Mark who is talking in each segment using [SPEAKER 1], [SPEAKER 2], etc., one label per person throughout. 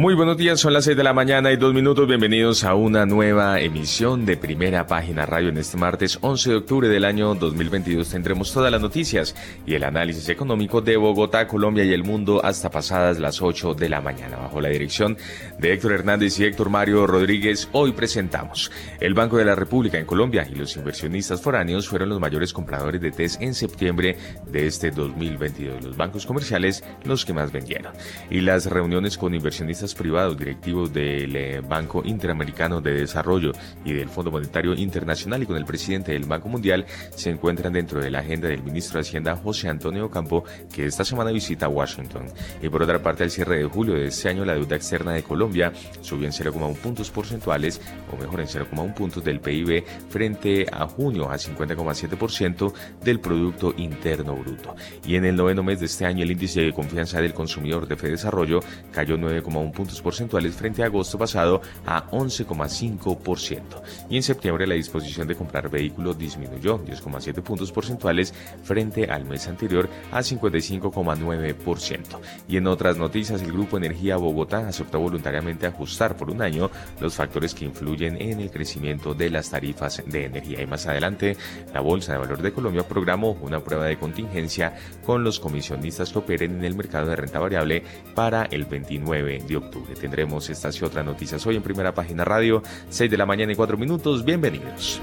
[SPEAKER 1] Muy buenos días, son las 6 de la mañana y dos minutos. Bienvenidos a una nueva emisión de Primera Página Radio en este martes 11 de octubre del año 2022. Tendremos todas las noticias y el análisis económico de Bogotá, Colombia y el mundo hasta pasadas las 8 de la mañana. Bajo la dirección de Héctor Hernández y Héctor Mario Rodríguez, hoy presentamos el Banco de la República en Colombia y los inversionistas foráneos fueron los mayores compradores de TES en septiembre de este 2022. Los bancos comerciales los que más vendieron. Y las reuniones con inversionistas privados directivos del eh, Banco Interamericano de Desarrollo y del Fondo Monetario Internacional y con el presidente del Banco Mundial se encuentran dentro de la agenda del ministro de Hacienda José Antonio Campo, que esta semana visita Washington. Y por otra parte, al cierre de julio de este año, la deuda externa de Colombia subió en 0,1 puntos porcentuales, o mejor en 0,1 puntos del PIB frente a junio a 50,7% del Producto Interno Bruto. Y en el noveno mes de este año, el índice de confianza del consumidor de Desarrollo cayó 9,1 puntos porcentuales frente a agosto pasado a 11,5%. Y en septiembre la disposición de comprar vehículos disminuyó 10,7 puntos porcentuales frente al mes anterior a 55,9%. Y en otras noticias, el Grupo Energía Bogotá aceptó voluntariamente ajustar por un año los factores que influyen en el crecimiento de las tarifas de energía. Y más adelante, la Bolsa de Valor de Colombia programó una prueba de contingencia con los comisionistas que operen en el mercado de renta variable para el 29 de Tendremos estas y otras noticias hoy en Primera Página Radio, 6 de la mañana y 4 minutos. Bienvenidos.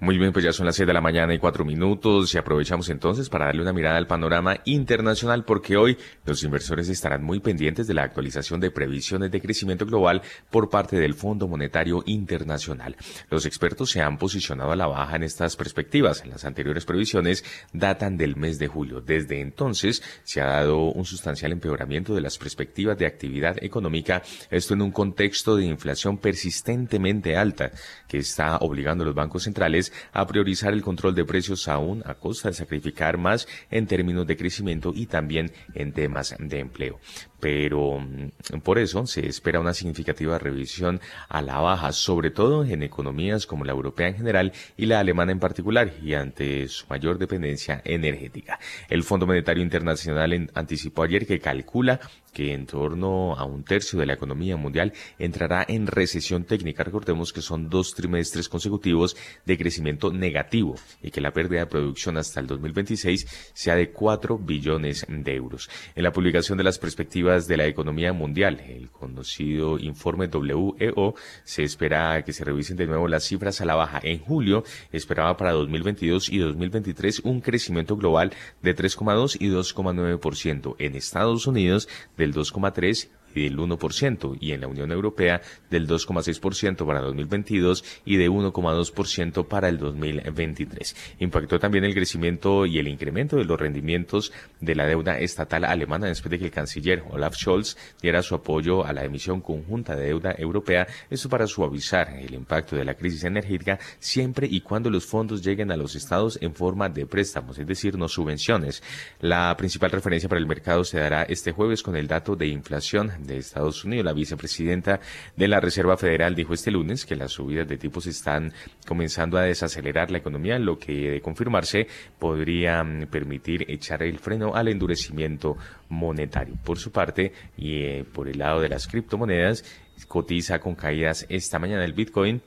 [SPEAKER 1] Muy bien, pues ya son las 6 de la mañana y 4 minutos y aprovechamos entonces para darle una mirada al panorama internacional porque hoy los inversores estarán muy pendientes de la actualización de previsiones de crecimiento global por parte del Fondo Monetario Internacional. Los expertos se han posicionado a la baja en estas perspectivas. Las anteriores previsiones datan del mes de julio. Desde entonces se ha dado un sustancial empeoramiento de las perspectivas de actividad económica, esto en un contexto de inflación persistentemente alta que está obligando a los bancos centrales a priorizar el control de precios aún a costa de sacrificar más en términos de crecimiento y también en temas de empleo pero mm, por eso se espera una significativa revisión a la baja, sobre todo en economías como la europea en general y la alemana en particular, y ante su mayor dependencia energética. El Fondo Monetario Internacional anticipó ayer que calcula que en torno a un tercio de la economía mundial entrará en recesión técnica. Recordemos que son dos trimestres consecutivos de crecimiento negativo y que la pérdida de producción hasta el 2026 sea de 4 billones de euros. En la publicación de las perspectivas de la economía mundial, el conocido informe WEO, se espera que se revisen de nuevo las cifras a la baja. En julio esperaba para 2022 y 2023 un crecimiento global de 3,2 y 2,9%. En Estados Unidos del 2,3 del 1% y en la Unión Europea del 2,6% para 2022 y de 1,2% para el 2023. Impactó también el crecimiento y el incremento de los rendimientos de la deuda estatal alemana después de que el canciller Olaf Scholz diera su apoyo a la emisión conjunta de deuda europea, esto para suavizar el impacto de la crisis energética siempre y cuando los fondos lleguen a los estados en forma de préstamos, es decir, no subvenciones. La principal referencia para el mercado se dará este jueves con el dato de inflación de Estados Unidos. La vicepresidenta de la Reserva Federal dijo este lunes que las subidas de tipos están comenzando a desacelerar la economía, lo que de confirmarse podría mm, permitir echar el freno al endurecimiento monetario. Por su parte, y eh, por el lado de las criptomonedas, cotiza con caídas esta mañana el Bitcoin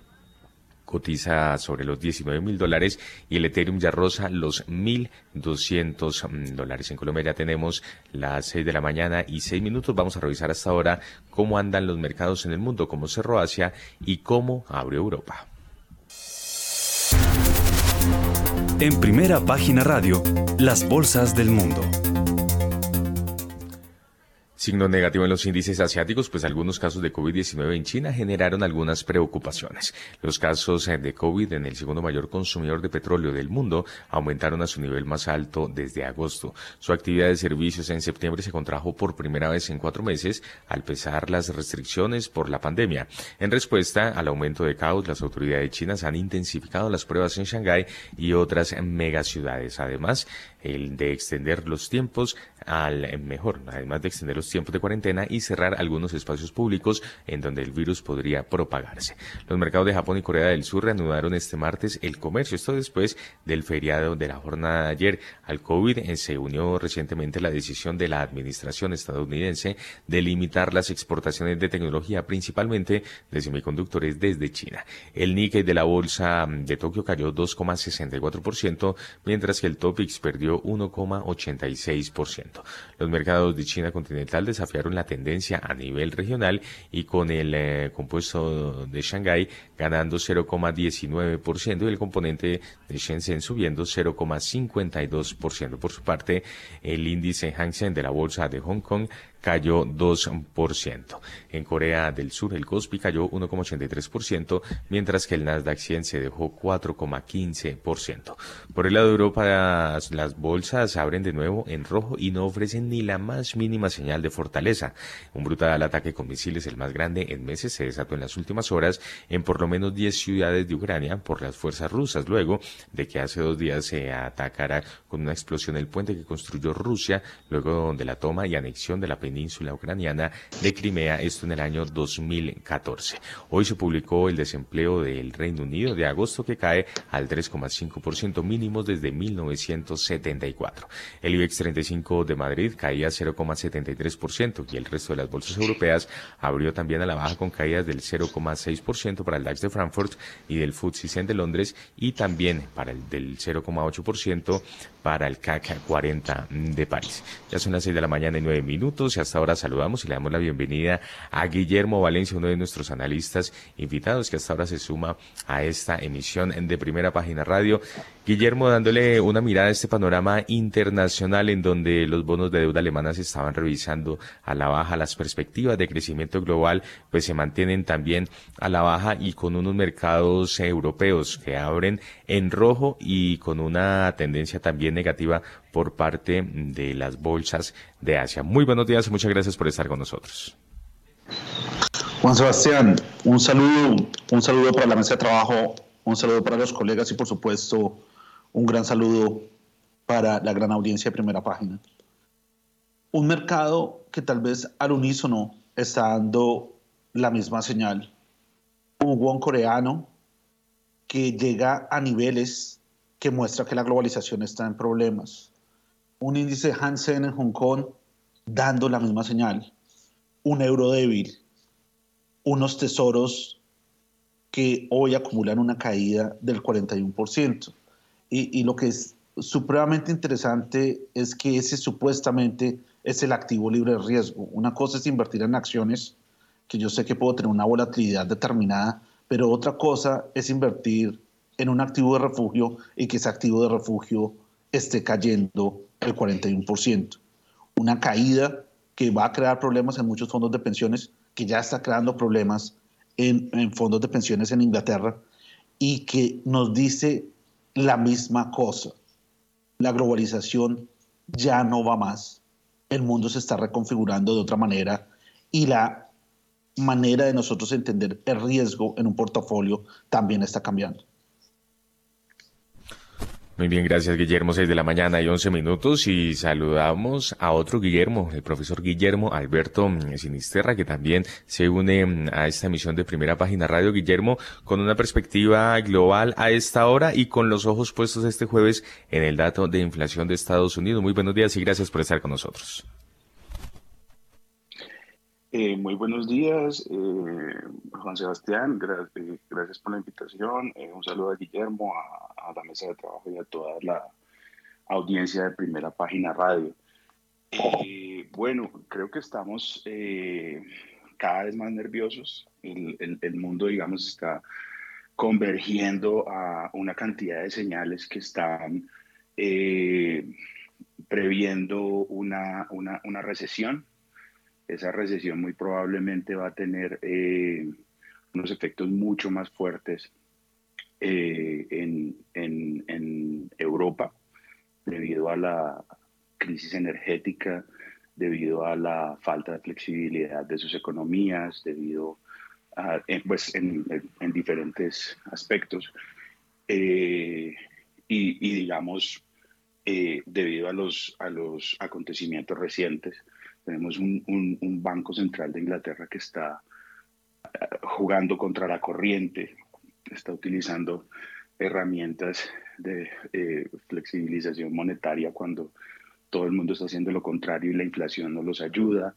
[SPEAKER 1] cotiza sobre los 19 mil dólares y el Ethereum ya rosa los 1.200 mm, dólares. En Colombia ya tenemos las 6 de la mañana y 6 minutos. Vamos a revisar hasta ahora cómo andan los mercados en el mundo, cómo cerró Asia y cómo abrió Europa.
[SPEAKER 2] En primera página radio, las bolsas del mundo.
[SPEAKER 1] Signo negativo en los índices asiáticos, pues algunos casos de COVID-19 en China generaron algunas preocupaciones. Los casos eh, de COVID en el segundo mayor consumidor de petróleo del mundo aumentaron a su nivel más alto desde agosto. Su actividad de servicios en septiembre se contrajo por primera vez en cuatro meses al pesar las restricciones por la pandemia. En respuesta al aumento de caos, las autoridades chinas han intensificado las pruebas en Shanghái y otras megaciudades. Además, el de extender los tiempos al mejor, además de extender los tiempos de cuarentena y cerrar algunos espacios públicos en donde el virus podría propagarse. Los mercados de Japón y Corea del Sur reanudaron este martes el comercio, esto después del feriado de la jornada de ayer. Al COVID eh, se unió recientemente la decisión de la administración estadounidense de limitar las exportaciones de tecnología, principalmente de semiconductores desde China. El Nikkei de la bolsa de Tokio cayó 2,64%, mientras que el Topix perdió 1,86%. Los mercados de China continental desafiaron la tendencia a nivel regional y con el eh, compuesto de Shanghái ganando 0,19% y el componente de Shenzhen subiendo 0,52%. Por su parte, el índice Hang Seng de la bolsa de Hong Kong cayó 2%. En Corea del Sur el Kospi cayó 1,83%, mientras que el Nasdaq 100 se dejó 4,15%. Por el lado de Europa las, bolsas abren de nuevo en rojo y no ofrecen ni la más mínima señal de fortaleza. Un brutal ataque con misiles, el más grande en meses, se desató en las últimas horas en por lo menos 10 ciudades de Ucrania por las fuerzas rusas, luego de que hace dos días se atacara con una explosión el puente que construyó Rusia, luego de la toma y anexión de la península ucraniana de Crimea, esto en el año 2014. Hoy se publicó el desempleo del Reino Unido de agosto que cae al 3,5% mínimo desde 1974. El IBEX 35 de Madrid caía 0,73% y el resto de las bolsas europeas abrió también a la baja con caídas del 0,6% para el DAX de Frankfurt y del FTSE 100 de Londres y también para el del 0,8% para el CAC 40 de París. Ya son las 6 de la mañana y 9 minutos hasta ahora saludamos y le damos la bienvenida a Guillermo Valencia, uno de nuestros analistas invitados que hasta ahora se suma a esta emisión de Primera Página Radio. Guillermo, dándole una mirada a este panorama internacional en donde los bonos de deuda alemana se estaban revisando a la baja, las perspectivas de crecimiento global pues se mantienen también a la baja y con unos mercados europeos que abren en rojo y con una tendencia también negativa por parte de las bolsas de Asia. Muy buenos días, muchas gracias por estar con nosotros.
[SPEAKER 3] Juan Sebastián, un saludo, un saludo para la mesa de trabajo, un saludo para los colegas y por supuesto un gran saludo para la gran audiencia de primera página. Un mercado que tal vez al unísono está dando la misma señal. Un won coreano que llega a niveles que muestra que la globalización está en problemas un índice Hansen en Hong Kong dando la misma señal, un euro débil, unos tesoros que hoy acumulan una caída del 41%. Y, lo que es supremamente interesante es que ese supuestamente es el activo libre de riesgo. Una cosa es invertir en acciones, que yo sé que puedo tener una volatilidad determinada, pero otra cosa es invertir en un activo de refugio y que ese activo de refugio esté cayendo el 41%. Una caída que va a crear problemas en muchos fondos de pensiones, que ya está creando problemas en fondos de pensiones en Inglaterra y que nos dice la misma cosa. La globalización ya no va más. El mundo se está reconfigurando de otra manera y la manera de nosotros entender el riesgo en un portafolio también está cambiando.
[SPEAKER 1] Muy bien, gracias Guillermo. Seis de la mañana y once minutos y saludamos a otro Guillermo, el profesor Guillermo Alberto Sinisterra, que también se une mm, a esta emisión de Primera Página Radio. Guillermo, con una perspectiva global a esta hora y con los ojos puestos este jueves en el dato de inflación de Estados Unidos. Muy buenos días y gracias por estar con nosotros.
[SPEAKER 4] Eh, muy buenos días, eh, Juan Sebastián, eh, gracias por la invitación. un saludo a Guillermo, a, la mesa de trabajo y a toda la audiencia de Primera Página Radio. bueno, creo que estamos cada vez más nerviosos. El, mundo, digamos, está convergiendo a una cantidad de señales que están previendo una, una recesión esa recesión muy probablemente va a tener eh, unos efectos mucho más fuertes eh, en, en, Europa debido a la crisis energética, debido a la falta de flexibilidad de sus economías, debido a, pues en, en, diferentes aspectos. Eh, y, y, digamos, debido a los, a los acontecimientos recientes, tenemos un, Banco Central de Inglaterra que está eh, jugando contra la corriente, está utilizando herramientas de eh, flexibilización monetaria cuando todo el mundo está haciendo lo contrario y la inflación no los ayuda.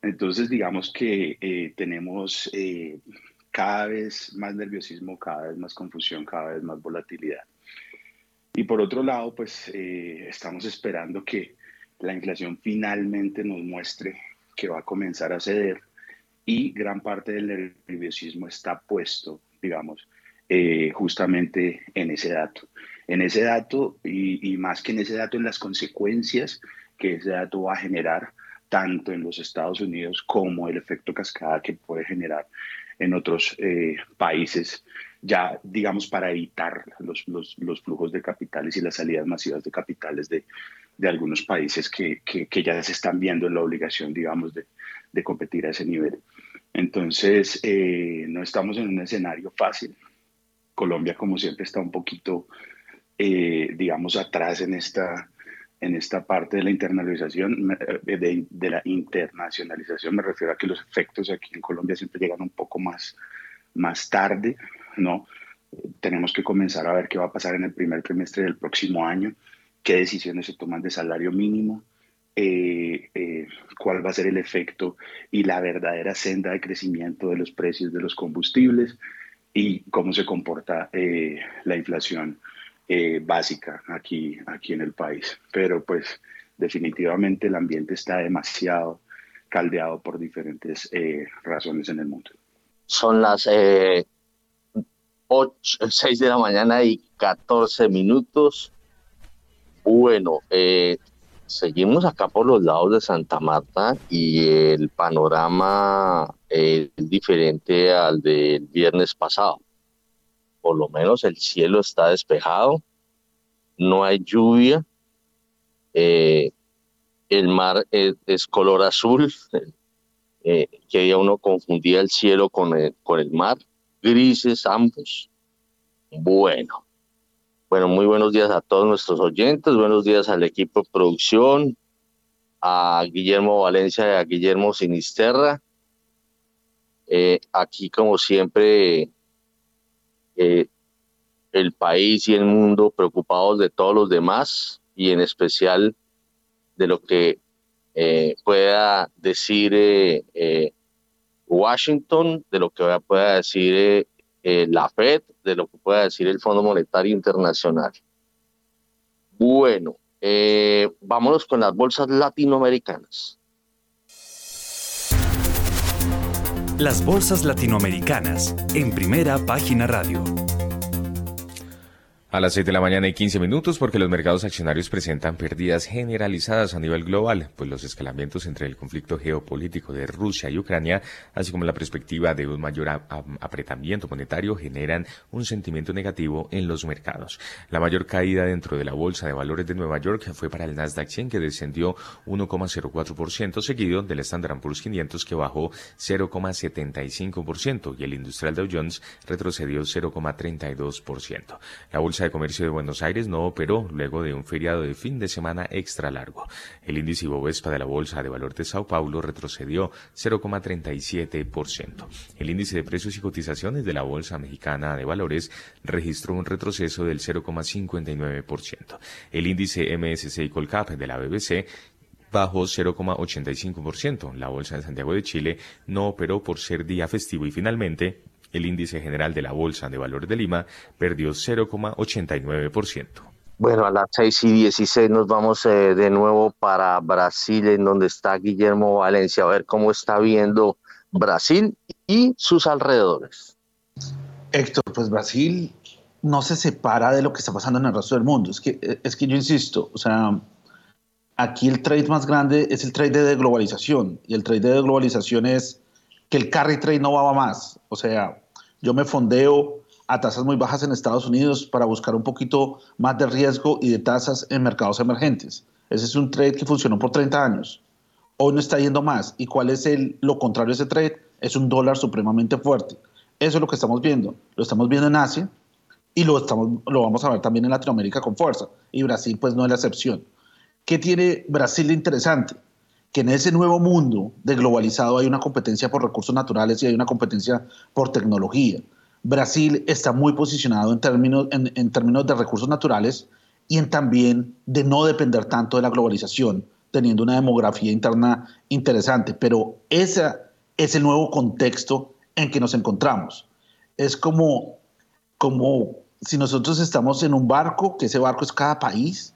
[SPEAKER 4] Entonces, digamos que eh, tenemos cada vez más nerviosismo, cada vez más confusión, cada vez más volatilidad. Y por otro lado, pues estamos esperando que la inflación finalmente nos muestre que va a comenzar a ceder y gran parte del nerviosismo está puesto, digamos, eh, justamente en ese dato. En ese dato y, más que en ese dato, en las consecuencias que ese dato va a generar tanto en los Estados Unidos como el efecto cascada que puede generar en otros eh, países, ya digamos para evitar los, los, los, flujos de capitales y las salidas masivas de capitales de, de algunos países que, que, ya se están viendo en la obligación, digamos, de, de competir a ese nivel. Entonces, eh, no estamos en un escenario fácil. Colombia, como siempre, está un poquito, eh, digamos, atrás en esta, en esta parte de la internalización, eh, de, de, la internacionalización. Me refiero a que los efectos aquí en Colombia siempre llegan un poco más, más tarde, ¿no? Tenemos que comenzar a ver qué va a pasar en el primer trimestre del próximo año qué decisiones se toman de salario mínimo, eh, eh, cuál va a ser el efecto y la verdadera senda de crecimiento de los precios de los combustibles y cómo se comporta eh, la inflación básica aquí, aquí en el país. Pero pues definitivamente el ambiente está demasiado caldeado por diferentes razones en el mundo.
[SPEAKER 5] Son las 8, 6 de la mañana y 14 minutos. Bueno, eh, seguimos acá por los lados de Santa Marta y el panorama es diferente al del viernes pasado. Por lo menos el cielo está despejado, no hay lluvia, eh, el mar es, color azul, eh, que ya uno confundía el cielo con con el mar, grises ambos. Bueno, bueno, muy buenos días a todos nuestros oyentes, buenos días al equipo de producción, a Guillermo Valencia y a Guillermo Sinisterra. Eh, aquí, como siempre, eh, el país y el mundo preocupados de todos los demás y en especial de lo que eh, pueda decir Washington, de lo que pueda decir eh, la Fed, de lo que pueda decir el Fondo Monetario Internacional. Bueno, eh, vámonos con las bolsas latinoamericanas.
[SPEAKER 2] Las bolsas latinoamericanas en primera página radio.
[SPEAKER 1] A las 6 de la mañana y 15 minutos porque los mercados accionarios presentan pérdidas generalizadas a nivel global, pues los escalamientos entre el conflicto geopolítico de Rusia y Ucrania, así como la perspectiva de un mayor apretamiento monetario, generan un sentimiento negativo en los mercados. La mayor caída dentro de la Bolsa de Valores de Nueva York fue para el Nasdaq 100 que descendió 1,04%, seguido del Standard Poor's 500 que bajó 0,75% y el Industrial Dow Jones retrocedió 0,32%. La bolsa de Comercio de Buenos Aires no operó luego de un feriado de fin de semana extra largo. El índice Bovespa de la Bolsa de Valor de Sao Paulo retrocedió 0,37%. El índice de precios y cotizaciones de la Bolsa Mexicana de Valores registró un retroceso del 0,59%. El índice MSCI Colcap de la BBC bajó 0,85%. La Bolsa de Santiago de Chile no operó por ser día festivo y finalmente el índice general de la Bolsa de Valores de Lima perdió 0,89%.
[SPEAKER 5] Bueno, a las 6 y 16 nos vamos eh, de nuevo para Brasil, en donde está Guillermo Valencia, a ver cómo está viendo Brasil y sus alrededores.
[SPEAKER 3] Héctor, pues Brasil no se separa de lo que está pasando en el resto del mundo. Es que, es que yo insisto, o sea, aquí el trade más grande es el trade de globalización. Y el trade de globalización es que el carry trade no va más. O sea, yo me fondeo a tasas muy bajas en Estados Unidos para buscar un poquito más de riesgo y de tasas en mercados emergentes. Ese es un trade que funcionó por 30 años. Hoy no está yendo más. ¿Y cuál es el, lo contrario de ese trade? Es un dólar supremamente fuerte. Eso es lo que estamos viendo. Lo estamos viendo en Asia y lo, estamos, lo vamos a ver también en Latinoamérica con fuerza. Y Brasil pues no es la excepción. ¿Qué tiene Brasil interesante? Que en ese nuevo mundo de globalizado hay una competencia por recursos naturales y hay una competencia por tecnología. Brasil está muy posicionado en términos, en, términos de recursos naturales y en también de no depender tanto de la globalización, teniendo una demografía interna interesante. Pero ese es el nuevo contexto en que nos encontramos. Es como, como si nosotros estamos en un barco, que ese barco es cada país,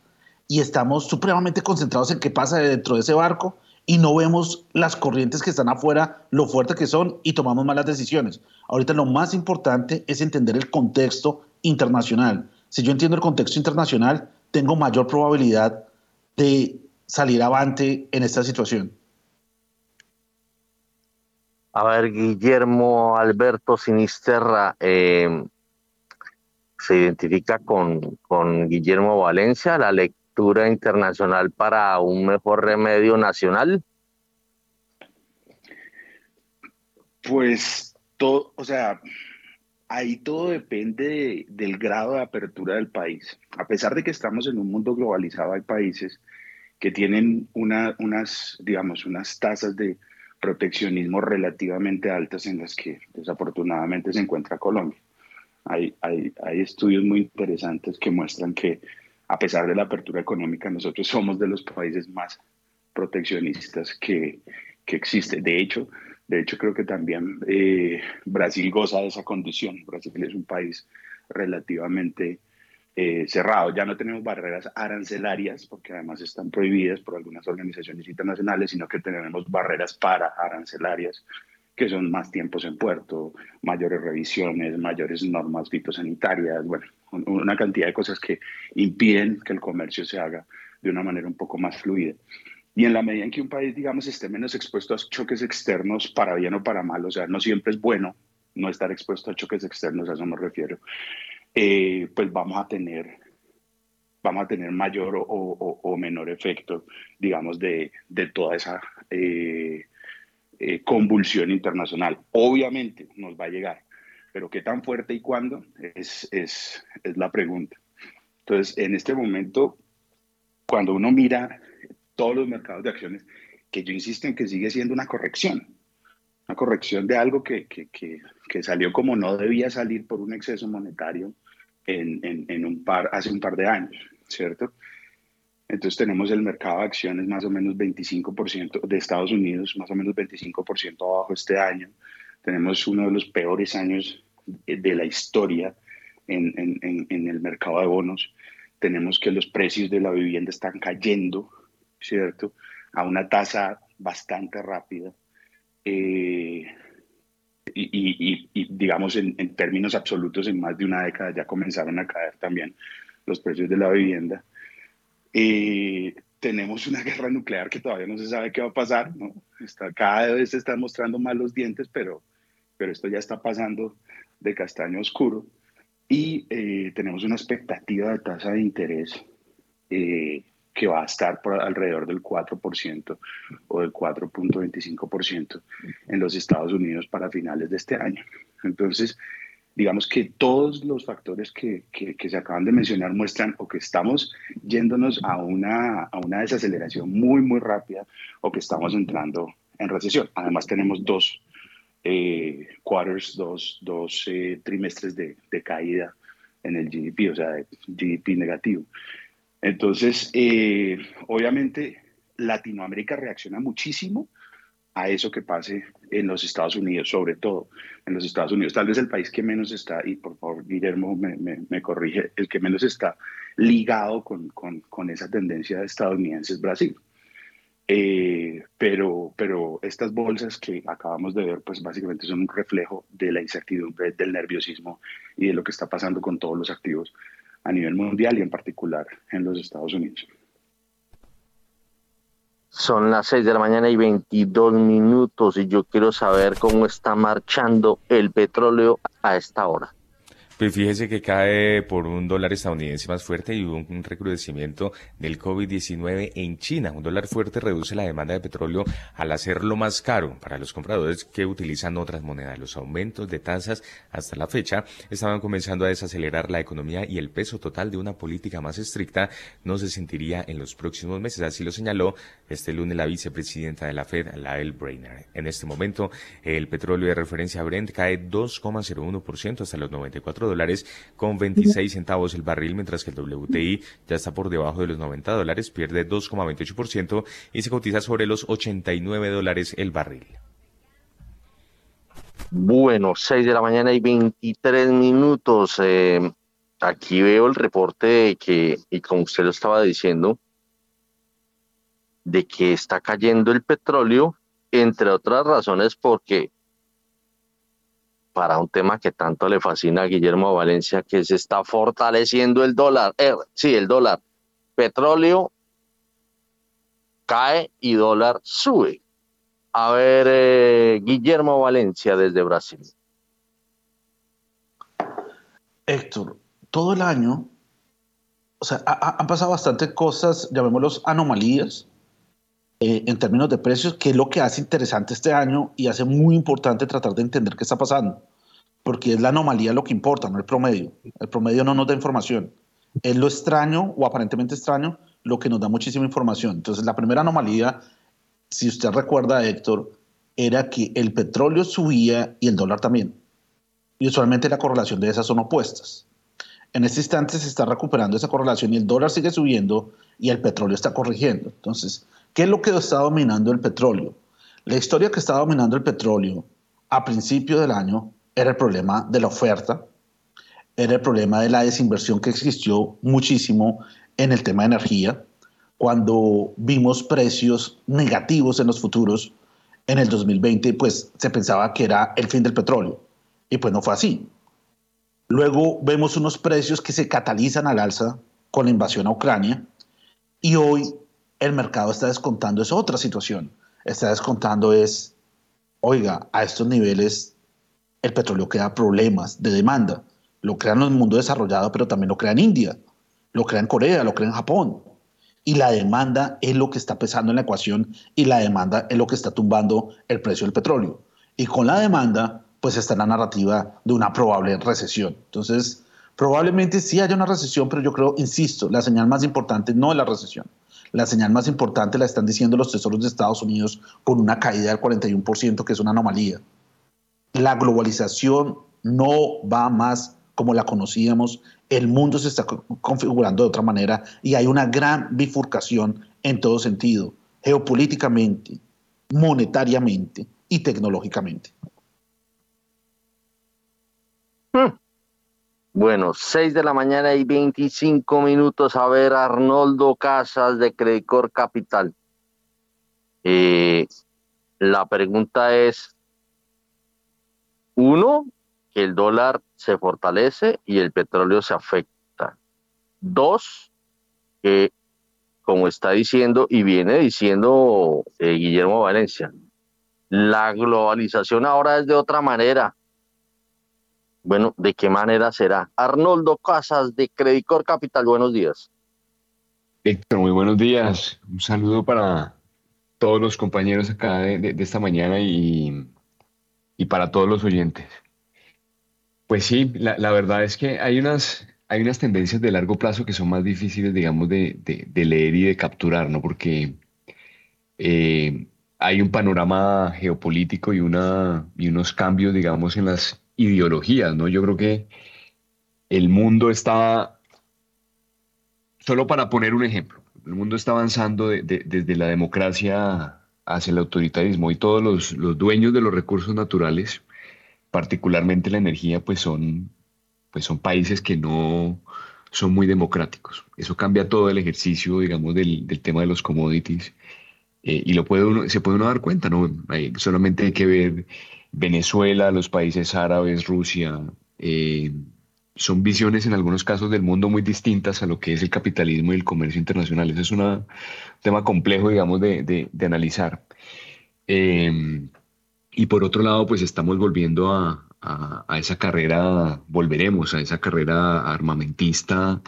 [SPEAKER 3] y estamos supremamente concentrados en qué pasa dentro de ese barco y no vemos las corrientes que están afuera, lo fuerte que son y tomamos malas decisiones. Ahorita lo más importante es entender el contexto internacional. Si yo entiendo el contexto internacional, tengo mayor probabilidad de salir avante en esta situación.
[SPEAKER 5] A ver, Guillermo Alberto Sinisterra, eh, se identifica con, con Guillermo Valencia, la lectura internacional para un mejor remedio nacional?
[SPEAKER 4] Pues todo, o sea, ahí todo depende del grado de apertura del país. A pesar de que estamos en un mundo globalizado, hay países que tienen una, unas, digamos, unas tasas de proteccionismo relativamente altas en las que desafortunadamente se encuentra Colombia. Hay, hay, hay estudios muy interesantes que muestran que a pesar de la apertura económica, nosotros somos de los países más proteccionistas que, que existe. De hecho, de hecho, creo que también eh, Brasil goza de esa condición. Brasil es un país relativamente eh, cerrado. Ya no tenemos barreras arancelarias, porque además están prohibidas por algunas organizaciones internacionales, sino que tenemos barreras para arancelarias, que son más tiempos en puerto, mayores revisiones, mayores normas fitosanitarias, bueno, una cantidad de cosas que impiden que el comercio se haga de una manera un poco más fluida. Y en la medida en que un país, digamos, esté menos expuesto a choques externos, para bien o para mal, o sea, no siempre es bueno no estar expuesto a choques externos, a eso me refiero, eh, pues vamos a tener vamos a tener mayor o, menor efecto, digamos, de, de toda esa eh, eh, convulsión internacional. Obviamente nos va a llegar, pero qué tan fuerte y cuándo es, es, es la pregunta. Entonces, en este momento, cuando uno mira todos los mercados de acciones, que yo insisto en que sigue siendo una corrección, una corrección de algo que, que, que, que salió como no debía salir por un exceso monetario en, en, en, un par, hace un par de años, ¿cierto? Entonces tenemos el mercado de acciones más o menos 25% de Estados Unidos, más o menos 25% abajo este año. Tenemos uno de los peores años de la historia en, en, en, el mercado de bonos. Tenemos que los precios de la vivienda están cayendo, ¿cierto? A una tasa bastante rápida. Eh, y, digamos, en, términos absolutos, en más de una década ya comenzaron a caer también los precios de la vivienda. Eh, tenemos una guerra nuclear que todavía no se sabe qué va a pasar, ¿no? Está, cada vez se están mostrando más los dientes, pero, pero esto ya está pasando de castaño oscuro y eh, tenemos una expectativa de tasa de interés eh, que va a estar por alrededor del 4% o del 4.25% en los Estados Unidos para finales de este año. Entonces, digamos que todos los factores que, que, se acaban de mencionar muestran o que estamos yéndonos a una, a una desaceleración muy, muy rápida o que estamos entrando en recesión. Además, tenemos dos eh, quarters, dos, dos eh, trimestres de, caída en el GDP, o sea, GDP negativo. Entonces, eh, obviamente, Latinoamérica reacciona muchísimo a eso que pase en los Estados Unidos, sobre todo en los Estados Unidos. Tal vez el país que menos está, y por favor, Guillermo me, corrige, el que menos está ligado con, con esa tendencia estadounidense es Brasil. Eh, pero, pero estas bolsas que acabamos de ver, pues básicamente son un reflejo de la incertidumbre, del nerviosismo y de lo que está pasando con todos los activos a nivel mundial y en particular en los Estados Unidos.
[SPEAKER 5] Son las 6 de la mañana y 22 minutos y yo quiero saber cómo está marchando el petróleo a esta hora.
[SPEAKER 1] Pues fíjese que cae por un dólar estadounidense más fuerte y un, un recrudecimiento del COVID-19 en China. Un dólar fuerte reduce la demanda de petróleo al hacerlo más caro para los compradores que utilizan otras monedas. Los aumentos de tasas hasta la fecha estaban comenzando a desacelerar la economía y el peso total de una política más estricta no se sentiría en los próximos meses. Así lo señaló este lunes la vicepresidenta de la Fed, Lael Brainerd. En este momento, el petróleo de referencia Brent cae 2,01% hasta los 94 dólares con 26 centavos el barril, mientras que el WTI ya está por debajo de los 90 dólares, pierde 2,28% y se cotiza sobre los 89 dólares el barril.
[SPEAKER 5] Bueno, 6 de la mañana y 23 minutos. Eh, aquí veo el reporte de que, y como usted lo estaba diciendo, de que está cayendo el petróleo, entre otras razones porque para un tema que tanto le fascina a Guillermo Valencia, que se está fortaleciendo el dólar. Eh, sí, el dólar. Petróleo cae y dólar sube. A ver, eh, Guillermo Valencia desde Brasil.
[SPEAKER 3] Héctor, todo el año, o sea, han pasado bastantes cosas, llamémoslos anomalías, eh, en términos de precios, que es lo que hace interesante este año y hace muy importante tratar de entender qué está pasando, porque es la anomalía lo que importa, no el promedio. El promedio no nos da información. Es lo extraño o aparentemente extraño lo que nos da muchísima información. Entonces, la primera anomalía, si usted recuerda, Héctor, era que el petróleo subía y el dólar también. Y usualmente la correlación de esas son opuestas. En este instante se está recuperando esa correlación y el dólar sigue subiendo y el petróleo está corrigiendo. Entonces, ¿Qué es lo que está dominando el petróleo? La historia que está dominando el petróleo a principio del año era el problema de la oferta, era el problema de la desinversión que existió muchísimo en el tema de energía, cuando vimos precios negativos en los futuros en el 2020, pues se pensaba que era el fin del petróleo, y pues no fue así. Luego vemos unos precios que se catalizan al alza con la invasión a Ucrania, y hoy el mercado está descontando es otra situación. Está descontando es, oiga, a estos niveles el petróleo crea problemas de demanda. Lo crean el mundo desarrollado, pero también lo crea en India, lo crea en Corea, lo crea en Japón. Y la demanda es lo que está pesando en la ecuación y la demanda es lo que está tumbando el precio del petróleo. Y con la demanda, pues está la narrativa de una probable recesión. Entonces, probablemente sí haya una recesión, pero yo creo, insisto, la señal más importante no es la recesión. La señal más importante la están diciendo los tesoros de Estados Unidos con una caída del 41%, que es una anomalía. La globalización no va más como la conocíamos, el mundo se está configurando de otra manera y hay una gran bifurcación en todo sentido, geopolíticamente, monetariamente y tecnológicamente.
[SPEAKER 5] Hmm. Bueno, 6 de la mañana y 25 minutos. A ver, Arnoldo Casas de Credicor Capital. Eh, la pregunta es, uno, que el dólar se fortalece y el petróleo se afecta. Dos, que como está diciendo y viene diciendo eh, Guillermo Valencia, la globalización ahora es de otra manera bueno, ¿de qué manera será? Arnoldo Casas de Credicor Capital, buenos días.
[SPEAKER 6] Héctor, muy buenos días. Un saludo para todos los compañeros acá de, esta mañana y, para todos los oyentes. Pues sí, la, verdad es que hay unas, hay unas tendencias de largo plazo que son más difíciles, digamos, de, leer y de capturar, ¿no? Porque eh, hay un panorama geopolítico y, una, y unos cambios, digamos, en las ideologías, ¿no? Yo creo que el mundo está, solo para poner un ejemplo, el mundo está avanzando desde la democracia hacia el autoritarismo y todos los, dueños de los recursos naturales, particularmente la energía, pues son, pues son países que no son muy democráticos. Eso cambia todo el ejercicio, digamos, del, tema de los commodities. Eh, y lo puede uno, se puede uno dar cuenta, ¿no? solamente hay que ver Venezuela, los países árabes, Rusia, eh, son visiones en algunos casos del mundo muy distintas a lo que es el capitalismo y el comercio internacional. Ese es un tema complejo, digamos, de, analizar. Em, y por otro lado, pues estamos volviendo a, esa carrera, volveremos a esa carrera armamentista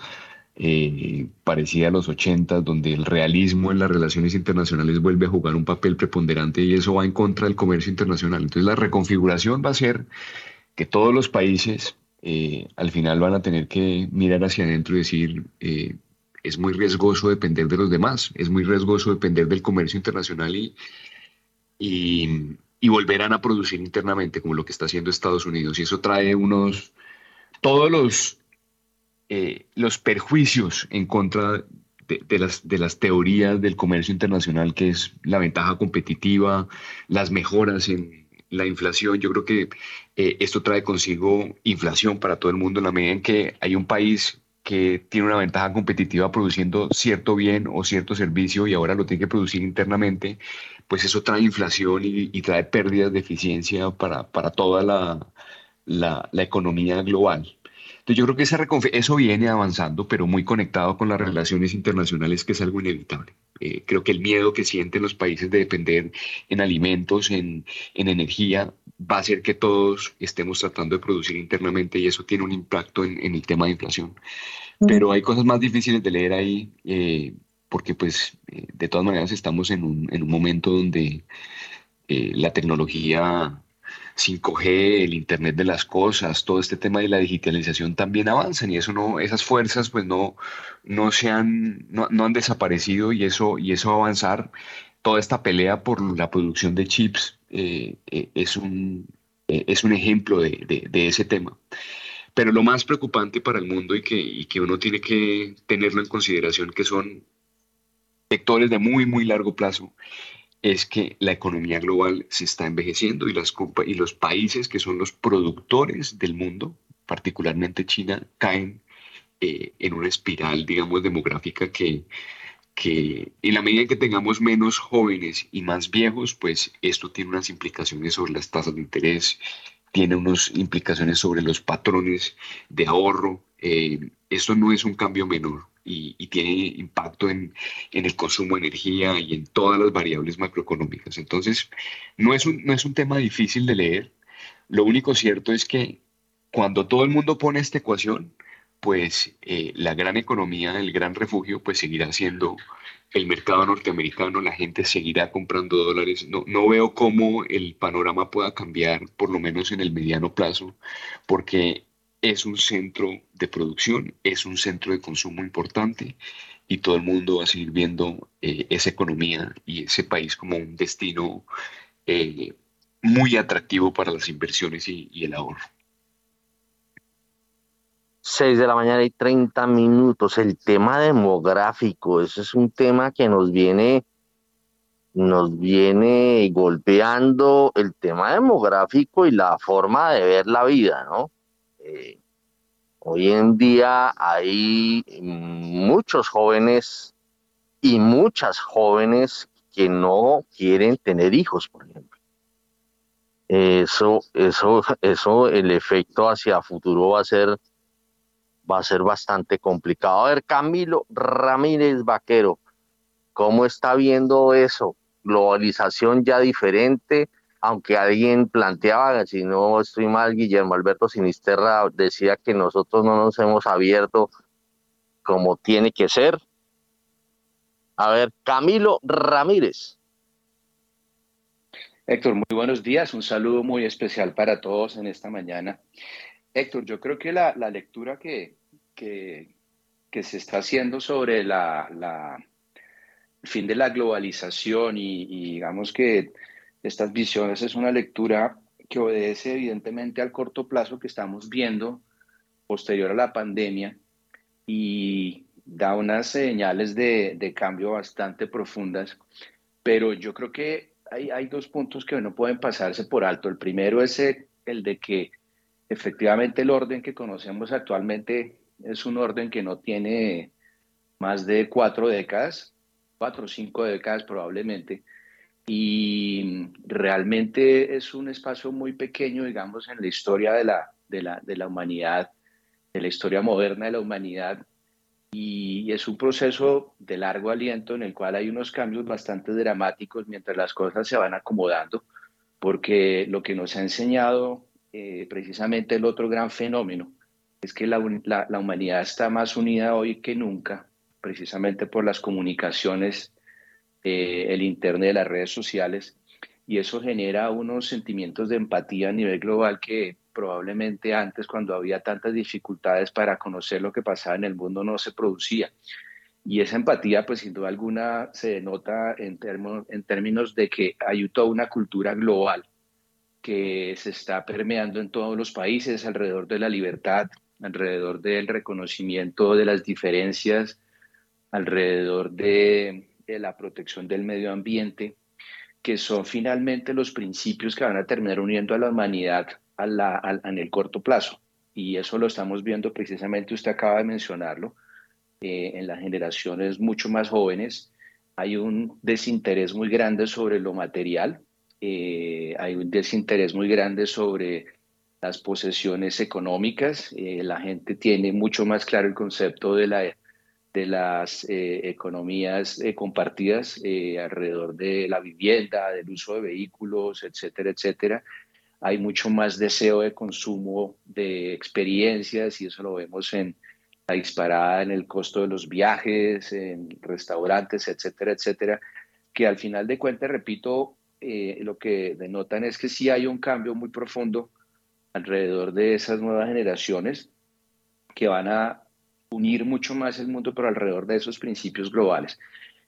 [SPEAKER 6] eh, parecida a los 80, donde el realismo en las relaciones internacionales vuelve a jugar un papel preponderante y eso va en contra del comercio internacional. Entonces la reconfiguración va a ser que todos los países eh, al final van a tener que mirar hacia adentro y decir, eh, es muy riesgoso depender de los demás, es muy riesgoso depender del comercio internacional y, y, volverán a producir internamente como lo que está haciendo Estados Unidos. Y eso trae unos, todos los, eh, los perjuicios en contra de, las, de las teorías del comercio internacional, que es la ventaja competitiva, las mejoras en la inflación. Yo creo que eh, esto trae consigo inflación para todo el mundo en la medida en que hay un país que tiene una ventaja competitiva produciendo cierto bien o cierto servicio y ahora lo tiene que producir internamente, pues eso trae inflación y, trae pérdidas de eficiencia para, para toda la, la, la economía global. Entonces yo creo que esa eso viene avanzando, pero muy conectado con las relaciones internacionales, que es algo inevitable. Eh, creo que el miedo que sienten los países de depender en alimentos, en, en, energía, va a hacer que todos estemos tratando de producir internamente y eso tiene un impacto en, en el tema de inflación. Pero hay cosas más difíciles de leer ahí, eh, porque pues eh, de todas maneras estamos en un, en un momento donde la tecnología 5G, el Internet de las cosas, todo este tema de la digitalización también avanzan y eso no, esas fuerzas pues no, no se han, no, han desaparecido y eso, y eso avanzar, toda esta pelea por la producción de chips eh, eh, es, un, eh, es un ejemplo de, de, ese tema. Pero lo más preocupante para el mundo y que, y que uno tiene que tenerlo en consideración, que son sectores de muy, muy largo plazo, es que la economía global se está envejeciendo y, las, y los países que son los productores del mundo, particularmente China, caen eh, en una espiral, digamos, demográfica que, que en la medida en que tengamos menos jóvenes y más viejos, pues esto tiene unas implicaciones sobre las tasas de interés, tiene unas implicaciones sobre los patrones de ahorro. Eh, esto no es un cambio menor y, tiene impacto en, el consumo de energía y en todas las variables macroeconómicas. Entonces, no es un, no es un tema difícil de leer. Lo único cierto es que cuando todo el mundo pone esta ecuación, pues eh, la gran economía, el gran refugio, pues seguirá siendo el mercado norteamericano, la gente seguirá comprando dólares. No, no veo cómo el panorama pueda cambiar, por lo menos en el mediano plazo, porque es un centro de producción, es un centro de consumo importante y todo el mundo va a seguir viendo eh, esa economía y ese país como un destino eh, muy atractivo para las inversiones y, el ahorro.
[SPEAKER 5] 6 de la mañana y 30 minutos. El tema demográfico, ese es un tema que nos viene, nos viene golpeando el tema demográfico y la forma de ver la vida, ¿no? Hoy en día hay muchos jóvenes y muchas jóvenes que no quieren tener hijos, por ejemplo. Eso, eso, eso, el efecto hacia futuro va a ser, va a ser bastante complicado. A ver, Camilo Ramírez Vaquero, ¿cómo está viendo eso? Globalización ya diferente, aunque alguien planteaba, si no estoy mal, Guillermo Alberto Sinisterra decía que nosotros no nos hemos abierto como tiene que ser. A ver, Camilo Ramírez.
[SPEAKER 7] Héctor, muy buenos días. Un saludo muy especial para todos en esta mañana. Héctor, yo creo que la, lectura que, que, se está haciendo sobre la, la, el fin de la globalización y digamos que estas visiones es una lectura que obedece evidentemente al corto plazo que estamos viendo posterior a la pandemia y da unas señales de, cambio bastante profundas, pero yo creo que hay, hay, dos puntos que no pueden pasarse por alto. El primero es el de que efectivamente el orden que conocemos actualmente es un orden que no tiene más de cuatro décadas, cuatro o cinco décadas probablemente, y realmente es un espacio muy pequeño, digamos, en la historia de la, de la, de la humanidad de la historia moderna de la humanidad y es un proceso de largo aliento en el cual hay unos cambios bastante dramáticos mientras las cosas se van acomodando, porque lo que nos ha enseñado eh, precisamente el otro gran fenómeno es que la, la, humanidad está más unida hoy que nunca, precisamente por las comunicaciones, eh, el Internet, las redes sociales, y eso genera unos sentimientos de empatía a nivel global que probablemente antes, cuando había tantas dificultades para conocer lo que pasaba en el mundo, no se producía. Y esa empatía, pues sin duda alguna, se denota en, en términos de que hay toda una cultura global que se está permeando en todos los países alrededor de la libertad, alrededor del reconocimiento de las diferencias, alrededor de, de la protección del medio ambiente, que son finalmente los principios que van a terminar uniendo a la humanidad en el corto plazo. Y eso lo estamos viendo precisamente, usted acaba de mencionarlo, eh, en las generaciones mucho más jóvenes. Hay un desinterés muy grande sobre lo material, eh, hay un desinterés muy grande sobre las posesiones económicas. Eh, la gente tiene mucho más claro el concepto de, la, de las economías compartidas alrededor de la vivienda, del uso de vehículos, etcétera, etcétera hay mucho más deseo de consumo de experiencias y eso lo vemos en la disparada en el costo de los viajes, en restaurantes, etcétera, etcétera, que al final de cuentas, repito, eh, lo que denotan es que sí hay un cambio muy profundo alrededor de esas nuevas generaciones que van a unir mucho más el mundo, pero alrededor de esos principios globales,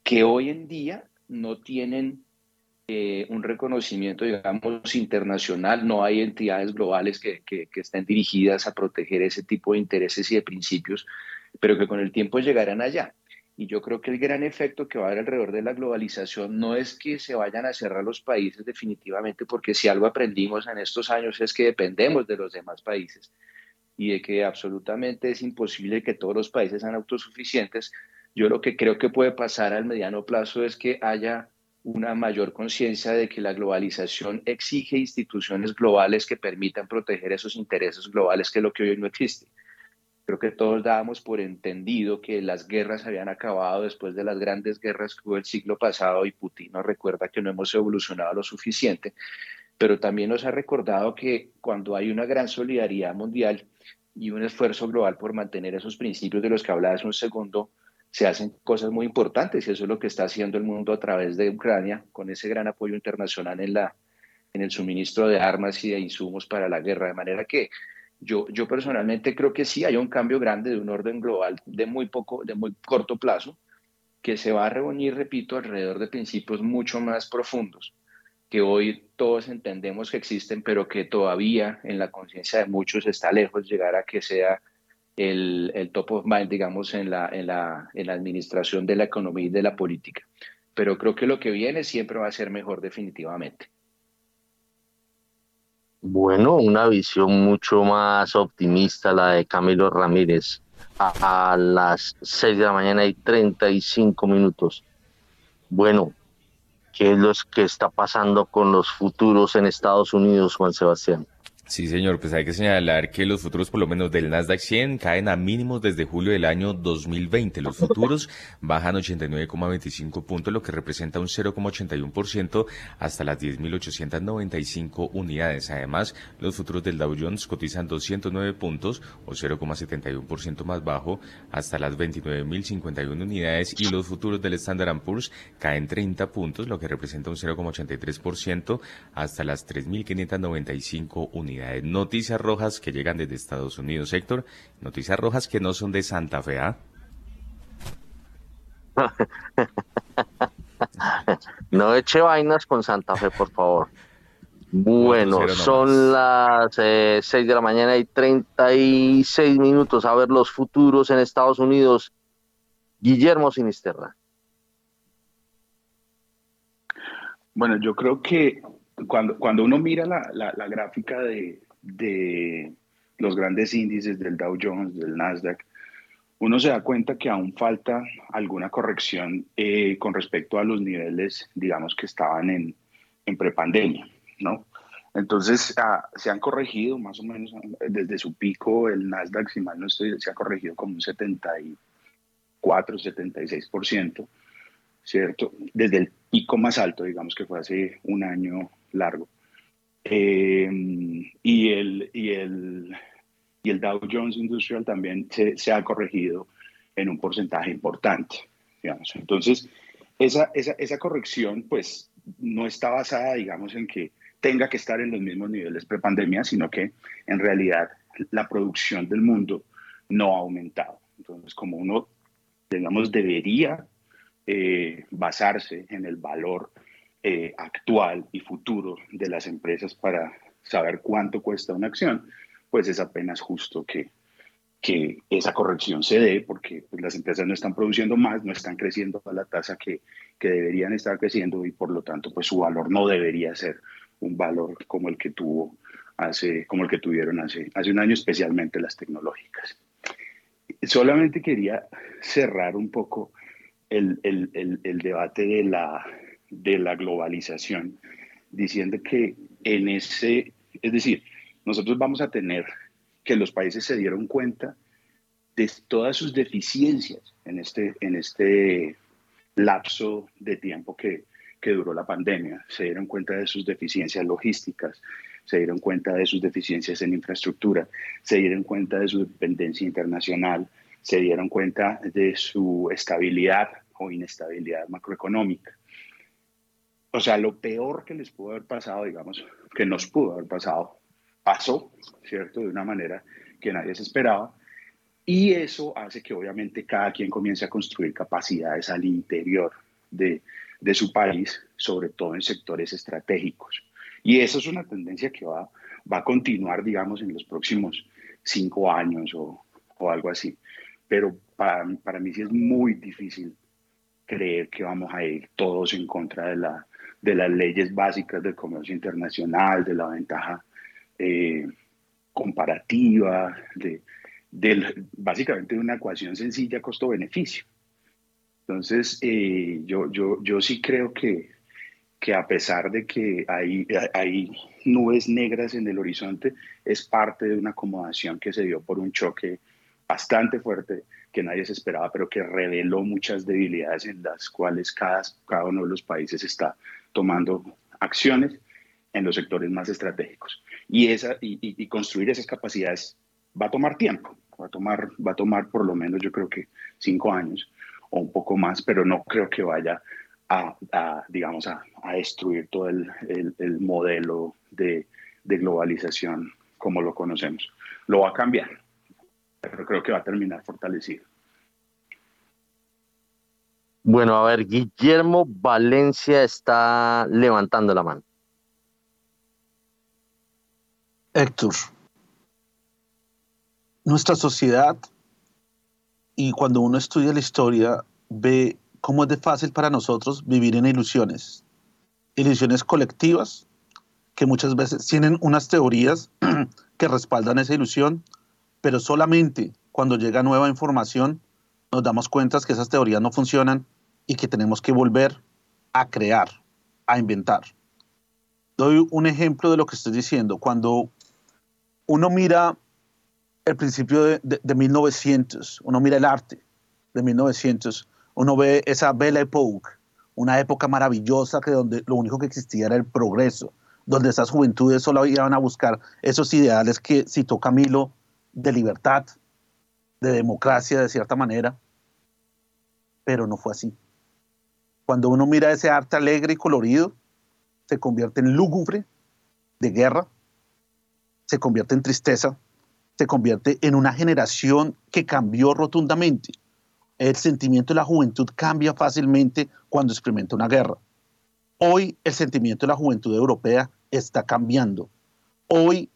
[SPEAKER 7] que hoy en día no tienen eh, un reconocimiento, digamos, internacional. No hay entidades globales que, que, estén dirigidas a proteger ese tipo de intereses y de principios, pero que con el tiempo llegarán allá. Y yo creo que el gran efecto que va a haber alrededor de la globalización no es que se vayan a cerrar los países definitivamente, porque si algo aprendimos en estos años es que dependemos de los demás países y de que absolutamente es imposible que todos los países sean autosuficientes. Yo lo que creo que puede pasar al mediano plazo es que haya una mayor conciencia de que la globalización exige instituciones globales que permitan proteger esos intereses globales, que es lo que hoy no existe. Creo que todos dábamos por entendido que las guerras habían acabado después de las grandes guerras que hubo el siglo pasado y Putin nos recuerda que no hemos evolucionado lo suficiente, pero también nos ha recordado que cuando hay una gran solidaridad mundial y un esfuerzo global por mantener esos principios de los que hablaba hace un segundo, se hacen cosas muy importantes y eso es lo que está haciendo el mundo a través de Ucrania con ese gran apoyo internacional en, la, en el suministro de armas y de insumos para la guerra. De manera que yo, yo personalmente creo que sí hay un cambio grande de un orden global de muy poco, de muy corto plazo, que se va a reunir, repito, alrededor de principios mucho más profundos, que hoy todos entendemos que existen, pero que todavía en la conciencia de muchos está lejos llegar a que sea el, el, top of digamos, en la, en, la, en la administración de la economía y de la política. Pero creo que lo que viene siempre va a ser mejor definitivamente.
[SPEAKER 5] Bueno, una visión mucho más optimista la de Camilo Ramírez. A, a las 6 de la mañana y 35 minutos. Bueno, ¿qué es lo que está pasando con los futuros en Estados Unidos, Juan Sebastián?
[SPEAKER 1] Sí, señor, pues hay que señalar que los futuros, por lo menos del Nasdaq 100, caen a mínimos desde julio del año 2020. Los futuros bajan 89,25 puntos, lo que representa un 0,81% hasta las 10.895 unidades. Además, los futuros del Dow Jones cotizan 209 puntos o 0,71% más bajo hasta las 29.051 unidades y los futuros del Standard Poor's caen 30 puntos, lo que representa un 0,83% hasta las 3.595 unidades. Noticias rojas que llegan desde Estados Unidos, Héctor. Noticias rojas que no son de Santa Fe, ¿ah?
[SPEAKER 5] no eche vainas con Santa Fe, por favor. Bueno, son las eh, 6 de la mañana y 36 minutos. A ver los futuros en Estados Unidos. Guillermo Sinisterra.
[SPEAKER 4] Bueno, yo creo que cuando, cuando uno mira la, la, gráfica de, de, los grandes índices del Dow Jones, del Nasdaq, uno se da cuenta que aún falta alguna corrección eh, con respecto a los niveles, digamos, que estaban en, en prepandemia, ¿no? Entonces ah, se han corregido más o menos desde su pico, el Nasdaq, si mal no estoy, se ha corregido como un 74, 76%, ¿cierto? Desde el pico más alto, digamos que fue hace un año largo. Eh, y, el, y, el, y el Dow Jones Industrial también se, se ha corregido en un porcentaje importante, digamos. Entonces, esa, esa, esa corrección, pues, no está basada, digamos, en que tenga que estar en los mismos niveles prepandemia, sino que en realidad la producción del mundo no ha aumentado. Entonces, como uno, digamos, debería eh, basarse en el valor eh, actual y futuro de las empresas para saber cuánto cuesta una acción, pues es apenas justo que, que esa corrección se dé, porque pues, las empresas no están produciendo más, no están creciendo a la tasa que, que deberían estar creciendo y por lo tanto pues su valor no debería ser un valor como el que tuvo hace, como el que tuvieron hace, hace un año, especialmente las tecnológicas. Solamente quería cerrar un poco el, el, el, debate de la, de la globalización, diciendo que en ese, es decir, nosotros vamos a tener que los países se dieron cuenta de todas sus deficiencias en este, en este lapso de tiempo que, que duró la pandemia, se dieron cuenta de sus deficiencias logísticas, se dieron cuenta de sus deficiencias en infraestructura, se dieron cuenta de su dependencia internacional, se dieron cuenta de su estabilidad o inestabilidad macroeconómica. O sea, lo peor que les pudo haber pasado, digamos, que nos pudo haber pasado, pasó, ¿cierto? De una manera que nadie se esperaba. Y eso hace que obviamente cada quien comience a construir capacidades al interior de, de su país, sobre todo en sectores estratégicos. Y eso es una tendencia que va, va a continuar, digamos, en los próximos cinco años o, o algo así. Pero para, para mí sí es muy difícil creer que vamos a ir todos en contra de, la, de las leyes básicas del comercio internacional, de la ventaja eh, comparativa, de, básicamente de una ecuación sencilla costo-beneficio. Entonces, eh, yo, yo, yo sí creo que, que a pesar de que hay, hay nubes negras en el horizonte, es parte de una acomodación que se dio por un choque bastante fuerte que nadie se esperaba, pero que reveló muchas debilidades en las cuales cada, cada uno de los países está tomando acciones en los sectores más estratégicos. Y, esa, y, construir esas capacidades va a tomar tiempo, va a tomar, va a tomar por lo menos yo creo que cinco años o un poco más, pero no creo que vaya a, digamos, a, destruir todo el, el, modelo de, de, globalización como lo conocemos. Lo va a cambiar, pero creo que va a terminar fortalecido.
[SPEAKER 5] Bueno, a ver, Guillermo Valencia está levantando la mano.
[SPEAKER 3] Héctor, nuestra sociedad y cuando uno estudia la historia ve cómo es de fácil para nosotros vivir en ilusiones. Ilusiones colectivas que muchas veces tienen unas teorías que respaldan esa ilusión, pero solamente cuando llega nueva información nos damos cuenta que esas teorías no funcionan y que tenemos que volver a crear, a inventar. Doy un ejemplo de lo que estoy diciendo. Cuando uno mira el principio de, de, 1900, uno mira el arte de 1900, uno ve esa Belle Époque, una época maravillosa que donde lo único que existía era el progreso, donde esas juventudes solo iban a buscar esos ideales que citó Camilo de libertad, de democracia de cierta manera, pero no fue así. Cuando uno mira ese arte alegre y colorido, se convierte en lúgubre de guerra, se convierte en tristeza, se convierte en una generación que cambió rotundamente. El sentimiento de la juventud cambia fácilmente cuando experimenta una guerra. Hoy el sentimiento de la juventud europea está cambiando. Hoy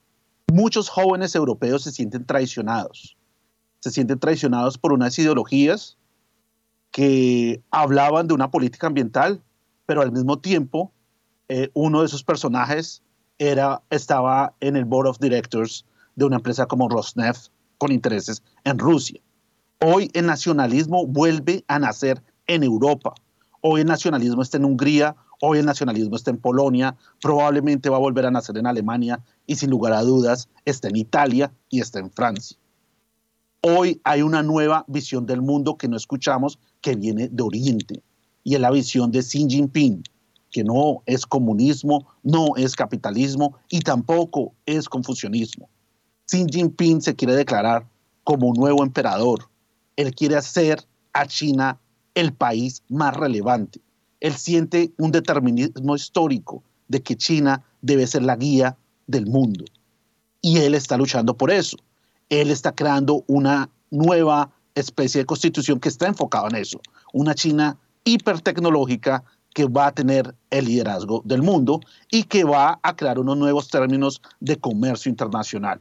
[SPEAKER 3] muchos jóvenes europeos se sienten traicionados. Se sienten traicionados por unas ideologías que hablaban de una política ambiental, pero al mismo tiempo eh, uno de esos personajes era, estaba en el board of directors de una empresa como Rosneft con intereses en Rusia. Hoy el nacionalismo vuelve a nacer en Europa. Hoy el nacionalismo está en Hungría, Hoy el nacionalismo está en Polonia, probablemente va a volver a nacer en Alemania y sin lugar a dudas está en Italia y está en Francia. Hoy hay una nueva visión del mundo que no escuchamos que viene de Oriente y es la visión de Xi Jinping, que no es comunismo, no es capitalismo y tampoco es confucianismo. Xi Jinping se quiere declarar como un nuevo emperador. Él quiere hacer a China el país más relevante él siente un determinismo histórico de que China debe ser la guía del mundo. Y él está luchando por eso. Él está creando una nueva especie de constitución que está enfocada en eso. Una China hipertecnológica que va a tener el liderazgo del mundo y que va a crear unos nuevos términos de comercio internacional.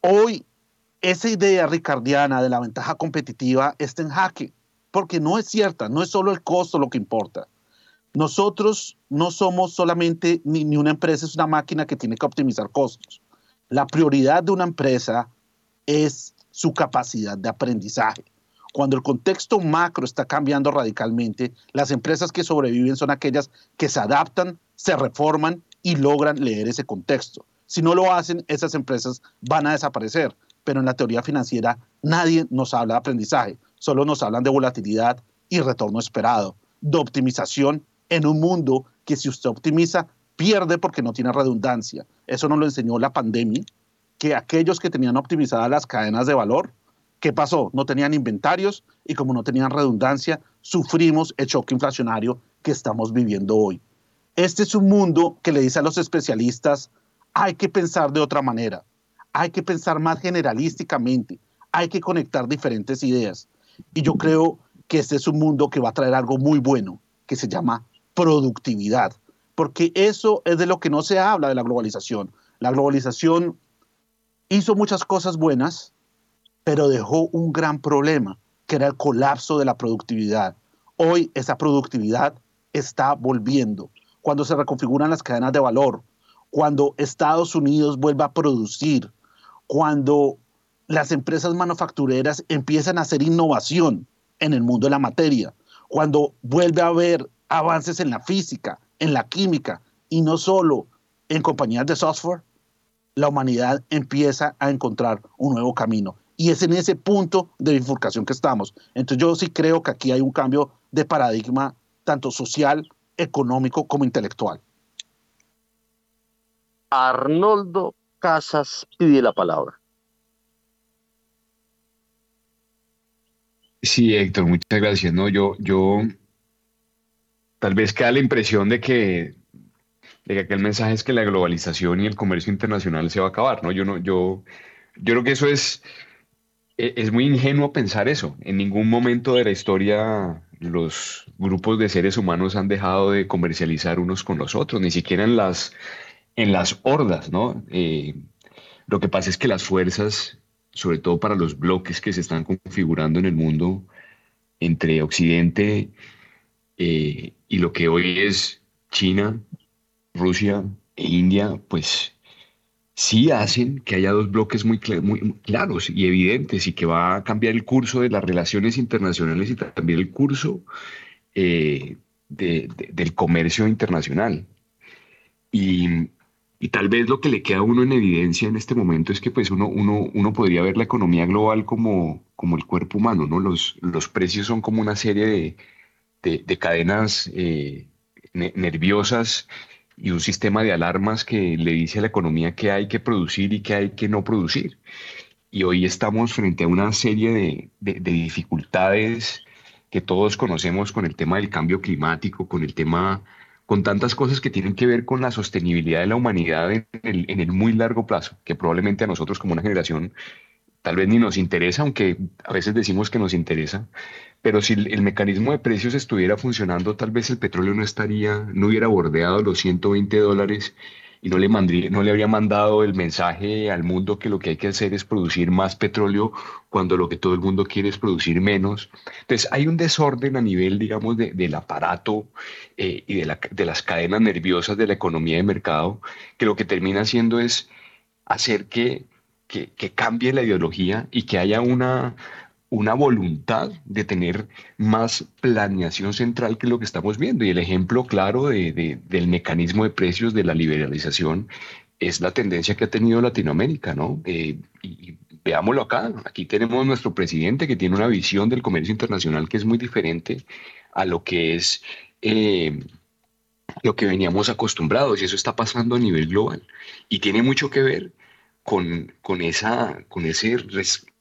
[SPEAKER 3] Hoy, esa idea ricardiana de la ventaja competitiva está en jaque porque no es cierta, no es solo el costo lo que importa. Nosotros no somos solamente ni, una empresa, es una máquina que tiene que optimizar costos. La prioridad de una empresa es su capacidad de aprendizaje. Cuando el contexto macro está cambiando radicalmente, las empresas que sobreviven son aquellas que se adaptan, se reforman y logran leer ese contexto. Si no lo hacen, esas empresas van a desaparecer. Pero en la teoría financiera nadie nos habla de aprendizaje solo nos hablan de volatilidad y retorno esperado, de optimización en un mundo que si usted optimiza, pierde porque no tiene redundancia. Eso nos lo enseñó la pandemia, que aquellos que tenían optimizadas las cadenas de valor, ¿qué pasó? No tenían inventarios y como no tenían redundancia, sufrimos el choque inflacionario que estamos viviendo hoy. Este es un mundo que le dice a los especialistas, hay que pensar de otra manera, hay que pensar más generalísticamente, hay que conectar diferentes ideas. Y yo creo que este es un mundo que va a traer algo muy bueno, que se llama productividad, porque eso es de lo que no se habla de la globalización. La globalización hizo muchas cosas buenas, pero dejó un gran problema, que era el colapso de la productividad. Hoy esa productividad está volviendo. Cuando se reconfiguran las cadenas de valor, cuando Estados Unidos vuelva a producir, cuando las empresas manufactureras empiezan a hacer innovación en el mundo de la materia, cuando vuelve a haber avances en la física, en la química y no solo en compañías de software, la humanidad empieza a encontrar un nuevo camino. Y es en ese punto de bifurcación que estamos. Entonces yo sí creo que aquí hay un cambio de paradigma, tanto social, económico como intelectual.
[SPEAKER 5] Arnoldo Casas pide la palabra.
[SPEAKER 6] Sí, Héctor, muchas gracias. No, yo, yo tal vez queda la impresión de que, de que aquel mensaje es que la globalización y el comercio internacional se va a acabar, ¿no? Yo no, yo, yo creo que eso es, e, es muy ingenuo pensar eso. En ningún momento de la historia los grupos de seres humanos han dejado de comercializar unos con los otros, ni siquiera en las, en las hordas, ¿no? Eh, lo que pasa es que las fuerzas sobre todo para los bloques que se están configurando en el mundo entre Occidente eh, y lo que hoy es China, Rusia e India, pues sí hacen que haya dos bloques muy, muy, claros y evidentes y que va a cambiar el curso de las relaciones internacionales y también el curso eh, del comercio internacional. Y, y tal vez lo que le queda a uno en evidencia en este momento es que pues uno, uno, uno podría ver la economía global como, como el cuerpo humano, ¿no? Los, los precios son como una serie de, de, cadenas eh, nerviosas y un sistema de alarmas que le dice a la economía qué hay que producir y qué hay que no producir. Y hoy estamos frente a una serie de, de, de dificultades que todos conocemos con el tema del cambio climático, con el tema con tantas cosas que tienen que ver con la sostenibilidad de la humanidad en el, muy largo plazo, que probablemente a nosotros como una generación tal vez ni nos interesa, aunque a veces decimos que nos interesa, pero si el, mecanismo de precios estuviera funcionando, tal vez el petróleo no estaría, no hubiera bordeado los 120 dólares y no le, no le habría mandado el mensaje al mundo que lo que hay que hacer es producir más petróleo cuando lo que todo el mundo quiere es producir menos. Entonces hay un desorden a nivel, digamos, del aparato eh, y de, la, de las cadenas nerviosas de la economía de mercado, que lo que termina haciendo es hacer que, que cambie la ideología y que haya una, una voluntad de tener más planeación central que lo que estamos viendo. Y el ejemplo claro de, del mecanismo de precios de la liberalización es la tendencia que ha tenido Latinoamérica, ¿no? Eh, y, veámoslo acá. Aquí tenemos nuestro presidente que tiene una visión del comercio internacional que es muy diferente a lo que es eh, lo que veníamos acostumbrados y eso está pasando a nivel global y tiene mucho que ver con, con, esa, con, ese,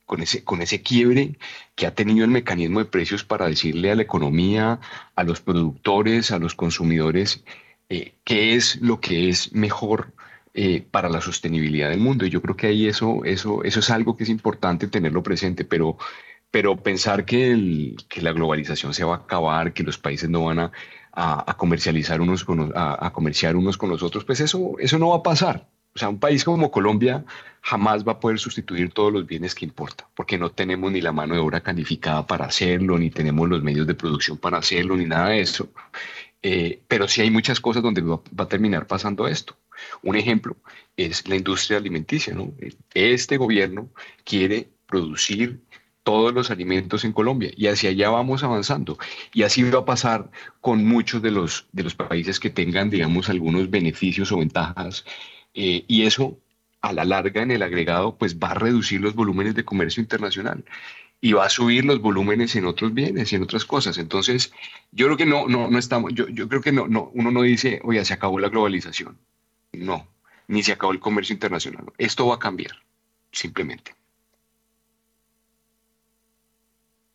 [SPEAKER 6] con, ese, con ese quiebre que ha tenido el mecanismo de precios para decirle a la economía, a los productores, a los consumidores, eh, qué es lo que es mejor eh, para la sostenibilidad del mundo. Y yo creo que ahí eso, eso, eso es algo que es importante tenerlo presente, pero, pero pensar que, el, que la globalización se va a acabar, que los países no van a, a, comercializar unos con, a, comerciar unos con los otros, pues eso, eso no va a pasar. O sea, un país como Colombia jamás va a poder sustituir todos los bienes que importa, porque no tenemos ni la mano de obra calificada para hacerlo, ni tenemos los medios de producción para hacerlo, ni nada de eso. Eh, pero sí hay muchas cosas donde va, a terminar pasando esto. Un ejemplo es la industria alimenticia. ¿no? Este gobierno quiere producir todos los alimentos en Colombia y hacia allá vamos avanzando. Y así va a pasar con muchos de los, de los países que tengan, digamos, algunos beneficios o ventajas. Eh, y eso, a la larga, en el agregado, pues va a reducir los volúmenes de comercio internacional y va a subir los volúmenes en otros bienes y en otras cosas. Entonces, yo creo que no, no, no estamos, yo, yo creo que no, no, uno no dice, oye, se acabó la globalización. No, ni se acabó el comercio internacional. Esto va a cambiar, simplemente.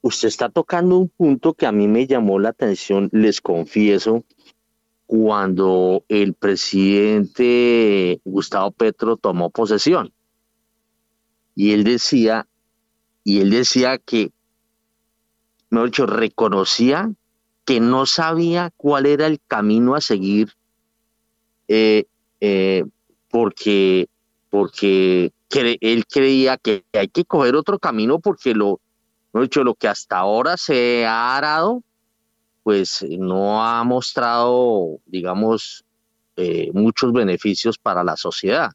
[SPEAKER 5] usted está tocando un punto que a mí me llamó la atención, les confieso, cuando el presidente Gustavo Petro tomó posesión. Y él decía, y él decía que, mejor dicho, reconocía que no sabía cuál era el camino a seguir, eh, eh, porque, porque él creía que hay que coger otro camino porque lo, dicho, lo que hasta ahora se ha arado, pues no ha mostrado, digamos, eh, muchos beneficios para la sociedad.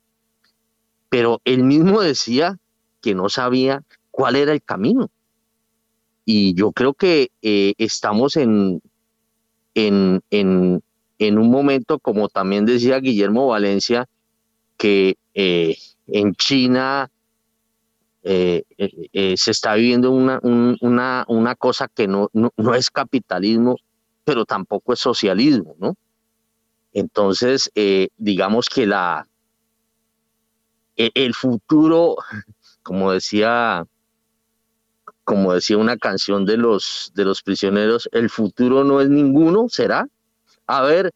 [SPEAKER 5] Pero él mismo decía que no sabía cuál era el camino. Y yo creo que eh, estamos en, en, en, en, un momento, como también decía Guillermo Valencia, que eh, en China eh, eh, eh, se está viviendo una, una, una cosa que no, no, es capitalismo, pero tampoco es socialismo, ¿no? Entonces, digamos que la, e, el futuro, como decía, como decía una canción de los, de los prisioneros, el futuro no es ninguno, ¿será? A ver,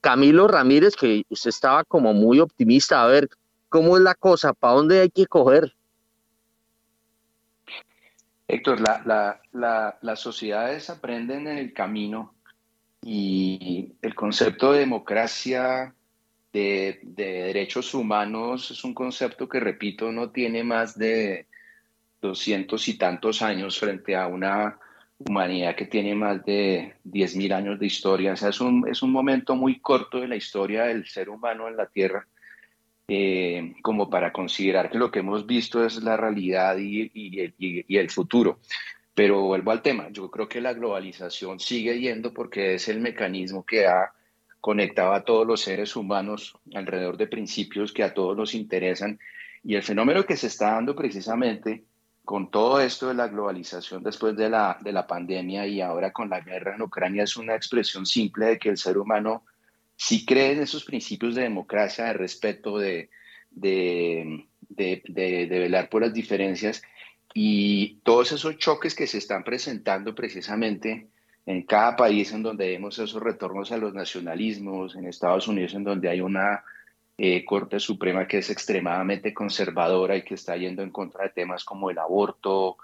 [SPEAKER 5] Camilo Ramírez, que usted estaba como muy optimista, a ver, ¿Cómo es la cosa? ¿Para dónde hay que coger?
[SPEAKER 7] Héctor, las sociedades aprenden en el camino y el concepto de democracia, de, derechos humanos, es un concepto que, repito, no tiene más de doscientos y tantos años frente a una humanidad que tiene más de diez mil años de historia. O sea, es un, es un momento muy corto de la historia del ser humano en la Tierra eh, como para considerar que lo que hemos visto es la realidad y, y, el futuro. Pero vuelvo al tema, yo creo que la globalización sigue yendo porque es el mecanismo que ha conectado a todos los seres humanos alrededor de principios que a todos nos interesan. Y el fenómeno que se está dando precisamente con todo esto de la globalización después de la, de la pandemia y ahora con la guerra en Ucrania es una expresión simple de que el ser humano si cree en esos principios de democracia, de respeto, de, de, de, velar por las diferencias y todos esos choques que se están presentando precisamente en cada país en donde vemos esos retornos a los nacionalismos, en Estados Unidos en donde hay una eh, Corte Suprema que es extremadamente conservadora y que está yendo en contra de temas como el aborto,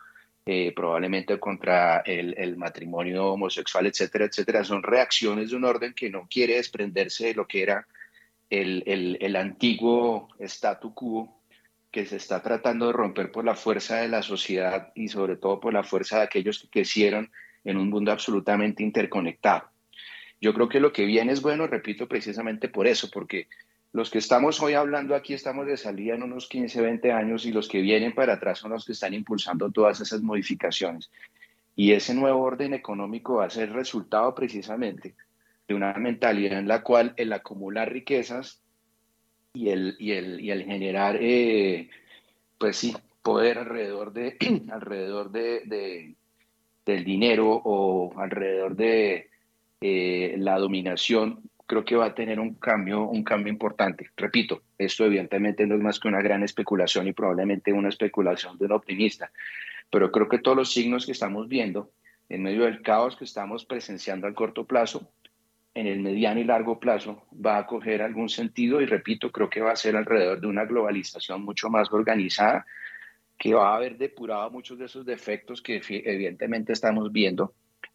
[SPEAKER 7] eh, probablemente contra el, matrimonio homosexual, etcétera, etcétera, son reacciones de un orden que no quiere desprenderse de lo que era el, el antiguo statu quo que se está tratando de romper por la fuerza de la sociedad y sobre todo por la fuerza de aquellos que crecieron en un mundo absolutamente interconectado. Yo creo que lo que viene es bueno, repito, precisamente por eso, porque los que estamos hoy hablando aquí estamos de salida en unos 15, 20 años y los que vienen para atrás son los que están impulsando todas esas modificaciones. Y ese nuevo orden económico va a ser resultado precisamente de una mentalidad en la cual el acumular riquezas y el, y el, y el generar, eh, pues sí, poder alrededor, de, alrededor de, del dinero o alrededor de eh, la dominación creo que va a tener un cambio, un cambio importante. Repito, esto evidentemente no es más que una gran especulación y probablemente una especulación de un optimista, pero creo que todos los signos que estamos viendo en medio del caos que estamos presenciando al corto plazo, en el mediano y largo plazo va a coger algún sentido y repito, creo que va a ser alrededor de una globalización mucho más organizada, que va a haber depurado muchos de esos defectos que evidentemente estamos viendo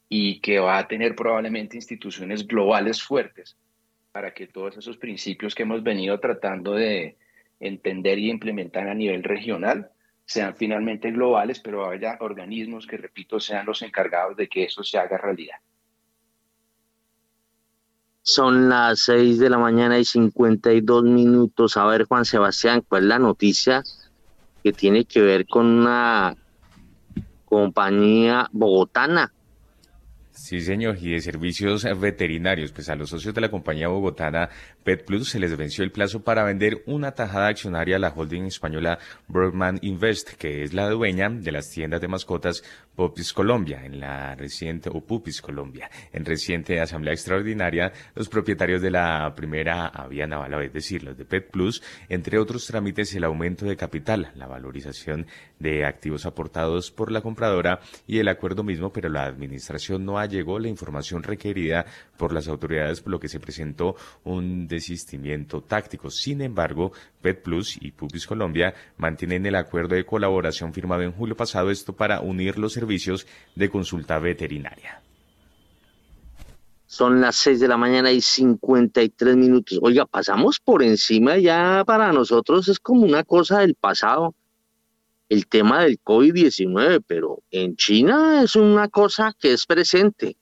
[SPEAKER 7] y que va a tener probablemente instituciones globales fuertes para que todos esos principios que hemos venido tratando de entender y implementar a nivel regional sean finalmente globales, pero haya organismos que, repito, sean los encargados de que eso se haga realidad.
[SPEAKER 5] Son las 6 de la mañana y 52 minutos. A ver, Juan Sebastián, ¿cuál es la noticia que tiene que ver con una compañía bogotana
[SPEAKER 1] Sí, señor, y de servicios veterinarios, pues a los socios de la compañía bogotana Pet Plus se les venció el plazo para vender una tajada accionaria a la holding española Broadman Invest, que es la dueña de las tiendas de mascotas Pupis Colombia, en la reciente, o Pupis Colombia, en reciente asamblea extraordinaria, los propietarios de la primera habían avalado, es decir, los de Pet Plus, entre otros trámites, el aumento de capital, la valorización de activos aportados por la compradora y el acuerdo mismo, pero la administración no ha llegó la información requerida por las autoridades, por lo que se presentó un desistimiento táctico. Sin embargo, PetPlus y Pupis Colombia mantienen el acuerdo de colaboración firmado en julio pasado, esto para unir los servicios de consulta veterinaria.
[SPEAKER 5] Son las 6 de la mañana y 53 minutos. Oiga, pasamos por encima ya para nosotros, es como una cosa del pasado el tema del COVID-19, pero en China es una cosa que es presente.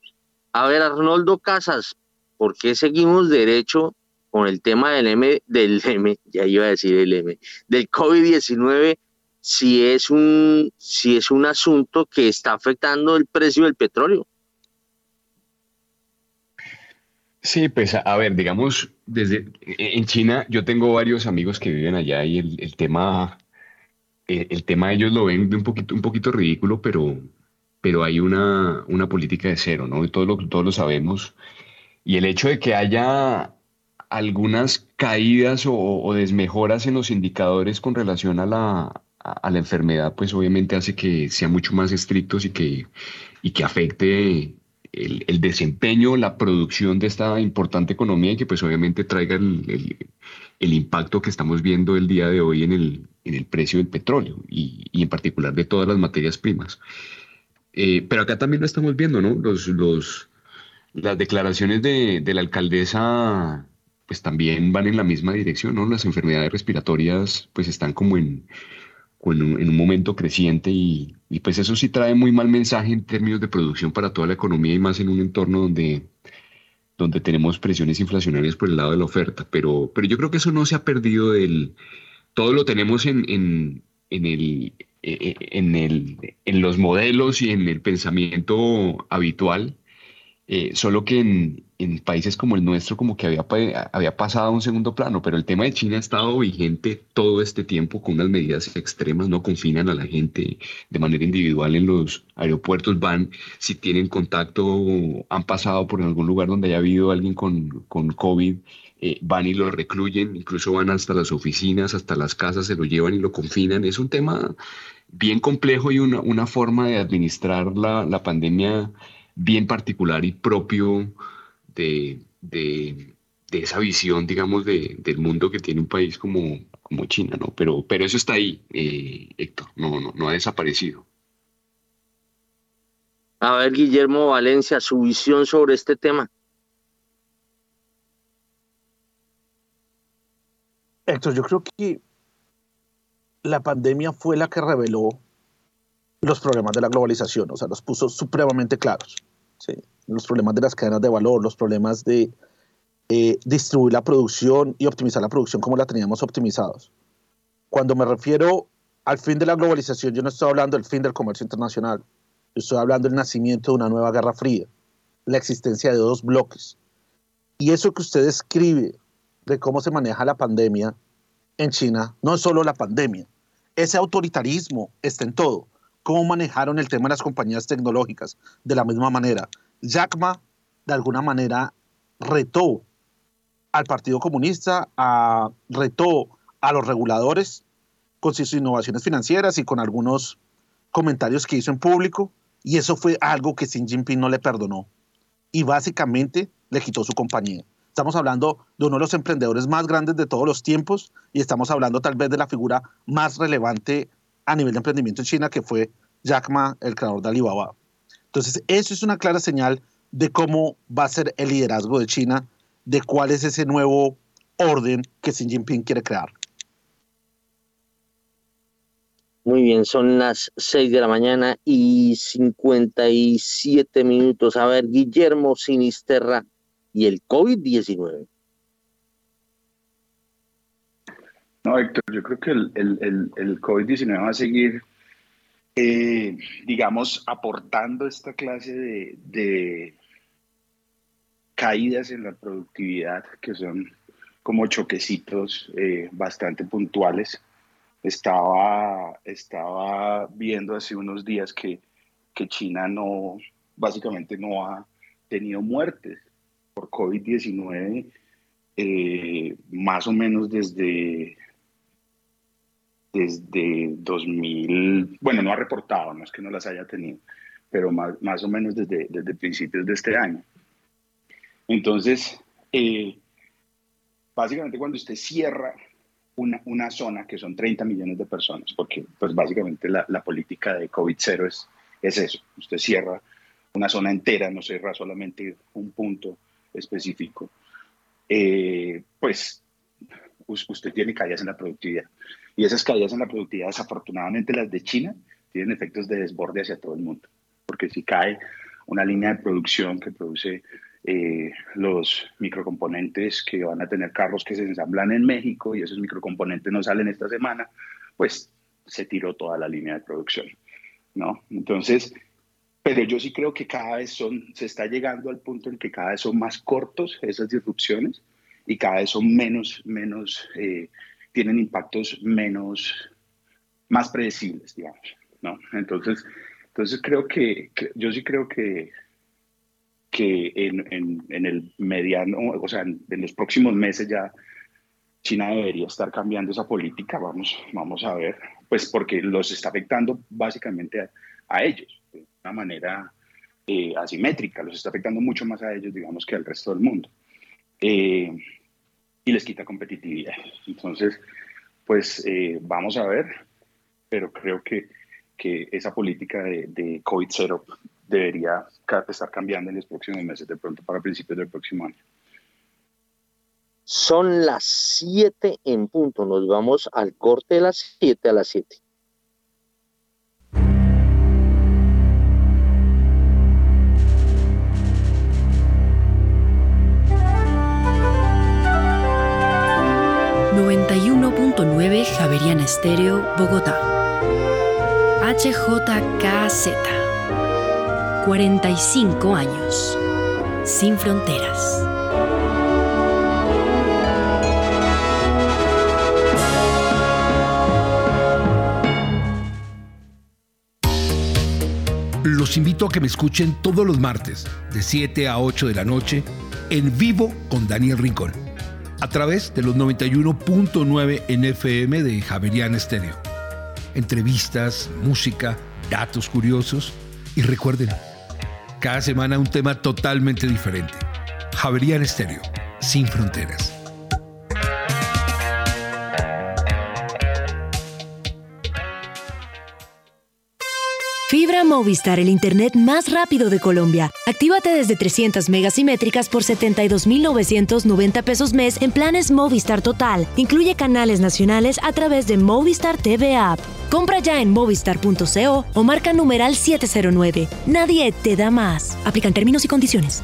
[SPEAKER 5] A ver, Arnoldo Casas, ¿por qué seguimos derecho con el tema del M, del M, ya iba a decir el M, del COVID-19 si es un si es un asunto que está afectando el precio del petróleo?
[SPEAKER 6] Sí, pues a, ver, digamos, desde en China yo tengo varios amigos que viven allá y el, el tema el tema ellos lo ven un poquito, un poquito ridículo, pero, pero hay una, una política de cero, ¿no? Y todos todos lo sabemos. Y el hecho de que haya algunas caídas o, desmejoras en los indicadores con relación a la, a, la enfermedad, pues obviamente hace que sean mucho más estrictos y que, y que afecte el, el, desempeño, la producción de esta importante economía y que pues obviamente traiga el, el impacto que estamos viendo el día de hoy en el, en precio del petróleo y, y, en particular de todas las materias primas. Eh, pero acá también lo estamos viendo, ¿no? Los, los, las declaraciones de, de, la alcaldesa pues también van en la misma dirección, ¿no? Las enfermedades respiratorias pues están como en, en, un, en un momento creciente y, pues eso sí trae muy mal mensaje en términos de producción para toda la economía y más en un entorno donde donde tenemos presiones inflacionarias por el lado de la oferta, pero, pero yo creo que eso no se ha perdido. Todo lo tenemos en, en, en el, eh, eh, en, el, en los modelos y en el pensamiento habitual, eh, solo que en, países como el nuestro como que había, había pasado a un segundo plano, pero el tema de China ha estado vigente todo este tiempo con unas medidas extremas, no confinan a la gente de manera individual en los aeropuertos, van, si tienen contacto, han pasado por algún lugar donde haya habido alguien con, con COVID, eh, van y lo recluyen, incluso van hasta las oficinas, hasta las casas, se lo llevan y lo confinan. Es un tema bien complejo y una, una forma de administrar la, la pandemia bien particular y propio de, de, esa visión, digamos, de, del mundo que tiene un país como, como China, ¿no? Pero, pero eso está ahí, eh, Héctor, no, no, no ha desaparecido.
[SPEAKER 5] A ver, Guillermo Valencia, su visión sobre este tema.
[SPEAKER 3] Héctor, yo creo que la pandemia fue la que reveló los problemas de la globalización, o sea, los puso supremamente claros. ¿Sí? Los problemas de las cadenas de valor, los problemas de eh, distribuir la producción y optimizar la producción como la teníamos optimizados. Cuando me refiero al fin de la globalización, yo no estoy hablando del fin del comercio internacional, yo estoy hablando del nacimiento de una nueva guerra fría, la existencia de dos bloques. Y eso que usted describe de cómo se maneja la pandemia en China, no es solo la pandemia, ese autoritarismo está en todo. Cómo manejaron el tema de las compañías tecnológicas de la misma manera. Jack Ma, de alguna manera, retó al Partido Comunista, retó a los reguladores con sus innovaciones financieras y con algunos comentarios que hizo en público, y eso fue algo que Xi Jinping no le perdonó. Y básicamente le quitó su compañía. Estamos hablando de uno de los emprendedores más grandes de todos los tiempos y estamos hablando tal vez de la figura más relevante a nivel de emprendimiento en China, que fue Jack Ma, el creador de Alibaba. Entonces, eso es una clara señal de cómo va a ser el liderazgo de China de cuál es ese nuevo orden que Xi Jinping quiere crear.
[SPEAKER 5] Muy bien, son las 6 de la mañana y 57 minutos. A ver, Guillermo Sinisterra y el COVID-19.
[SPEAKER 4] No, Héctor, yo creo que el, el, el, COVID-19 va a seguir, eh, digamos, aportando esta clase de, caídas en la productividad, que son como choquecitos eh, bastante puntuales. Estaba, estaba viendo hace unos días que, que China no, básicamente no ha tenido muertes por COVID-19 eh, más o menos desde, desde 2000, bueno, no ha reportado, no es que no las haya tenido, pero más, más o menos desde, desde principios de este año. Entonces, eh, básicamente cuando usted cierra una, una, zona que son 30 millones de personas, porque pues básicamente la, la política de COVID-0 es, es eso, usted cierra una zona entera, no cierra solamente un punto específico, eh, pues usted tiene caídas en la productividad. Y esas caídas en la productividad, desafortunadamente las de China, tienen efectos de desborde hacia todo el mundo, porque si cae una línea de producción que produce eh, los microcomponentes que van a tener carros que se ensamblan en México y esos microcomponentes no salen esta semana, pues se tiró toda la línea de producción, ¿no? Entonces, pero yo sí creo que cada vez son, se está llegando al punto en que cada vez son más cortos esas disrupciones y cada vez son menos, menos, eh, tienen impactos menos, más predecibles, digamos, ¿no? Entonces, entonces creo que, yo sí creo que que en, en, el mediano, o sea, en, los próximos meses ya China debería estar cambiando esa política, vamos, vamos a ver, pues porque los está afectando básicamente a, ellos, de una manera eh, asimétrica, los está afectando mucho más a ellos, digamos, que al resto del mundo. Eh, y les quita competitividad. Entonces, pues eh, vamos a ver, pero creo que, que esa política de, de COVID-0 debería estar cambiando en los próximos meses, de pronto para principios del próximo año.
[SPEAKER 5] Son las 7 en punto. Nos vamos al corte de las 7 a las 7.
[SPEAKER 8] Javeriana Estéreo, Bogotá. HJKZ 45 años. Sin fronteras.
[SPEAKER 9] Los invito a que me escuchen todos los martes, de 7 a 8 de la noche, en vivo con Daniel Rincón, a través de los 91.9 NFM de Javerian Estéreo. Entrevistas, música, datos curiosos y recuerden, cada semana un tema totalmente diferente. Javerian Estéreo, sin fronteras.
[SPEAKER 8] Movistar, el internet más rápido de Colombia. Actívate desde 300 megasimétricas por 72,990 pesos mes en planes Movistar Total. Incluye canales nacionales a través de Movistar TV App. Compra ya en movistar.co o marca numeral 709. Nadie te da más. Aplican términos y condiciones.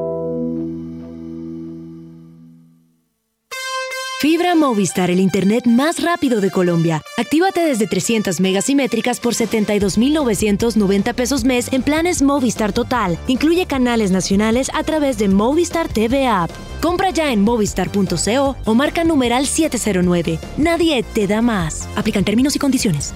[SPEAKER 8] Fibra Movistar, el internet más rápido de Colombia. Actívate desde 300 megas simétricas por 72,990 pesos mes en planes Movistar Total. Incluye canales nacionales a través de Movistar TV App. Compra ya en movistar.co o marca numeral 709. Nadie te da más. Aplican términos y condiciones.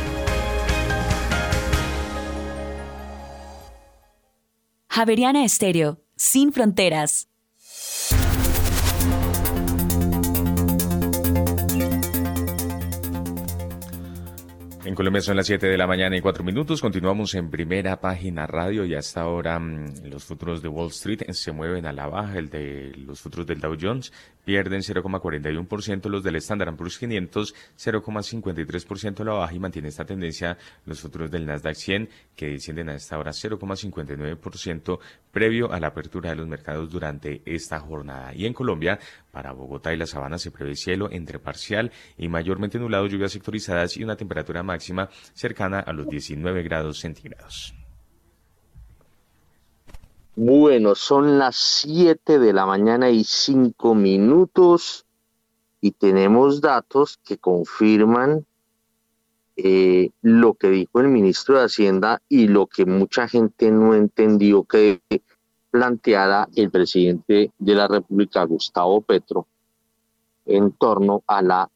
[SPEAKER 10] Javeriana Estéreo, sin fronteras.
[SPEAKER 1] En Colombia son las 7 de la mañana y 4 minutos. Continuamos en primera página radio y hasta ahora mm, los futuros de Wall Street se mueven a la baja. El de los futuros del Dow Jones pierden 0,41%, los del Standard Poor's 500 0,53% a la baja y mantiene esta tendencia los futuros del Nasdaq 100 que descienden a esta hora 0,59% previo a la apertura de los mercados durante esta jornada. Y en Colombia, para Bogotá y la Sabana se prevé cielo entre parcial y mayormente nublado, lluvias sectorizadas y una temperatura máxima cercana a los 19 grados centígrados.
[SPEAKER 5] Bueno, son las 7 de la mañana y 5 minutos y tenemos datos que confirman eh, lo que dijo el ministro de Hacienda y lo que mucha gente no entendió que planteara el presidente de la República, Gustavo Petro, en torno a la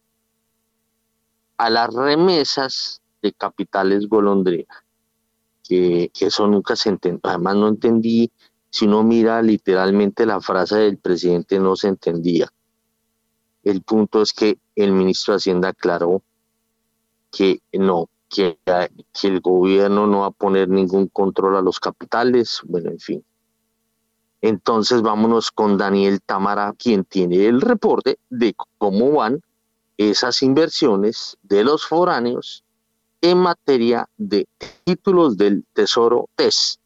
[SPEAKER 5] las remesas de capitales golondrina, que, eso nunca se entendió. Además no entendí si uno mira literalmente la frase del presidente no se entendía. El punto es que el ministro de Hacienda aclaró que no, que el gobierno no va a poner ningún control a los capitales, bueno, en fin. Entonces vámonos con Daniel Tamara, quien tiene el reporte de cómo van esas inversiones de los foráneos en materia de títulos del Tesoro TES.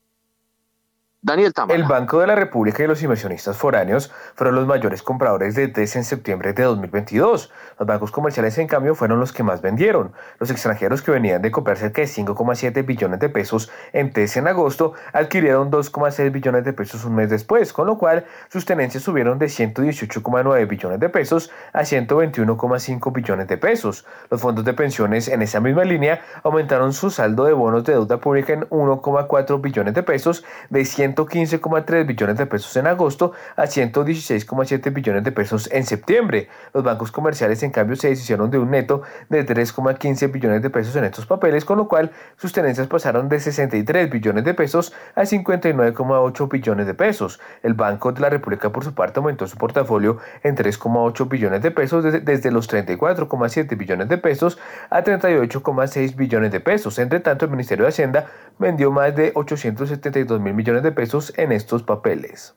[SPEAKER 5] Daniel Tamara.
[SPEAKER 11] El Banco de la República y los inversionistas foráneos fueron los mayores compradores de TES en septiembre de 2022. Los bancos comerciales, en cambio, fueron los que más vendieron. Los extranjeros que venían de comprar cerca de 5,7 billones de pesos en TES en agosto adquirieron 2,6 billones de pesos un mes después, con lo cual sus tenencias subieron de 118,9 billones de pesos a 121,5 billones de pesos. Los fondos de pensiones en esa misma línea aumentaron su saldo de bonos de deuda pública en 1,4 billones de pesos de 100 115,3 billones de pesos en agosto a 116,7 billones de pesos en septiembre. Los bancos comerciales, en cambio, se deshicieron de un neto de 3,15 billones de pesos en estos papeles, con lo cual sus tenencias pasaron de 63 billones de pesos a 59,8 billones de pesos. El Banco de la República, por su parte, aumentó su portafolio en 3,8 billones de pesos desde, los 34,7 billones de pesos a 38,6 billones de pesos. Entre tanto, el Ministerio de Hacienda vendió más de 872 mil millones de pesos en estos papeles.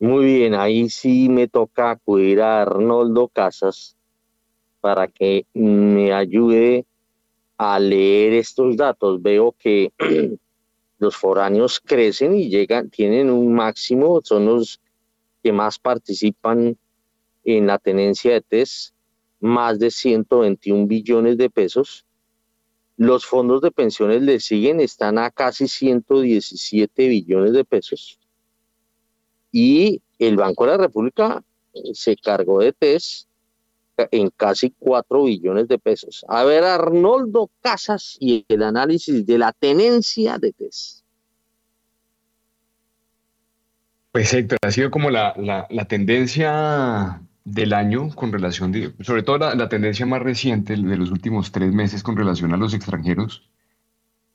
[SPEAKER 5] Muy bien, ahí sí me toca acudir a Arnoldo Casas para que me ayude a leer estos datos. Veo que los foráneos crecen y llegan, tienen un máximo, son los que más participan en la tenencia de TES, más de 121 billones de pesos los fondos de pensiones le siguen, están a casi 117 billones de pesos. Y el Banco de la República eh, se cargó de TES en casi 4 billones de pesos. A ver, Arnoldo Casas y el análisis de la tenencia de TES.
[SPEAKER 6] Pues Héctor, ha sido como la, la tendencia del año con relación, de, sobre todo la, tendencia más reciente de los últimos tres meses con relación a los extranjeros.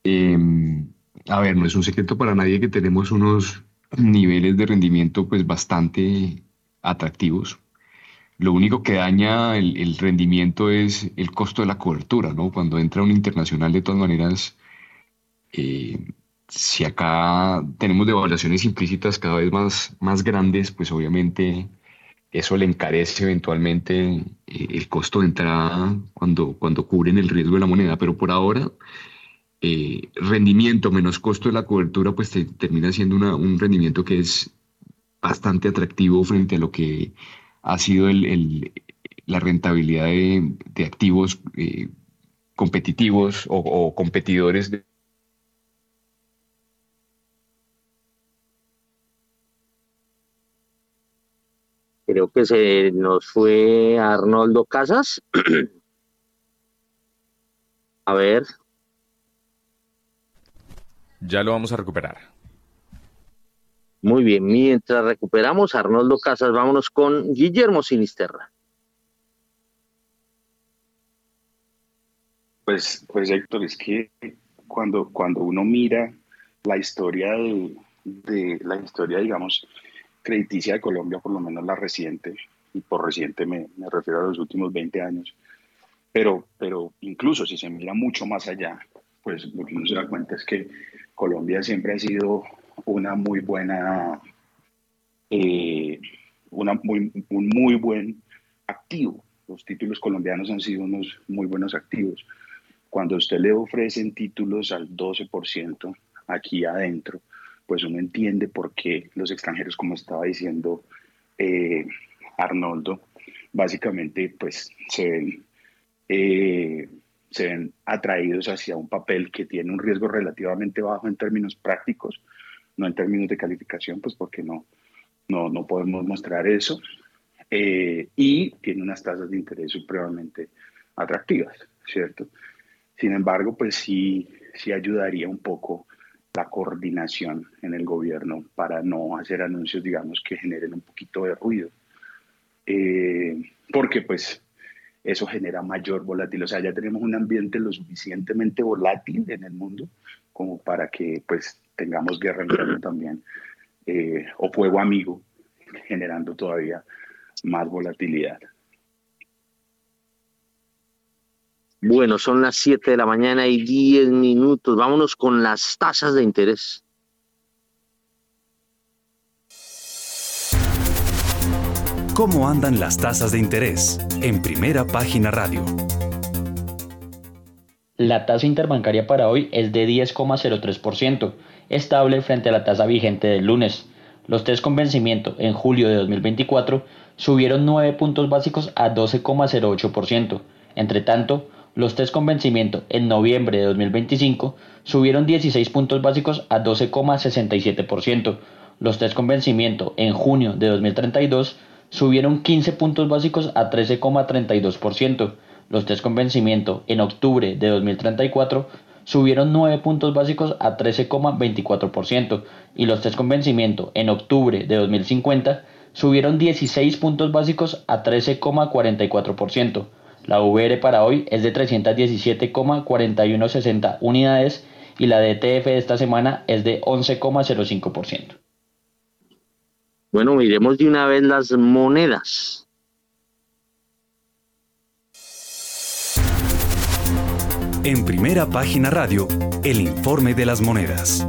[SPEAKER 6] Em, a ver, no es un secreto para nadie que tenemos unos niveles de rendimiento pues bastante atractivos. Lo único que daña el, rendimiento es el costo de la cobertura, ¿no? Cuando entra un internacional, de todas maneras, eh, si acá tenemos devaluaciones implícitas cada vez más, más grandes, pues obviamente eso le encarece eventualmente eh, el costo de entrada cuando, cuando cubren el riesgo de la moneda, pero por ahora eh, rendimiento menos costo de la cobertura pues termina siendo un rendimiento que es bastante atractivo frente a lo que ha sido el, la rentabilidad de, activos eh, competitivos o, o competidores de
[SPEAKER 5] Creo que se nos fue Arnoldo Casas. a ver.
[SPEAKER 1] Ya lo vamos a recuperar.
[SPEAKER 5] Muy bien, mientras recuperamos a Arnoldo Casas, vámonos con Guillermo Sinisterra.
[SPEAKER 4] Pues, pues Héctor, es que cuando, cuando uno mira la historia de, de la historia, digamos, crediticia de Colombia, por lo menos la reciente, y por reciente me, refiero a los últimos 20 años, pero, pero incluso si se mira mucho más allá, pues lo que uno se da cuenta es que Colombia siempre ha sido una muy buena, eh, una muy, un muy buen activo. Los títulos colombianos han sido unos muy buenos activos. Cuando usted le ofrecen títulos al 12% aquí adentro, pues uno entiende por qué los extranjeros, como estaba diciendo eh, Arnoldo, básicamente pues se ven, eh, se ven atraídos hacia un papel que tiene un riesgo relativamente bajo en términos prácticos, no en términos de calificación, pues porque no, no, no podemos mostrar eso, eh, y tiene unas tasas de interés supremamente atractivas, ¿cierto? Sin embargo, pues sí, sí ayudaría un poco la coordinación en el gobierno para no hacer anuncios, digamos, que generen un poquito de ruido. Eh, porque pues eso genera mayor volatilidad. O sea, ya tenemos un ambiente lo suficientemente volátil en el mundo como para que pues tengamos guerra interna también eh, o fuego amigo generando todavía más volatilidad.
[SPEAKER 5] Bueno, son las 7 de la mañana y 10 minutos. Vámonos con las tasas de interés.
[SPEAKER 2] ¿Cómo andan las tasas de interés? En primera página radio.
[SPEAKER 12] La tasa interbancaria para hoy es de 10,03%. estable frente a la tasa vigente del lunes. Los test con vencimiento en julio de 2024 subieron 9 puntos básicos a 12,08%. Entre tanto, los test con vencimiento en noviembre de 2025 subieron 16 puntos básicos a 12,67%. Los test con vencimiento en junio de 2032 subieron 15 puntos básicos a 13,32%. Los test con vencimiento en octubre de 2034 subieron 9 puntos básicos a 13,24% y los test con vencimiento en octubre de 2050 subieron 16 puntos básicos a 13,44%. La VR para hoy es de 317,4160 unidades y la DTF de esta semana es de 11,05%.
[SPEAKER 5] Bueno, miremos de una vez las monedas.
[SPEAKER 2] En primera página radio, el informe de las monedas.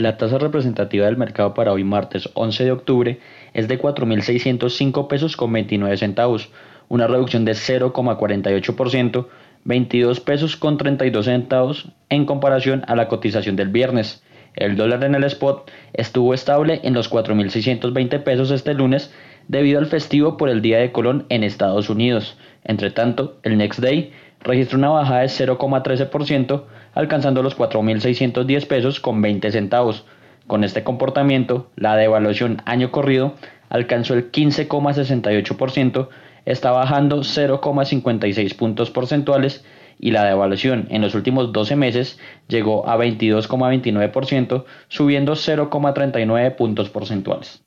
[SPEAKER 12] La tasa representativa del mercado para hoy martes 11 de octubre es de 4.605 pesos con 29 centavos, una reducción de 0,48%, 22 pesos con 32 centavos en comparación a la cotización del viernes. El dólar en el spot estuvo estable en los 4.620 pesos este lunes debido al festivo por el Día de Colón en Estados Unidos. Entre tanto, el Next Day registró una bajada de 0,13%, alcanzando los 4.610 pesos con 20 centavos. Con este comportamiento, la devaluación año corrido alcanzó el 15,68%, está bajando 0,56 puntos porcentuales y la devaluación en los últimos 12 meses llegó a 22,29%, subiendo 0,39 puntos porcentuales.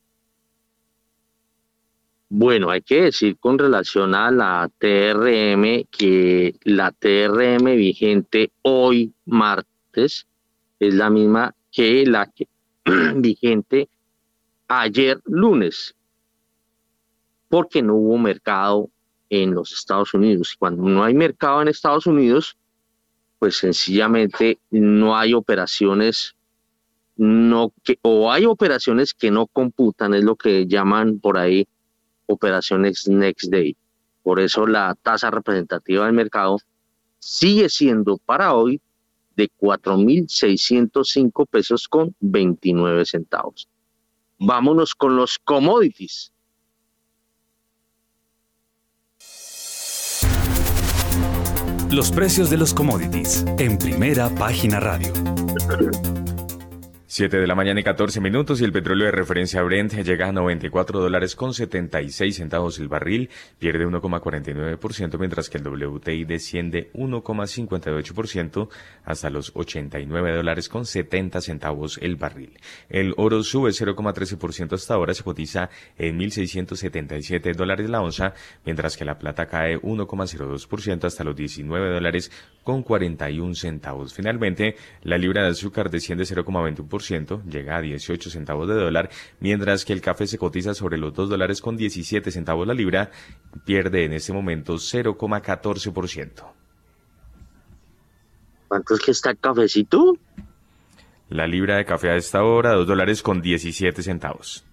[SPEAKER 5] Bueno, hay que decir con relación a la TRM que la TRM vigente hoy martes es la misma que la vigente ayer lunes, porque no hubo mercado en los Estados Unidos. Cuando no hay mercado en Estados Unidos, pues sencillamente no hay operaciones no que o hay operaciones que no computan, es lo que llaman por ahí operaciones next day. Por eso la tasa representativa del mercado sigue siendo para hoy de 4.605 pesos con 29 centavos. Vámonos con los commodities.
[SPEAKER 2] Los precios de los commodities en primera página radio.
[SPEAKER 1] 7 de la mañana y 14 minutos y el petróleo de referencia Brent llega a 94 dólares con 76 centavos el barril, pierde 1,49%, mientras que el WTI desciende 1,58% hasta los 89 dólares con 70 centavos el barril. El oro sube 0,13% hasta ahora, se cotiza en 1.677 dólares la onza, mientras que la plata cae 1,02% hasta los 19 dólares con 41 centavos. Finalmente, la libra de azúcar desciende 0,21% llega a 18 centavos de dólar, mientras que el café se cotiza sobre los 2 dólares con 17 centavos la libra, pierde en este momento 0,14%.
[SPEAKER 5] ¿Cuánto es que está el cafecito?
[SPEAKER 1] La libra de café a esta hora, 2 dólares con 17 centavos.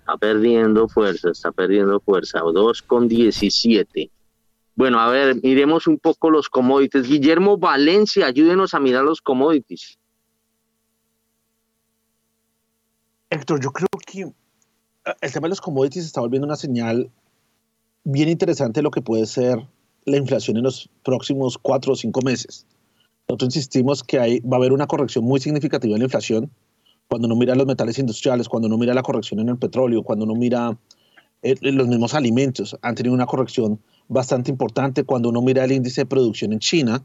[SPEAKER 5] Está perdiendo fuerza, está perdiendo fuerza, 2 con 17. Bueno, a ver, miremos un poco los commodities. Guillermo Valencia, ayúdenos a mirar los commodities.
[SPEAKER 3] Héctor, yo creo que ah, el tema de los commodities está volviendo una señal bien interesante de lo que puede ser la inflación en los próximos cuatro o cinco meses. Nosotros insistimos que hay, va a haber una corrección muy significativa en la inflación cuando uno mira los metales industriales, cuando uno mira la corrección en el petróleo, cuando uno mira eh, los mismos alimentos, han tenido una corrección bastante importante. Cuando uno mira el índice de producción en China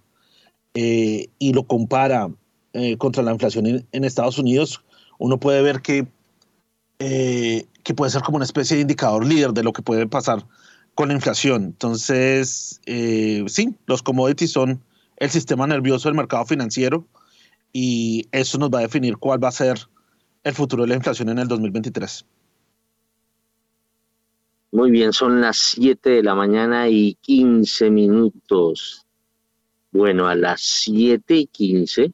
[SPEAKER 3] eh, y lo compara eh, contra la inflación en Estados Unidos, uno puede ver que eh, que puede ser como una especie de indicador líder de lo que puede pasar con la inflación. Entonces, eh, sí, los commodities son el sistema nervioso del mercado financiero y eso nos va a definir cuál va a ser el futuro de la inflación en el 2023.
[SPEAKER 5] Muy bien, son las 7 de la mañana y 15 minutos. Bueno, a las 7 y 15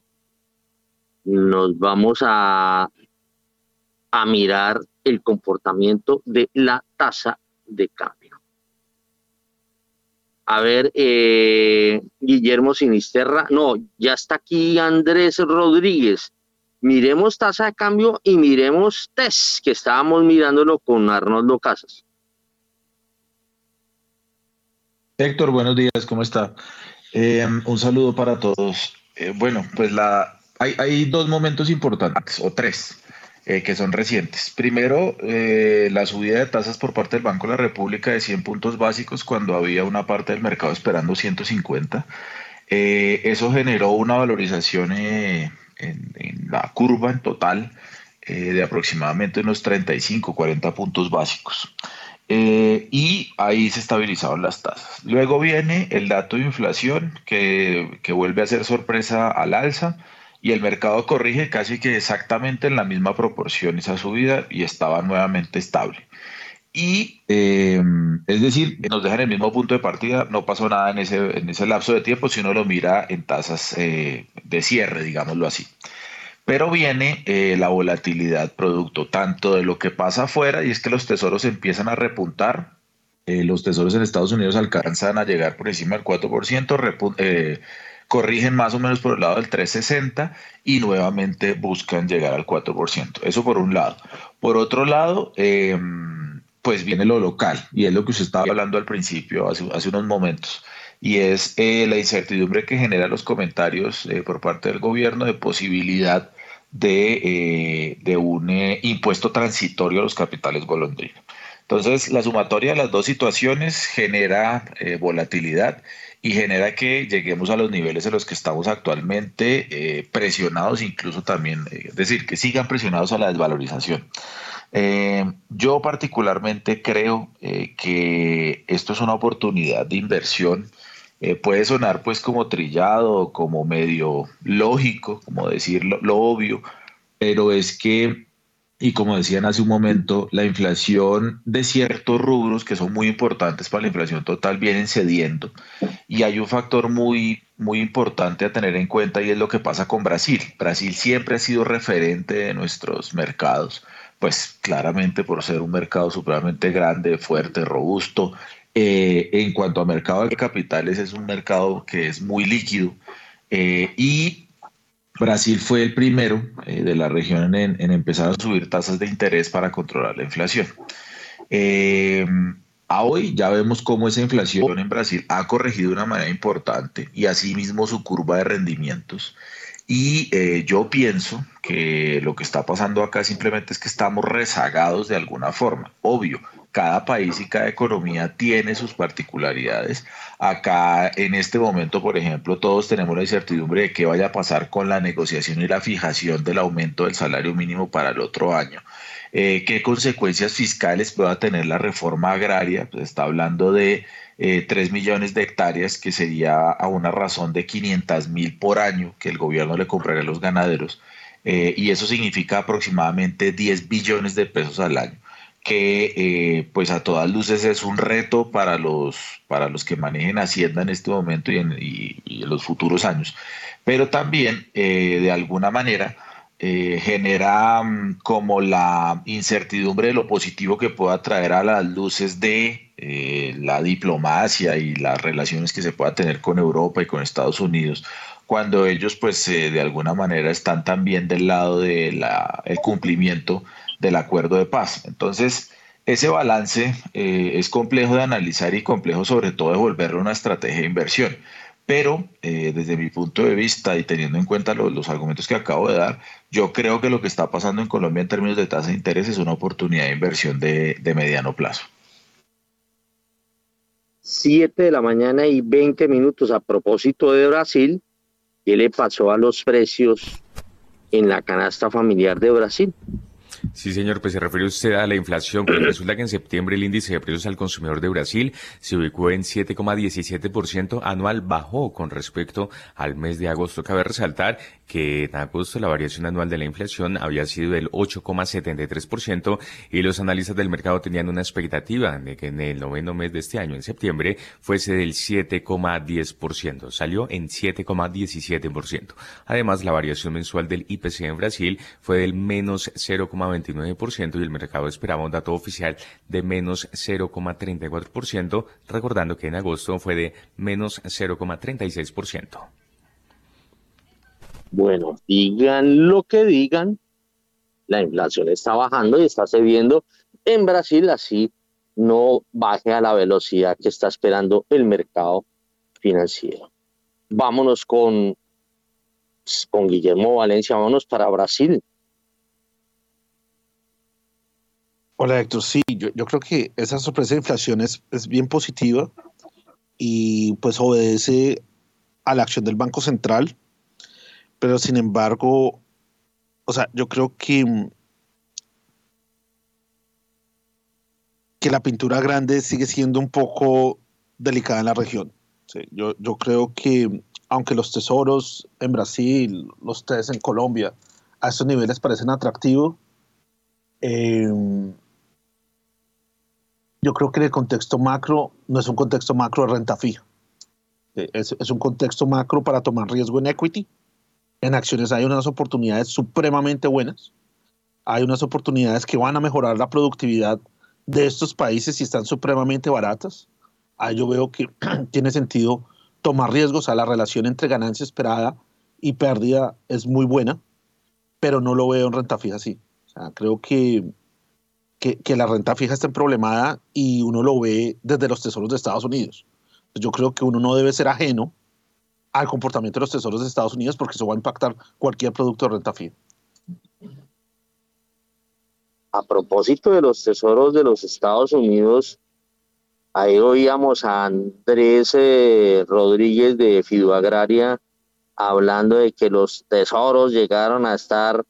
[SPEAKER 5] nos vamos a a mirar el comportamiento de la tasa de cambio. A ver, eh, Guillermo Sinisterra, no, ya está aquí Andrés Rodríguez. Miremos tasa de cambio y miremos test, que estábamos mirándolo con Arnoldo Casas.
[SPEAKER 13] Héctor, buenos días, ¿cómo está? Eh, un saludo para todos. Eh, bueno, pues la, hay, hay, dos momentos importantes, o tres, eh, que son recientes. Primero, la subida de tasas por parte del Banco de la República de 100 puntos básicos cuando había una parte del mercado esperando 150. eso generó una valorización en, en, la curva en total de aproximadamente unos 35, 40 puntos básicos. Eh, y ahí se estabilizaron las tasas. Luego viene el dato de inflación que, vuelve a ser sorpresa al alza y el mercado corrige casi que exactamente en la misma proporción esa subida y estaba nuevamente estable. Y eh, es decir, nos deja en el mismo punto de partida, no pasó nada en ese, en ese lapso de tiempo si uno lo mira en tasas eh, de cierre, digámoslo así. Pero viene eh, la volatilidad producto tanto de lo que pasa afuera, y es que los tesoros empiezan a repuntar. Los tesoros en Estados Unidos alcanzan a llegar por encima del 4%, eh, corrigen más o menos por el lado del 360 y nuevamente buscan llegar al 4%. Eso por un lado. Por otro lado, em, pues viene lo local, y es lo que usted estaba hablando al principio, hace, hace unos momentos y es la incertidumbre que genera los comentarios por parte del gobierno de posibilidad de, eh, un eh, impuesto transitorio a los capitales golondrina. Entonces, la sumatoria de las dos situaciones genera eh, volatilidad y genera que lleguemos a los niveles en los que estamos actualmente presionados, incluso también, es decir, que sigan presionados a la desvalorización. yo particularmente creo que esto es una oportunidad de inversión eh, puede sonar pues como trillado, como medio lógico, como decir lo, obvio, pero es que, y como decían hace un momento, la inflación de ciertos rubros que son muy importantes para la inflación total vienen cediendo. Y hay un factor muy, muy importante a tener en cuenta y es lo que pasa con Brasil. Brasil siempre ha sido referente de nuestros mercados pues claramente por ser un mercado supremamente grande, fuerte, robusto, eh, en cuanto a mercado de capitales, es un mercado que es muy líquido eh, y Brasil fue el primero eh, de la región en, empezar a subir tasas de interés para controlar la inflación. a hoy ya vemos cómo esa inflación en Brasil ha corregido de una manera importante y asimismo su curva de rendimientos. Y yo pienso que lo que está pasando acá simplemente es que estamos rezagados de alguna forma. Obvio, cada país y cada economía tiene sus particularidades. Acá en este momento, por ejemplo, todos tenemos la incertidumbre de qué vaya a pasar con la negociación y la fijación del aumento del salario mínimo para el otro año. Eh, qué consecuencias fiscales pueda tener la reforma agraria. Pues está hablando de eh, 3 millones de hectáreas, que sería a una razón de 500 mil por año que el gobierno le compraría a los ganaderos. Eh, y eso significa aproximadamente 10 billones de pesos al año que eh, pues a todas luces es un reto para los, para los que manejen Hacienda en este momento y en, los futuros años. Pero también, eh, de alguna manera, eh, genera mm, como la incertidumbre de lo positivo que pueda traer a las luces de la diplomacia y las relaciones que se pueda tener con Europa y con Estados Unidos cuando ellos pues de alguna manera están también del lado del el cumplimiento del acuerdo de paz. Entonces, ese balance eh, es complejo de analizar y complejo sobre todo de volverlo una estrategia de inversión. Pero eh, desde mi punto de vista y teniendo en cuenta los, argumentos que acabo de dar, yo creo que lo que está pasando en Colombia en términos de tasa de interés es una oportunidad de inversión de, de mediano plazo.
[SPEAKER 5] 7 de la mañana y 20 minutos a propósito de Brasil, ¿qué le pasó a los precios en la canasta familiar de Brasil?
[SPEAKER 1] Sí, señor, pues se refiere usted a la inflación, pues resulta que en septiembre el índice de precios al consumidor de Brasil se ubicó en 7,17% anual, bajó con respecto al mes de agosto. Cabe resaltar que en agosto la variación anual de la inflación había sido del 8,73% y los analistas del mercado tenían una expectativa de que en el noveno mes de este año, en septiembre, fuese del 7,10%. Salió en 7,17%. Además, la variación mensual del IPC en Brasil fue del menos 0,20 0,29% y el mercado esperaba un dato oficial de menos 0,34%, recordando que en agosto fue de menos 0,36%.
[SPEAKER 5] Bueno, digan lo que digan, la inflación está bajando y está cediendo en Brasil, así no baje a la velocidad que está esperando el mercado financiero. Vámonos con, con Guillermo Valencia, vámonos para Brasil.
[SPEAKER 3] Hola Héctor, sí, yo, creo que esa sorpresa de inflación es, es bien positiva y pues obedece a la acción del Banco Central, pero sin embargo, o sea, yo creo que que la pintura grande sigue siendo un poco delicada en la región. yo, yo creo que aunque los tesoros en Brasil, los test en Colombia, a estos niveles parecen atractivos, eh, yo creo que en el contexto macro no es un contexto macro de renta fija. Eh, es, es, un contexto macro para tomar riesgo en equity. En acciones hay unas oportunidades supremamente buenas. Hay unas oportunidades que van a mejorar la productividad de estos países y están supremamente baratas. Ahí yo veo que tiene sentido tomar riesgos. a la relación entre ganancia esperada y pérdida es muy buena, pero no lo veo en renta fija así. O sea, creo que, que, la renta fija está problemada y uno lo ve desde los tesoros de Estados Unidos. Yo creo que uno no debe ser ajeno al comportamiento de los tesoros de Estados Unidos porque eso va a impactar cualquier producto de renta fija
[SPEAKER 5] a propósito de los tesoros de los Estados Unidos, ahí oíamos a Andrés eh, Rodríguez de Fiduagraria hablando de que los tesoros llegaron a estar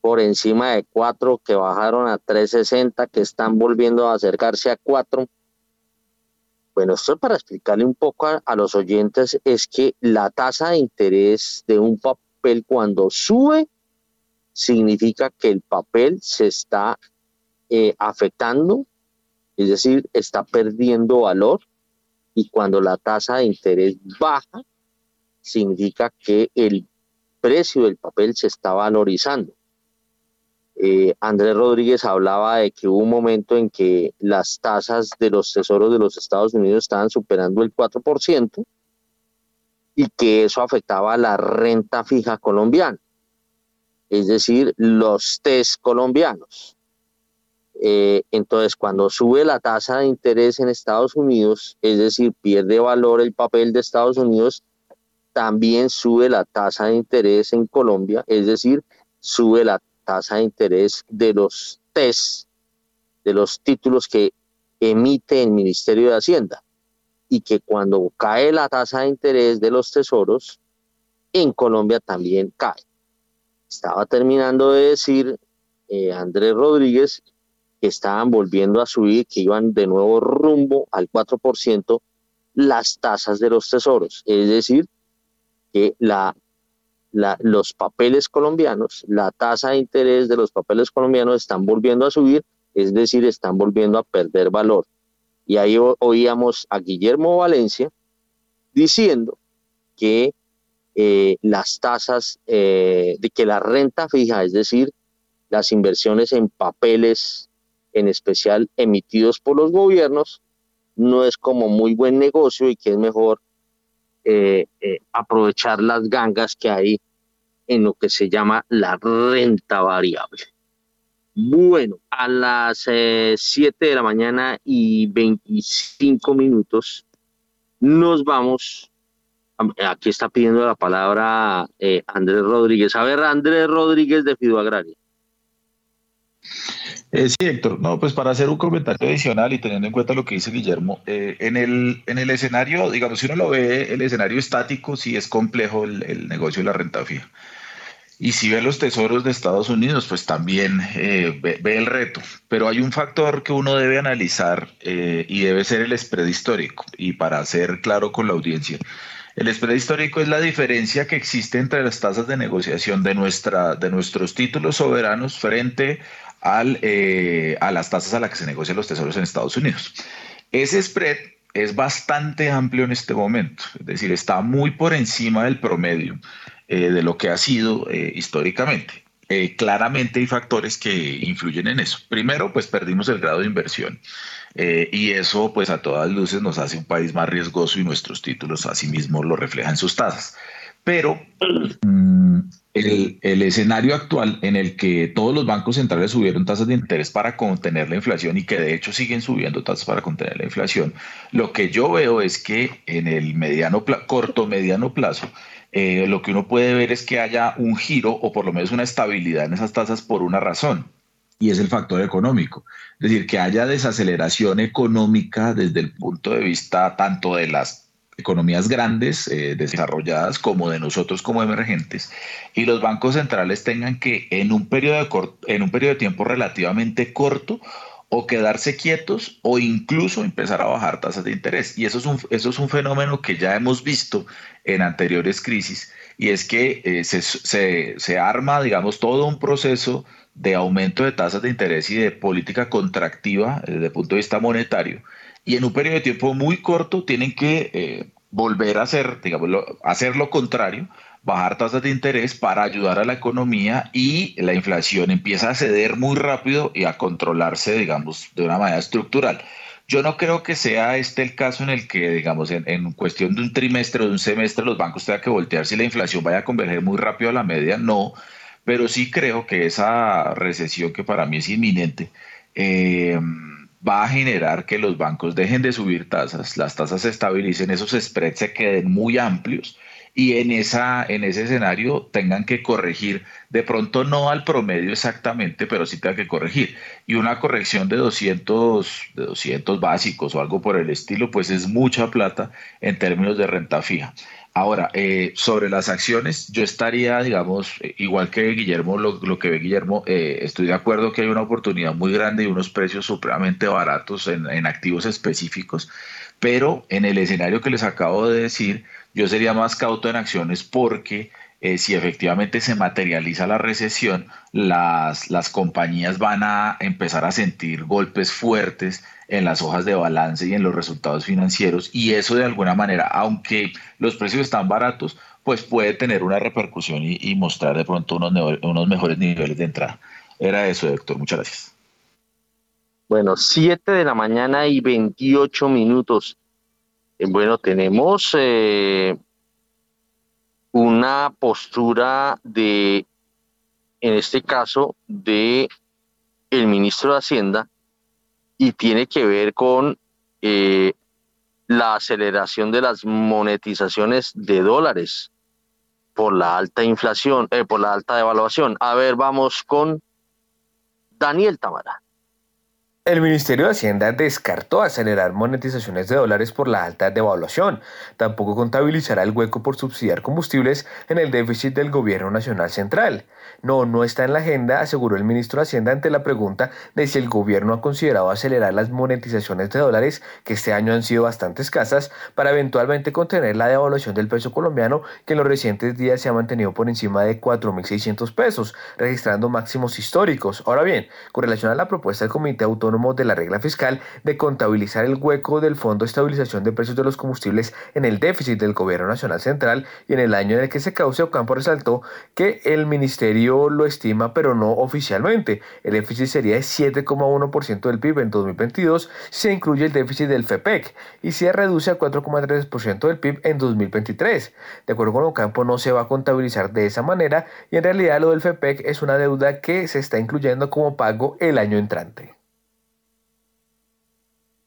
[SPEAKER 5] por encima de 4, que bajaron a 3.60, que están volviendo a acercarse a 4. Bueno, esto para explicarle un poco a, los oyentes es que la tasa de interés de un papel cuando sube significa que el papel se está eh, afectando, es decir, está perdiendo valor y cuando la tasa de interés baja, significa que el precio del papel se está valorizando. Eh, Andrés Rodríguez hablaba de que hubo un momento en que las tasas de los tesoros de los Estados Unidos estaban superando el 4% y que eso afectaba a la renta fija colombiana es decir, los test colombianos. Eh, entonces, cuando sube la tasa de interés en Estados Unidos, es decir, pierde valor el papel de Estados Unidos, también sube la tasa de interés en Colombia, es decir, sube la tasa de interés de los test, de los títulos que emite el Ministerio de Hacienda. Y que cuando cae la tasa de interés de los tesoros, en Colombia también cae. Estaba terminando de decir eh, Andrés Rodríguez que estaban volviendo a subir, que iban de nuevo rumbo al 4% las tasas de los tesoros. Es decir, que la, los papeles colombianos, la tasa de interés de los papeles colombianos están volviendo a subir, es decir, están volviendo a perder valor. Y ahí oíamos a Guillermo Valencia diciendo que eh, las tasas eh, de que la renta fija, es decir, las inversiones en papeles, en especial emitidos por los gobiernos, no es como muy buen negocio y que es mejor eh, aprovechar las gangas que hay en lo que se llama la renta variable. Bueno, a las 7 de la mañana y 25 minutos nos vamos Aquí está pidiendo la palabra eh, Andrés Rodríguez. A ver, Andrés Rodríguez de Fido Agraria.
[SPEAKER 13] Eh, sí, Héctor. No, pues para hacer un comentario adicional y teniendo en cuenta lo que dice Guillermo, eh, en, el, en el escenario, digamos, si uno lo ve, el escenario estático, sí es complejo el, negocio de la renta fija. Y si ve los tesoros de Estados Unidos, pues también ve, ve, el reto. Pero hay un factor que uno debe analizar y debe ser el spread histórico. Y para ser claro con la audiencia, el spread histórico es la diferencia que existe entre las tasas de negociación de, nuestra, de nuestros títulos soberanos frente al, eh, a las tasas a las que se negocian los tesoros en Estados Unidos. Ese spread es bastante amplio en este momento, es decir, está muy por encima del promedio eh, de lo que ha sido eh, históricamente. eh, claramente hay factores que influyen en eso. Primero, pues perdimos el grado de inversión eh, y eso pues a todas luces nos hace un país más riesgoso y nuestros títulos asimismo lo reflejan sus tasas. Pero mm, el, escenario actual en el que todos los bancos centrales subieron tasas de interés para contener la inflación y que de hecho siguen subiendo tasas para contener la inflación, lo que yo veo es que en el mediano corto mediano plazo eh, lo que uno puede ver es que haya un giro o por lo menos una estabilidad en esas tasas por una razón y es el factor económico. Es decir, que haya desaceleración económica desde el punto de vista tanto de las economías grandes, eh, desarrolladas, como de nosotros como emergentes, y los bancos centrales tengan que en un periodo de, en un periodo de tiempo relativamente corto o quedarse quietos o incluso empezar a bajar tasas de interés. Y eso es un, eso es un fenómeno que ya hemos visto en anteriores crisis y es que eh, se, se, se, arma, digamos, todo un proceso de aumento de tasas de interés y de política contractiva desde el punto de vista monetario y en un periodo de tiempo muy corto tienen que eh, volver a hacer, digamos, hacer lo contrario, bajar tasas de interés para ayudar a la economía y la inflación empieza a ceder muy rápido y a controlarse, digamos, de una manera estructural. Yo no creo que sea este el caso en el que, digamos, en, en cuestión de un trimestre o de un semestre los bancos tengan que voltear si la inflación vaya a converger muy rápido a la media, no, pero sí creo que esa recesión que para mí es inminente, eh, va a generar que los bancos dejen de subir tasas, las tasas se estabilicen, esos spreads se queden muy amplios y en, esa, en ese escenario tengan que corregir, de pronto no al promedio exactamente, pero sí tengan que corregir. Y una corrección de 200, de 200 básicos o algo por el estilo, pues es mucha plata en términos de renta fija. Ahora, eh, sobre las acciones, yo estaría, digamos, igual que Guillermo, lo, que ve Guillermo, eh, estoy de acuerdo que hay una oportunidad muy grande y unos precios supremamente baratos en, en activos específicos, pero en el escenario que les acabo de decir, yo sería más cauto en acciones porque eh, si efectivamente se materializa la recesión, las, las compañías van a empezar a sentir golpes fuertes en las hojas de balance y en los resultados financieros y eso de alguna manera, aunque los precios están baratos, pues puede tener una repercusión y, mostrar de pronto unos, unos mejores niveles de entrada. Era eso, Héctor. Muchas gracias.
[SPEAKER 5] Bueno, 7 de la mañana y 28 minutos. Eh, bueno, tenemos eh, una postura de, en este caso, de el ministro de Hacienda y tiene que ver con eh, la aceleración de las monetizaciones de dólares por la alta inflación, por la alta devaluación. A ver, vamos con Daniel Tamara.
[SPEAKER 11] El Ministerio de Hacienda descartó acelerar monetizaciones de dólares por la alta devaluación. Tampoco contabilizará el hueco por subsidiar combustibles en el déficit del Gobierno Nacional Central. No, no está en la agenda, aseguró el ministro de Hacienda ante la pregunta de si el gobierno ha considerado acelerar las monetizaciones de dólares, que este año han sido bastante escasas, para eventualmente contener la devaluación del peso colombiano, que en los recientes días se ha mantenido por encima de 4.600 pesos, registrando máximos históricos. Ahora bien, con relación a la propuesta del Comité Autónomo, de la regla fiscal de contabilizar el hueco del Fondo de Estabilización de Precios de los Combustibles en el déficit del Gobierno Nacional Central y en el año en el que se cause, Ocampo resaltó que el ministerio lo estima, pero no oficialmente. El déficit sería de 7,1% del PIB en 2022 si se incluye el déficit del FEPEC y se reduce a 4,3% del PIB en 2023. De acuerdo con Ocampo, no se va a contabilizar de esa manera y en realidad lo del FEPEC es una deuda que se está incluyendo como pago el año entrante.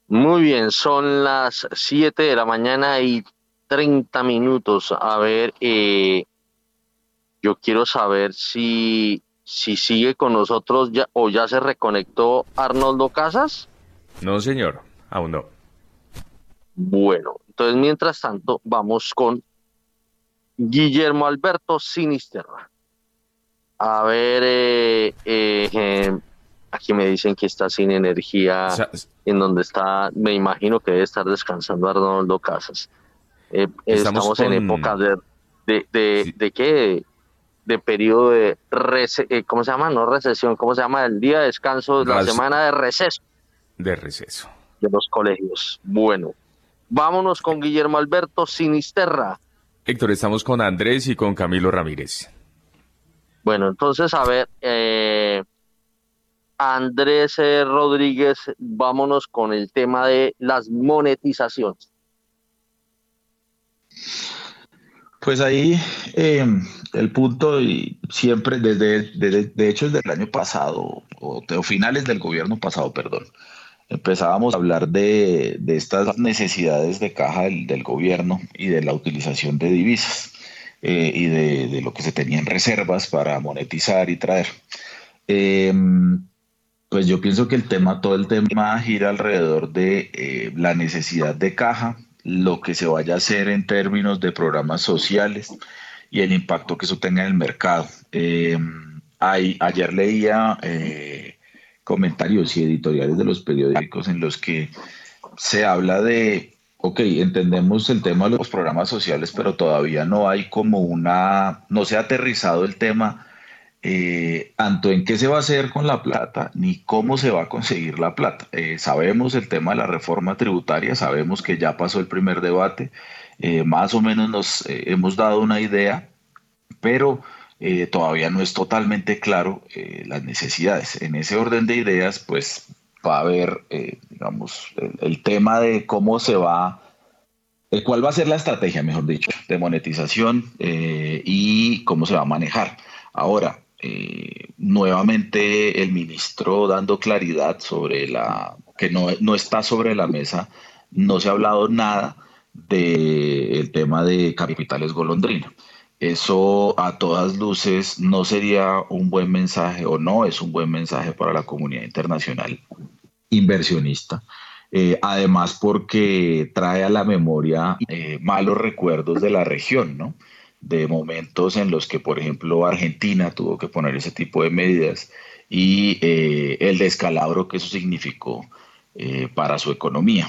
[SPEAKER 5] Muy bien, son las 7 de la mañana y 30 minutos. A ver, eh, yo quiero saber si, si sigue con nosotros ya, o ya se reconectó Arnoldo Casas.
[SPEAKER 1] No, señor, aún no.
[SPEAKER 5] Bueno, entonces mientras tanto vamos con Guillermo Alberto Sinisterra. A ver, eh, eh, aquí me dicen que está sin energía en donde está, me imagino que debe estar descansando Arnoldo Casas. Eh, estamos, en época de, de, de, de qué? De periodo de, eh, ¿cómo se llama? No recesión, ¿cómo se llama? El día de descanso, la semana de receso.
[SPEAKER 1] De receso.
[SPEAKER 5] De los colegios. Bueno, vámonos con Guillermo Alberto Sinisterra.
[SPEAKER 1] Héctor, estamos con Andrés y con Camilo Ramírez.
[SPEAKER 5] Bueno, entonces, a ver, eh, Andrés eh, Rodríguez, vámonos con el tema de las monetizaciones.
[SPEAKER 13] Pues ahí eh, el punto, y siempre desde, de hecho desde el año pasado, o, finales del gobierno pasado, perdón, empezábamos a hablar de, estas necesidades de caja del, gobierno y de la utilización de divisas eh, y de, lo que se tenía en reservas para monetizar y traer. Em, pues yo pienso que el tema, todo el tema gira alrededor de eh, la necesidad de caja lo que se vaya a hacer en términos de programas sociales y el impacto que eso tenga en el mercado. Eh, ayer leía eh, comentarios y editoriales de los periódicos en los que se habla de, ok, entendemos el tema de los programas sociales, pero todavía no hay como una, no se ha aterrizado el tema eh, tanto en qué se va a hacer con la plata ni cómo se va a conseguir la plata. Eh, sabemos el tema de la reforma tributaria, sabemos que ya pasó el primer debate, eh, más o menos nos hemos dado una idea, pero todavía no es totalmente claro las necesidades. En ese orden de ideas, pues va a haber, digamos, el, el, tema de cómo se va, cuál va a ser la estrategia, mejor dicho, de monetización y cómo se va a manejar. Ahora, eh, nuevamente el ministro dando claridad sobre la que no, no, está sobre la mesa, no se ha hablado nada del tema de capitales golondrina. Eso a todas luces no sería un buen mensaje o no es un buen mensaje para la comunidad internacional inversionista. Eh, además porque trae a la memoria eh, malos recuerdos de la región, ¿no? De momentos en los que, por ejemplo, Argentina tuvo que poner ese tipo de medidas y eh, el descalabro que eso significó eh, para su economía.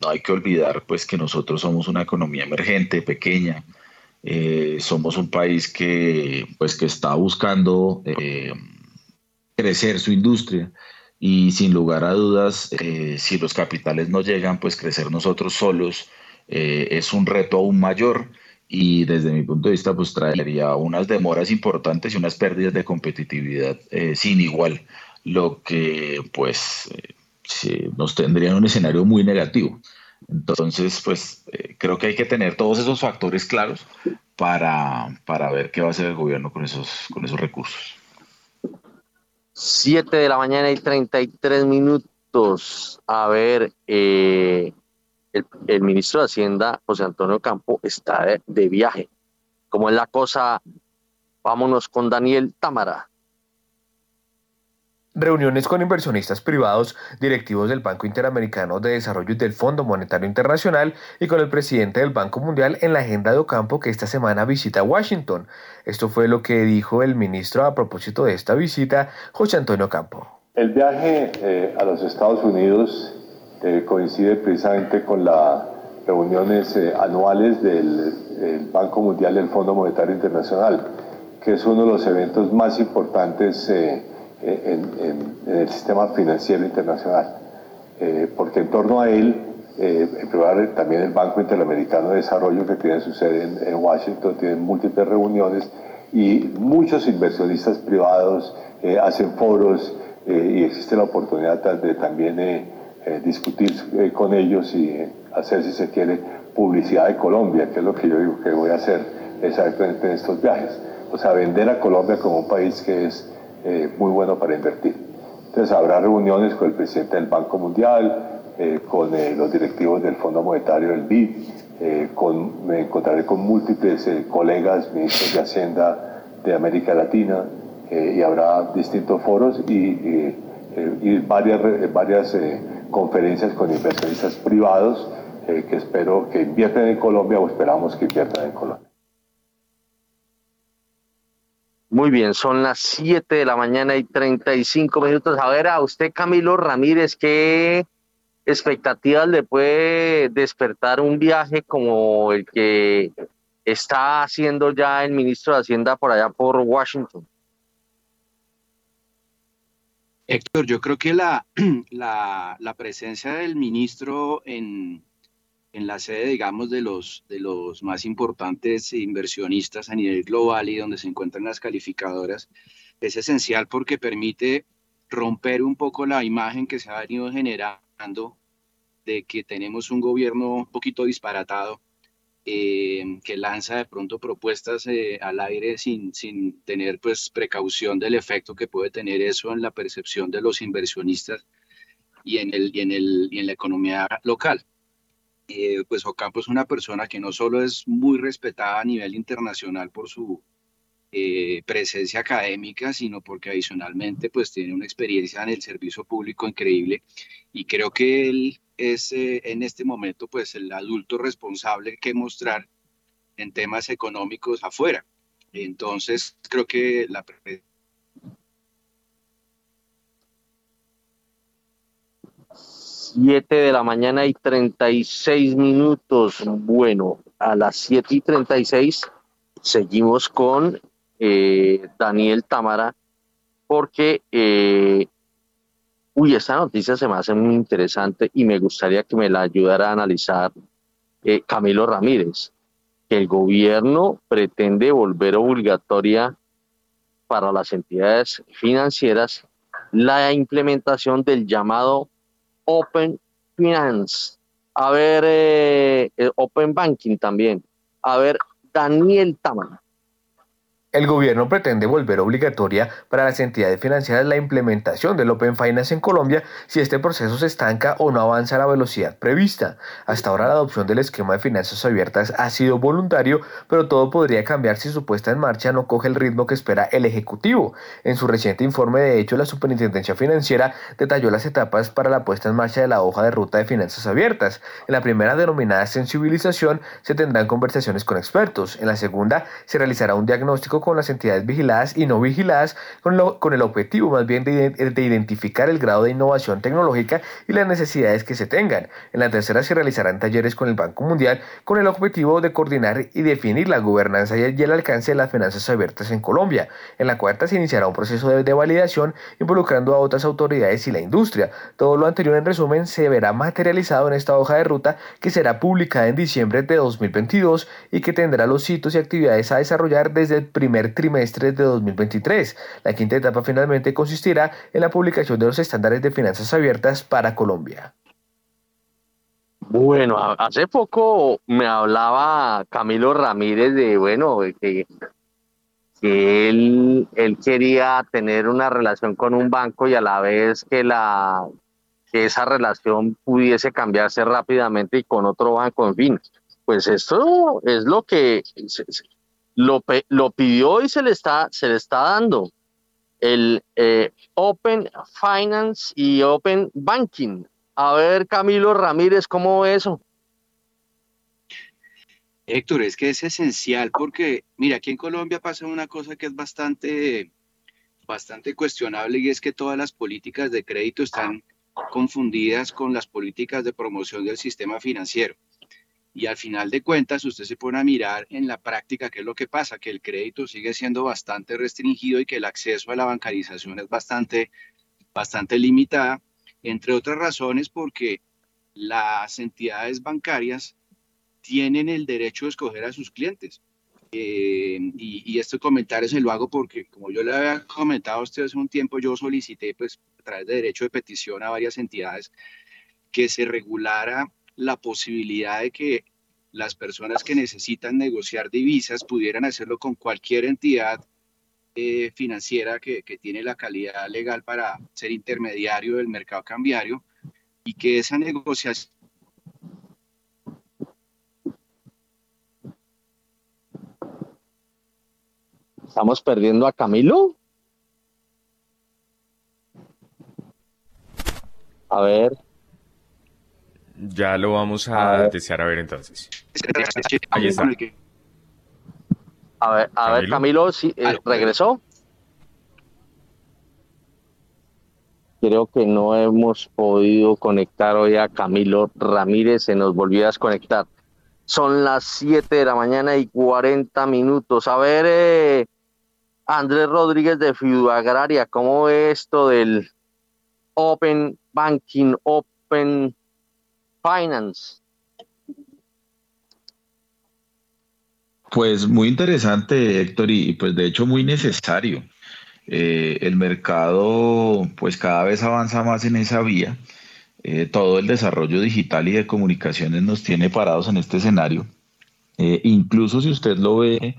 [SPEAKER 13] No hay que olvidar pues que nosotros somos una economía emergente, pequeña, eh, somos un país que pues que está buscando crecer su industria y sin lugar a dudas si los capitales no llegan pues crecer nosotros solos es un reto aún mayor y desde mi punto de vista pues traería unas demoras importantes y unas pérdidas de competitividad eh, sin igual, lo que pues eh, nos tendría en un escenario muy negativo. Entonces pues eh, creo que hay que tener todos esos factores claros para, para ver qué va a hacer el gobierno con esos, con esos recursos.
[SPEAKER 5] 7 de la mañana y 33 minutos. A ver, eh, el, ministro de Hacienda, José Antonio Campo, está de, viaje. ¿Cómo es la cosa? Vámonos con Daniel Támara.
[SPEAKER 11] Reuniones con inversionistas privados, directivos del Banco Interamericano de Desarrollo y del Fondo Monetario Internacional y con el presidente del Banco Mundial en la agenda de Ocampo que esta semana visita Washington. Esto fue lo que dijo el ministro a propósito de esta visita, José Antonio Campo.
[SPEAKER 14] El viaje eh, a los Estados Unidos eh, coincide precisamente con las reuniones eh, anuales del Banco Mundial y el Fondo Monetario Internacional, que es uno de los eventos más importantes eh, en, el sistema financiero internacional, porque en torno a él, en también el Banco Interamericano de Desarrollo, que tiene su sede en, Washington, tiene múltiples reuniones y muchos inversionistas privados hacen foros y existe la oportunidad de también eh, discutir eh, con ellos y eh, hacer, si se quiere, publicidad de Colombia, que es lo que yo digo que voy a hacer exactamente en estos viajes. O sea, vender a Colombia como un país que es muy bueno para invertir. Entonces habrá reuniones con el presidente del Banco Mundial, con los directivos del Fondo Monetario del BID, me encontraré con múltiples colegas, ministros de Hacienda de América Latina, y habrá distintos foros y, y varias, varias conferencias con inversionistas privados eh, que espero que inviertan en Colombia o esperamos que inviertan en Colombia.
[SPEAKER 5] Muy bien, son las 7 de la mañana y 35 minutos. A ver, a usted, Camilo Ramírez, ¿qué expectativas le puede despertar un viaje como el que está haciendo ya el ministro de Hacienda por allá por Washington?
[SPEAKER 15] Héctor, yo creo que la, la, presencia del ministro en,
[SPEAKER 7] en la sede, digamos, de los, de los más importantes inversionistas a nivel global y donde se encuentran las calificadoras, es esencial porque permite romper un poco la imagen que se ha venido generando de que tenemos un gobierno un poquito disparatado, eh, que lanza de pronto propuestas eh, al aire sin, sin tener pues precaución del efecto que puede tener eso en la percepción de los inversionistas y en, el, y en, el, y en la economía local. Eh, pues Ocampo es una persona que no solo es muy respetada a nivel internacional por su eh, presencia académica, sino porque adicionalmente pues tiene una experiencia en el servicio público increíble y creo que él es eh, en este momento pues el adulto responsable que mostrar en temas económicos afuera. Entonces creo que la
[SPEAKER 5] 7 de la mañana y 36 minutos. Bueno, a las 7 y 36 seguimos con eh, Daniel Tamara porque, eh, uy, esta noticia se me hace muy interesante y me gustaría que me la ayudara a analizar eh, Camilo Ramírez, el gobierno pretende volver obligatoria para las entidades financieras la implementación del llamado Open Finance, a ver, eh, Open Banking también, a ver, Daniel Tamara.
[SPEAKER 11] El gobierno pretende volver obligatoria para las entidades financieras la implementación del Open Finance en Colombia si este proceso se estanca o no avanza a la velocidad prevista. Hasta ahora la adopción del esquema de finanzas abiertas ha sido voluntario, pero todo podría cambiar si su puesta en marcha no coge el ritmo que espera el Ejecutivo. En su reciente informe, de hecho, la Superintendencia Financiera detalló las etapas para la puesta en marcha de la hoja de ruta de finanzas abiertas. En la primera, denominada sensibilización, se tendrán conversaciones con expertos. En la segunda, se realizará un diagnóstico con las entidades vigiladas y no vigiladas con, con el objetivo más bien de, de, identificar el grado de innovación tecnológica y las necesidades que se tengan. En la tercera se realizarán talleres con el Banco Mundial con el objetivo de coordinar y definir la gobernanza y el alcance de las finanzas abiertas en Colombia. En la cuarta se iniciará un proceso de, de validación involucrando a otras autoridades y la industria. Todo lo anterior en resumen se verá materializado en esta hoja de ruta que será publicada en diciembre de 2022 y que tendrá los sitios y actividades a desarrollar desde el primer primer trimestre de 2023. La quinta etapa finalmente consistirá en la publicación de los estándares de finanzas abiertas para Colombia.
[SPEAKER 5] Bueno, hace poco me hablaba Camilo Ramírez de, bueno, que, él, él quería tener una relación con un banco y a la vez que, la, que esa relación pudiese cambiarse rápidamente y con otro banco, en fin. Pues esto es lo que lo, lo pidió y se le está, se le está dando. El eh, Open Finance y Open Banking. A ver, Camilo Ramírez, ¿cómo eso?
[SPEAKER 7] Héctor, es que es esencial porque, mira, aquí en Colombia pasa una cosa que es bastante, bastante cuestionable y es que todas las políticas de crédito están confundidas con las políticas de promoción del sistema financiero. Y al final de cuentas, usted se pone a mirar en la práctica qué es lo que pasa, que el crédito sigue siendo bastante restringido y que el acceso a la bancarización es bastante, bastante limitada, entre otras razones porque las entidades bancarias tienen el derecho de escoger a sus clientes. Eh, y, y, este comentario se lo hago porque, como yo le había comentado a usted hace un tiempo, yo solicité, pues, a través de derecho de petición a varias entidades que se regulara la posibilidad de que las personas que necesitan negociar divisas pudieran hacerlo con cualquier entidad eh, financiera que, tiene la calidad legal para ser intermediario del mercado cambiario y que esa negociación
[SPEAKER 5] ¿Estamos perdiendo a Camilo? A ver.
[SPEAKER 1] Ya lo vamos a, desear a ver entonces. Ahí está.
[SPEAKER 5] A ver, a ver Camilo, si eh, regresó. Creo que no hemos podido conectar hoy a Camilo Ramírez, se nos volvió a desconectar. Son las 7 de la mañana y 40 minutos. A ver, eh, Andrés Rodríguez de Agraria, ¿cómo ve esto del Open Banking, Open Finance.
[SPEAKER 13] Pues muy interesante, Héctor, y pues de hecho muy necesario. Eh, el mercado pues cada vez avanza más en esa vía. Eh, todo el desarrollo digital y de comunicaciones nos tiene parados en este escenario. Eh, incluso si usted lo ve,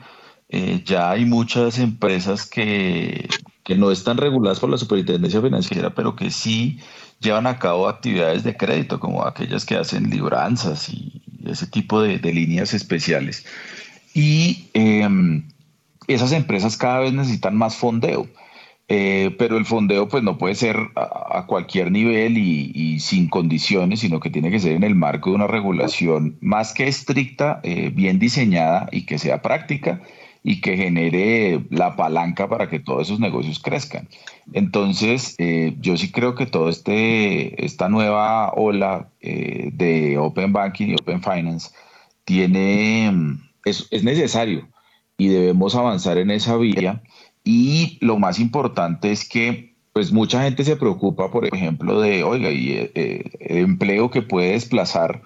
[SPEAKER 13] ya hay muchas empresas que que no están reguladas por la superintendencia financiera, pero que sí llevan a cabo actividades de crédito, como aquellas que hacen libranzas y ese tipo de, líneas especiales. Y em, esas empresas cada vez necesitan más fondeo. Eh, pero el fondeo pues no puede ser a, cualquier nivel y, sin condiciones, sino que tiene que ser en el marco de una regulación más que estricta, eh, bien diseñada y que sea práctica y que genere la palanca para que todos esos negocios crezcan. Entonces, eh, yo sí creo que toda este, esta nueva ola eh, de Open Banking y Open Finance tiene, es, es necesario y debemos avanzar en esa vía. Y lo más importante es que pues mucha gente se preocupa, por ejemplo, de, oiga, y eh, el empleo que puede desplazar,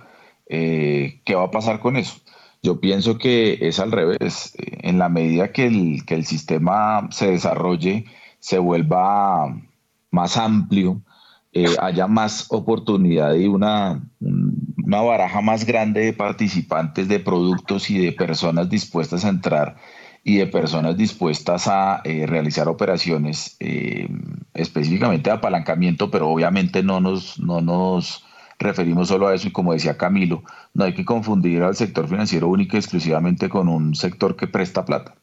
[SPEAKER 13] ¿qué va a pasar con eso? Yo pienso que es al revés. En la medida que el, que el sistema se desarrolle, se vuelva más amplio, eh, haya más oportunidad y una, una baraja más grande de participantes, de productos y de personas dispuestas a entrar y de personas dispuestas a eh, realizar operaciones eh, específicamente de apalancamiento, pero obviamente no nos, no nos referimos solo a eso y como decía Camilo, no hay que confundir al sector financiero único y exclusivamente con un sector que presta plata.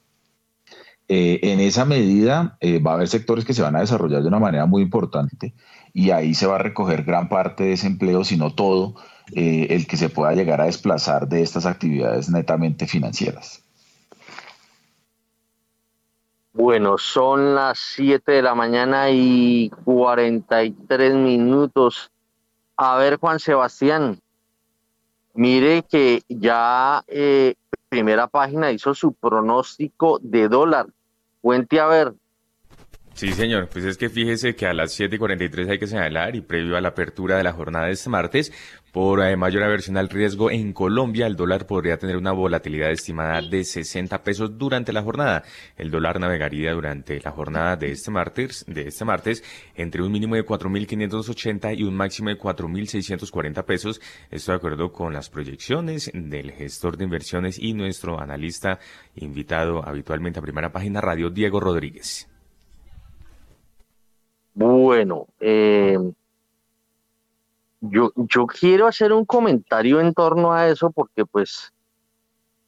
[SPEAKER 13] Eh, en esa medida eh, va a haber sectores que se van a desarrollar de una manera muy importante y ahí se va a recoger gran parte de ese empleo, si no todo, eh, el que se pueda llegar a desplazar de estas actividades netamente financieras.
[SPEAKER 5] Bueno, son las 7 de la mañana y 43 minutos. A ver, Juan Sebastián, mire que ya eh, primera página hizo su pronóstico de dólar. Cuente a ver,
[SPEAKER 1] Sí, señor. Pues es que fíjese que a las 7:43 hay que señalar y previo a la apertura de la jornada de este martes, por eh, mayor aversión al riesgo en Colombia, el dólar podría tener una volatilidad estimada de 60 pesos durante la jornada. El dólar navegaría durante la jornada de este martes, de este martes entre un mínimo de 4.580 y un máximo de 4.640 pesos. Esto de acuerdo con las proyecciones del gestor de inversiones y nuestro analista invitado habitualmente a primera página radio, Diego Rodríguez.
[SPEAKER 5] Bueno, eh, yo, yo quiero hacer un comentario en torno a eso porque pues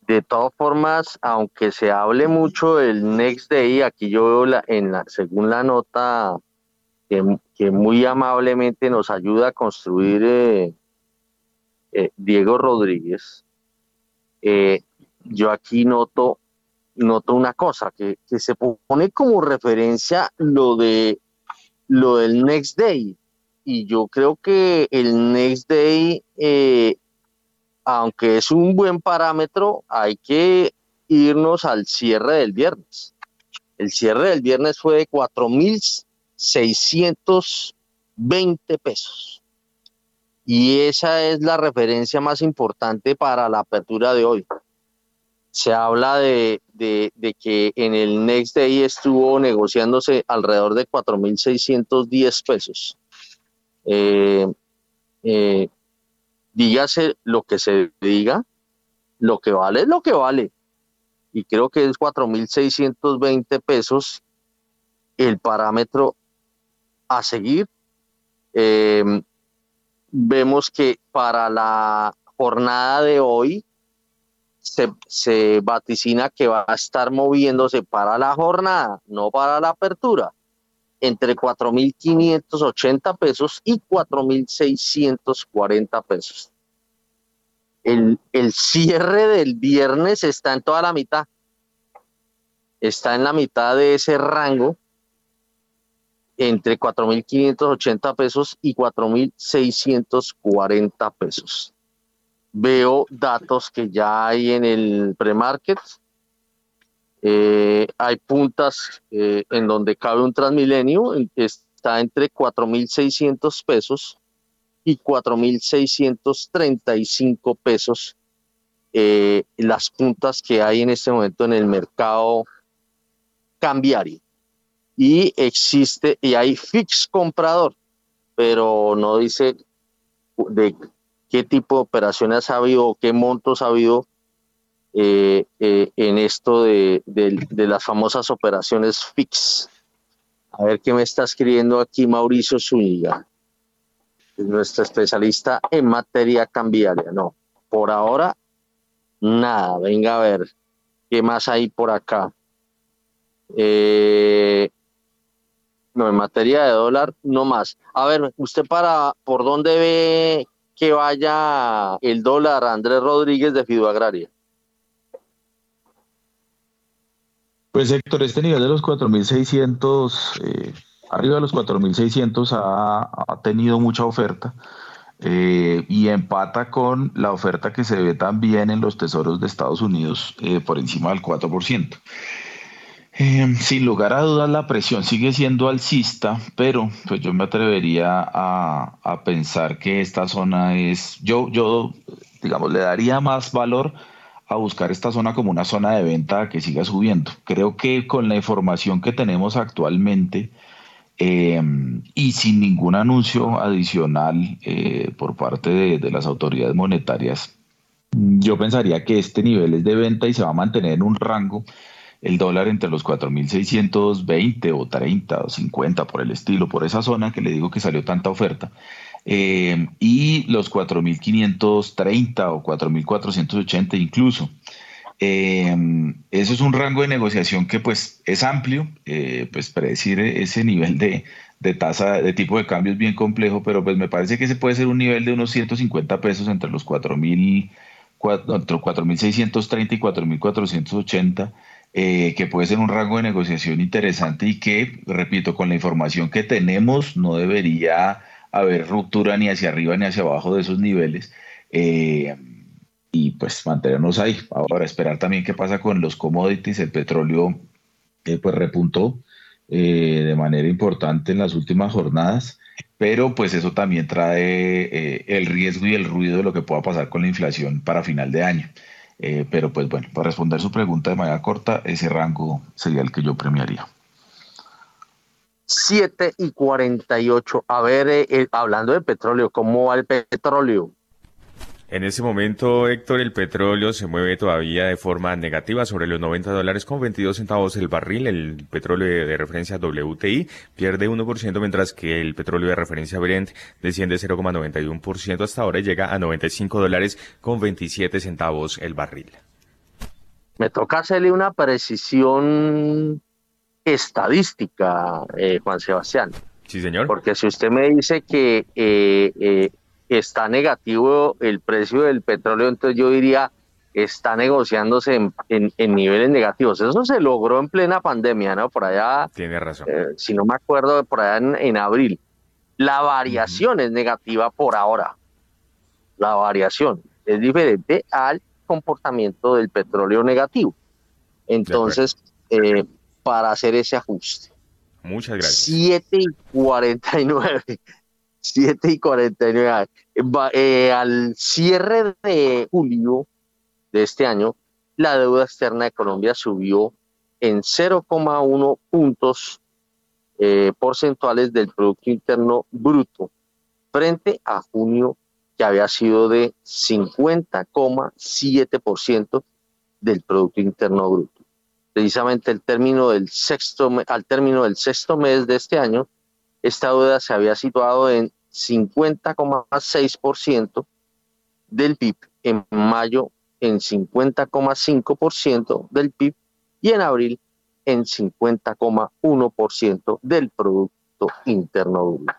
[SPEAKER 5] de todas formas, aunque se hable mucho del Next Day, aquí yo veo la, en la, según la nota que, muy amablemente nos ayuda a construir eh, eh, Diego Rodríguez, yo aquí noto, noto una cosa, que, que se pone como referencia lo de lo del Next Day. Y yo creo que el Next Day, eh, aunque es un buen parámetro, hay que irnos al cierre del viernes. El cierre del viernes fue de 4.620 pesos. Y esa es la referencia más importante para la apertura de hoy se habla de, que en el Next Day estuvo negociándose alrededor de 4.610 pesos. Eh, eh, dígase lo que se diga, lo que vale es lo que vale. Y creo que es 4.620 pesos el parámetro a seguir. Eh, vemos que para la jornada de hoy, se, vaticina que va a estar moviéndose para la jornada, no para la apertura, entre 4.580 pesos y 4.640 pesos. El, el cierre del viernes está en toda la mitad. Está en la mitad de ese rango entre 4.580 pesos y 4.640 pesos veo datos que ya hay en el pre-market. Eh, hay puntas eh, en donde cabe un Transmilenio, está entre 4.600 pesos y 4.635 pesos eh, las puntas que hay en este momento en el mercado cambiario. Y existe, y hay fix comprador, pero no dice de qué tipo de operaciones ha habido o qué montos ha habido eh, eh, en esto de, las famosas operaciones fix. A ver qué me está escribiendo aquí Mauricio Zúñiga, nuestro especialista en materia cambiaria. No, por ahora nada. Venga a ver qué más hay por acá. Eh, no, en materia de dólar, no más. A ver, usted para, ¿por dónde ve que vaya el dólar Andrés Rodríguez de Fido Agraria?
[SPEAKER 13] Pues Héctor, este nivel de los 4.600, eh, arriba de los 4.600 ha, ha tenido mucha oferta eh, y empata con la oferta que se ve también en los tesoros de Estados Unidos eh, por encima del 4%. Sin lugar a dudas la presión sigue siendo alcista, pero pues yo me atrevería a, pensar que esta zona es, yo, yo digamos, le daría más valor a buscar esta zona como una zona de venta que siga subiendo. Creo que con la información que tenemos actualmente eh, y sin ningún anuncio adicional eh, por parte de, las autoridades monetarias, yo pensaría que este nivel es de venta y se va a mantener en un rango el dólar entre los 4.620 o 30 o 50 por el estilo, por esa zona que le digo que salió tanta oferta. Eh, y los 4.530 o 4.480 incluso. Eh, eso es un rango de negociación que pues es amplio, eh, pues predecir ese nivel de, de, tasa de tipo de cambio es bien complejo, pero pues me parece que ese puede ser un nivel de unos 150 pesos entre los 4.000, entre 4.630 y 4.480. Eh, que puede ser un rango de negociación interesante y que, repito, con la información que tenemos no debería haber ruptura ni hacia arriba ni hacia abajo de esos niveles. Eh, y pues mantenernos ahí. Ahora, esperar también qué pasa con los commodities. El petróleo eh, pues repuntó eh, de manera importante en las últimas jornadas, pero pues eso también trae el riesgo y el ruido de lo que pueda pasar con la inflación para final de año. Pero pues bueno, para responder su pregunta de manera corta, ese rango sería el que yo premiaría.
[SPEAKER 5] 7 y 48. A ver, eh, eh, hablando de petróleo, ¿cómo va el petróleo?
[SPEAKER 1] En ese momento, Héctor, el petróleo se mueve todavía de forma negativa sobre los 90 dólares con 22 centavos el barril. El petróleo de referencia WTI pierde 1%, mientras que el petróleo de referencia Brent desciende 0,91% hasta ahora y llega a 95 dólares con 27 centavos el barril.
[SPEAKER 5] Me toca hacerle una precisión estadística, eh, Juan Sebastián.
[SPEAKER 1] Sí, señor.
[SPEAKER 5] Porque si usted me dice que eh, eh, está negativo el precio del petróleo, entonces yo diría está negociándose en, niveles negativos. Eso se logró en plena pandemia, ¿no? Por allá.
[SPEAKER 1] Tiene razón.
[SPEAKER 5] si no me acuerdo, por allá en, abril. La variación es negativa por ahora. La variación es diferente al comportamiento del petróleo negativo. Entonces, eh, para hacer ese ajuste.
[SPEAKER 1] Muchas gracias.
[SPEAKER 5] 7 y 49. 7 y 49. Eh, al cierre de julio de este año, la deuda externa de Colombia subió en 0,1 puntos eh, porcentuales del Producto Interno Bruto frente a junio que había sido de 50,7% del Producto Interno Bruto precisamente el término del sexto, al término del sexto mes de este año, esta deuda se había situado en 50,6% del PIB, en mayo en 50,5% del PIB y en abril en 50,1% del Producto Interno Bruto.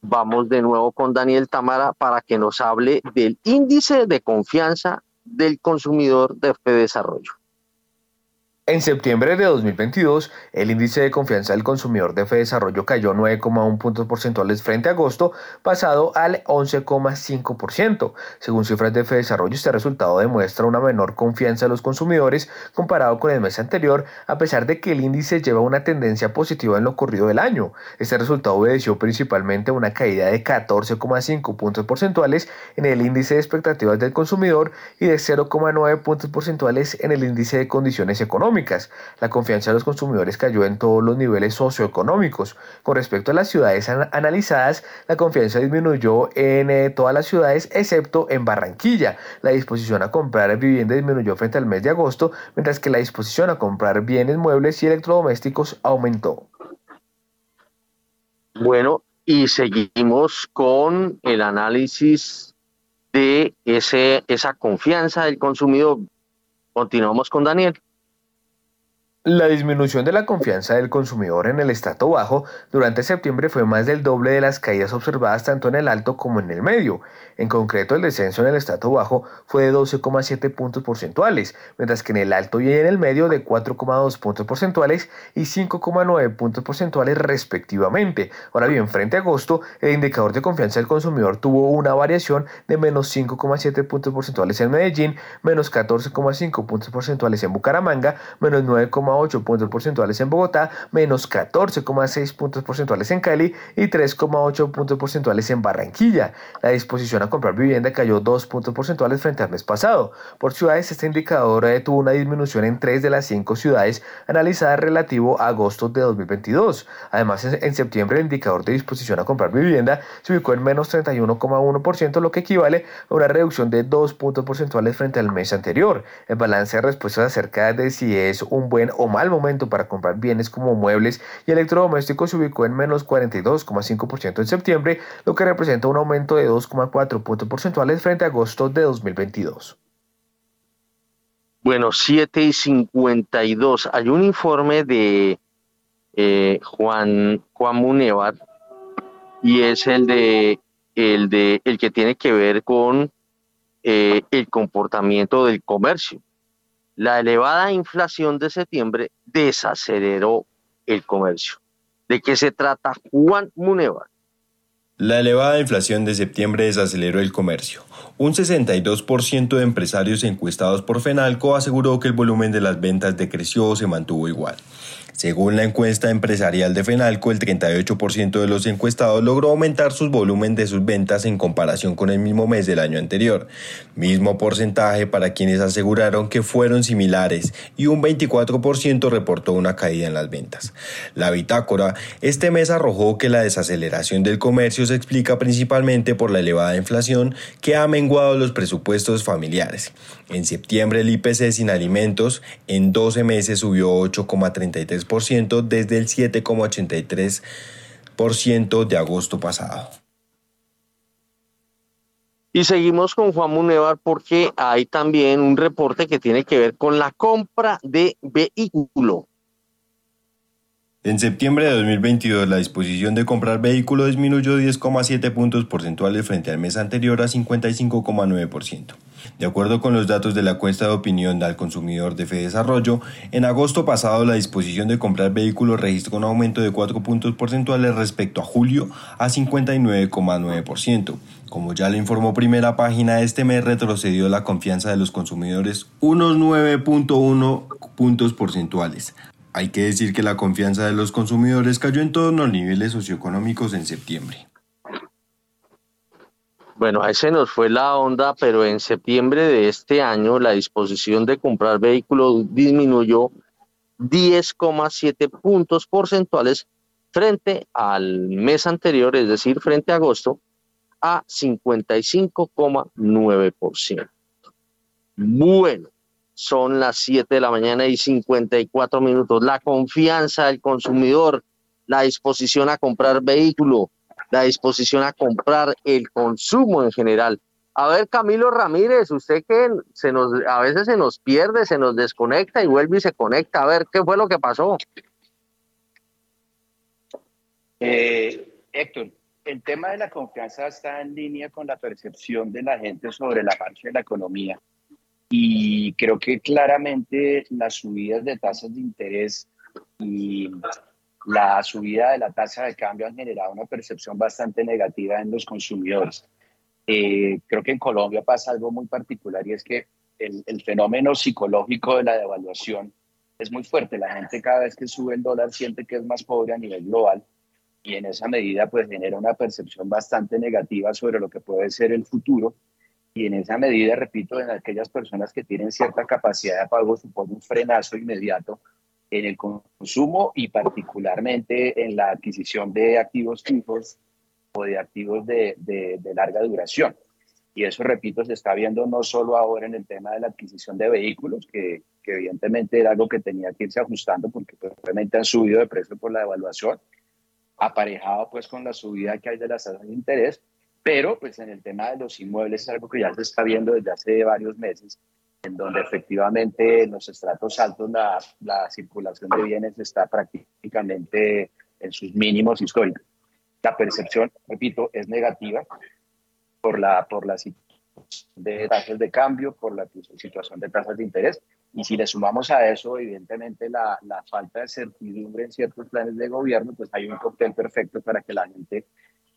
[SPEAKER 5] Vamos de nuevo con Daniel Tamara para que nos hable del índice de confianza del consumidor de Desarrollo.
[SPEAKER 11] En septiembre de 2022, el índice de confianza del consumidor de Desarrollo cayó 9,1 puntos porcentuales frente a agosto, pasado al 11,5%. Según cifras de Desarrollo, este resultado demuestra una menor confianza de los consumidores comparado con el mes anterior, a pesar de que el índice lleva una tendencia positiva en lo corrido del año. Este resultado obedeció principalmente a una caída de 14,5 puntos porcentuales en el índice de expectativas del consumidor y de 0,9 puntos porcentuales en el índice de condiciones económicas. La confianza de los consumidores cayó en todos los niveles socioeconómicos. Con respecto a las ciudades analizadas, la confianza disminuyó en eh, todas las ciudades excepto en Barranquilla. La disposición a comprar vivienda disminuyó frente al mes de agosto, mientras que la disposición a comprar bienes muebles y electrodomésticos aumentó.
[SPEAKER 5] Bueno, y seguimos con el análisis de ese, esa confianza del consumidor. Continuamos con Daniel.
[SPEAKER 11] La disminución de la confianza del consumidor en el estrato bajo durante septiembre fue más del doble de las caídas observadas tanto en el alto como en el medio. En concreto, el descenso en el estrato bajo fue de 12,7 puntos porcentuales, mientras que en el alto y en el medio de 4,2 puntos porcentuales y 5,9 puntos porcentuales respectivamente. Ahora bien, frente a agosto, el indicador de confianza del consumidor tuvo una variación de menos 5,7 puntos porcentuales en Medellín, menos 14,5 puntos porcentuales en Bucaramanga, menos 9,8 8 puntos porcentuales en Bogotá, menos 14,6 puntos porcentuales en Cali y 3,8 puntos porcentuales en Barranquilla. La disposición a comprar vivienda cayó 2 puntos porcentuales frente al mes pasado. Por ciudades, este indicador eh, tuvo una disminución en 3 de las 5 ciudades analizadas relativo a agosto de 2022. Además, en septiembre el indicador de disposición a comprar vivienda se ubicó en menos 31,1%, lo que equivale a una reducción de 2 puntos porcentuales frente al mes anterior. El balance de respuestas acerca de si es un buen o mal momento para comprar bienes como muebles y electrodomésticos se ubicó en menos 42,5% en septiembre, lo que representa un aumento de 2,4 puntos porcentuales frente a agosto de 2022.
[SPEAKER 5] Bueno, 7 y 52. Hay un informe de eh, Juan, Juan Munevar y es el de el de el que tiene que ver con eh, el comportamiento del comercio. La elevada inflación de septiembre desaceleró el comercio. ¿De qué se trata Juan Munevar?
[SPEAKER 16] La elevada inflación de septiembre desaceleró el comercio. Un 62% de empresarios encuestados por Fenalco aseguró que el volumen de las ventas decreció o se mantuvo igual. Según la encuesta empresarial de Fenalco, el 38% de los encuestados logró aumentar sus volumen de sus ventas en comparación con el mismo mes del año anterior. Mismo porcentaje para quienes aseguraron que fueron similares y un 24% reportó una caída en las ventas. La bitácora este mes arrojó que la desaceleración del comercio se explica principalmente por la elevada inflación que ha menguado los presupuestos familiares. En septiembre el IPC sin alimentos en 12 meses subió 8,33% desde el 7,83% de agosto pasado.
[SPEAKER 5] Y seguimos con Juan Munevar porque hay también un reporte que tiene que ver con la compra de vehículo.
[SPEAKER 16] En septiembre de 2022, la disposición de comprar vehículo disminuyó 10,7 puntos porcentuales frente al mes anterior a 55,9%. De acuerdo con los datos de la encuesta de opinión al consumidor de Desarrollo, en agosto pasado la disposición de comprar vehículos registró un aumento de 4 puntos porcentuales respecto a julio a 59,9%. Como ya le informó primera página, este mes retrocedió la confianza de los consumidores unos 9.1 puntos porcentuales. Hay que decir que la confianza de los consumidores cayó en todos los niveles socioeconómicos en septiembre.
[SPEAKER 5] Bueno, a ese nos fue la onda, pero en septiembre de este año la disposición de comprar vehículos disminuyó 10,7 puntos porcentuales frente al mes anterior, es decir, frente a agosto, a 55,9%. Bueno, son las 7 de la mañana y 54 minutos. La confianza del consumidor, la disposición a comprar vehículo, la disposición a comprar el consumo en general. A ver, Camilo Ramírez, usted que se nos, a veces se nos pierde, se nos desconecta y vuelve y se conecta. A ver, ¿qué fue lo que pasó?
[SPEAKER 7] Eh, Héctor, el tema de la confianza está en línea con la percepción de la gente sobre la marcha de la economía. Y creo que claramente las subidas de tasas de interés y la subida de la tasa de cambio han generado una percepción bastante negativa en los consumidores. Eh, creo que en Colombia pasa algo muy particular y es que el, el, fenómeno psicológico de la devaluación es muy fuerte. La gente cada vez que sube el dólar siente que es más pobre a nivel global y en esa medida pues genera una percepción bastante negativa sobre lo que puede ser el futuro y en esa medida, repito, en aquellas personas que tienen cierta capacidad de pago supone un frenazo inmediato en el consumo y particularmente en la adquisición de activos fijos o de activos de, de, larga duración. Y eso, repito, se está viendo no solo ahora en el tema de la adquisición de vehículos, que, que evidentemente era algo que tenía que irse ajustando porque probablemente han subido de precio por la devaluación, aparejado pues con la subida que hay de las tasas de interés, pero pues en el tema de los inmuebles es algo que ya se está viendo desde hace varios meses en donde efectivamente en los estratos altos la, la circulación de bienes está prácticamente en sus mínimos históricos. La percepción, repito, es negativa por la, por la situación de tasas de cambio, por la situación de tasas de interés. Y si le sumamos a eso, evidentemente, la, la falta de certidumbre en ciertos planes de gobierno, pues hay un cóctel perfecto para que la gente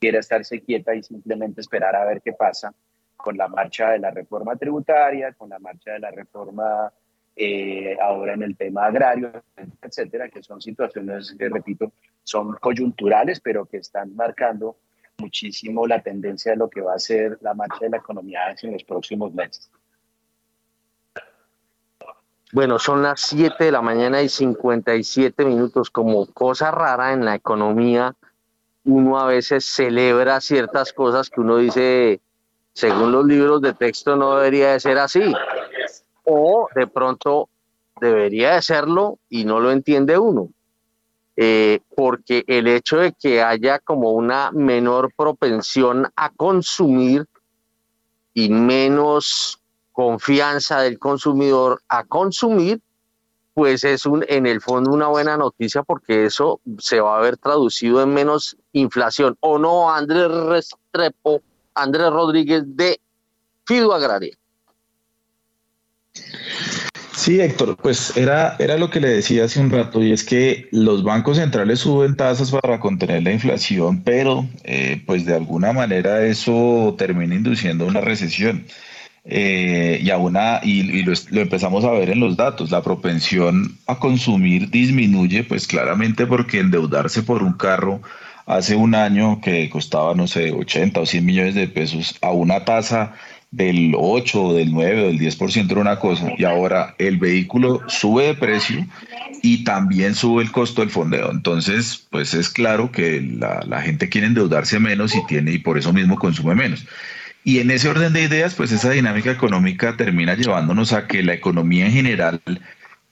[SPEAKER 7] quiera estarse quieta y simplemente esperar a ver qué pasa con la marcha de la reforma tributaria, con la marcha de la reforma eh, ahora en el tema agrario, etcétera, que son situaciones que, repito, son coyunturales, pero que están marcando muchísimo la tendencia de lo que va a ser la marcha de la economía en los próximos meses.
[SPEAKER 5] Bueno, son las 7 de la mañana y 57 minutos. Como cosa rara en la economía, uno a veces celebra ciertas cosas que uno dice, según los libros de texto no debería de ser así. O de pronto debería de serlo y no lo entiende uno. Eh, porque el hecho de que haya como una menor propensión a consumir y menos confianza del consumidor a consumir, pues es un, en el fondo una buena noticia porque eso se va a ver traducido en menos inflación. ¿O no, Andrés Restrepo, Andrés Rodríguez de Fido Agraria?
[SPEAKER 13] Sí, Héctor, pues era, era lo que le decía hace un rato, y es que los bancos centrales suben tasas para contener la inflación, pero eh, pues de alguna manera eso termina induciendo una recesión. Eh, y, una, y, lo, empezamos a ver en los datos, la propensión a consumir disminuye pues claramente porque endeudarse por un carro hace un año que costaba, no sé, 80 o 100 millones de pesos a una tasa del 8, del 9 o del 10% era una cosa y ahora el vehículo sube de precio y también sube el costo del fondeo. Entonces, pues es claro que la, la gente quiere endeudarse menos y tiene y por eso mismo consume menos. Y en ese orden de ideas, pues esa dinámica económica termina llevándonos a que la economía en general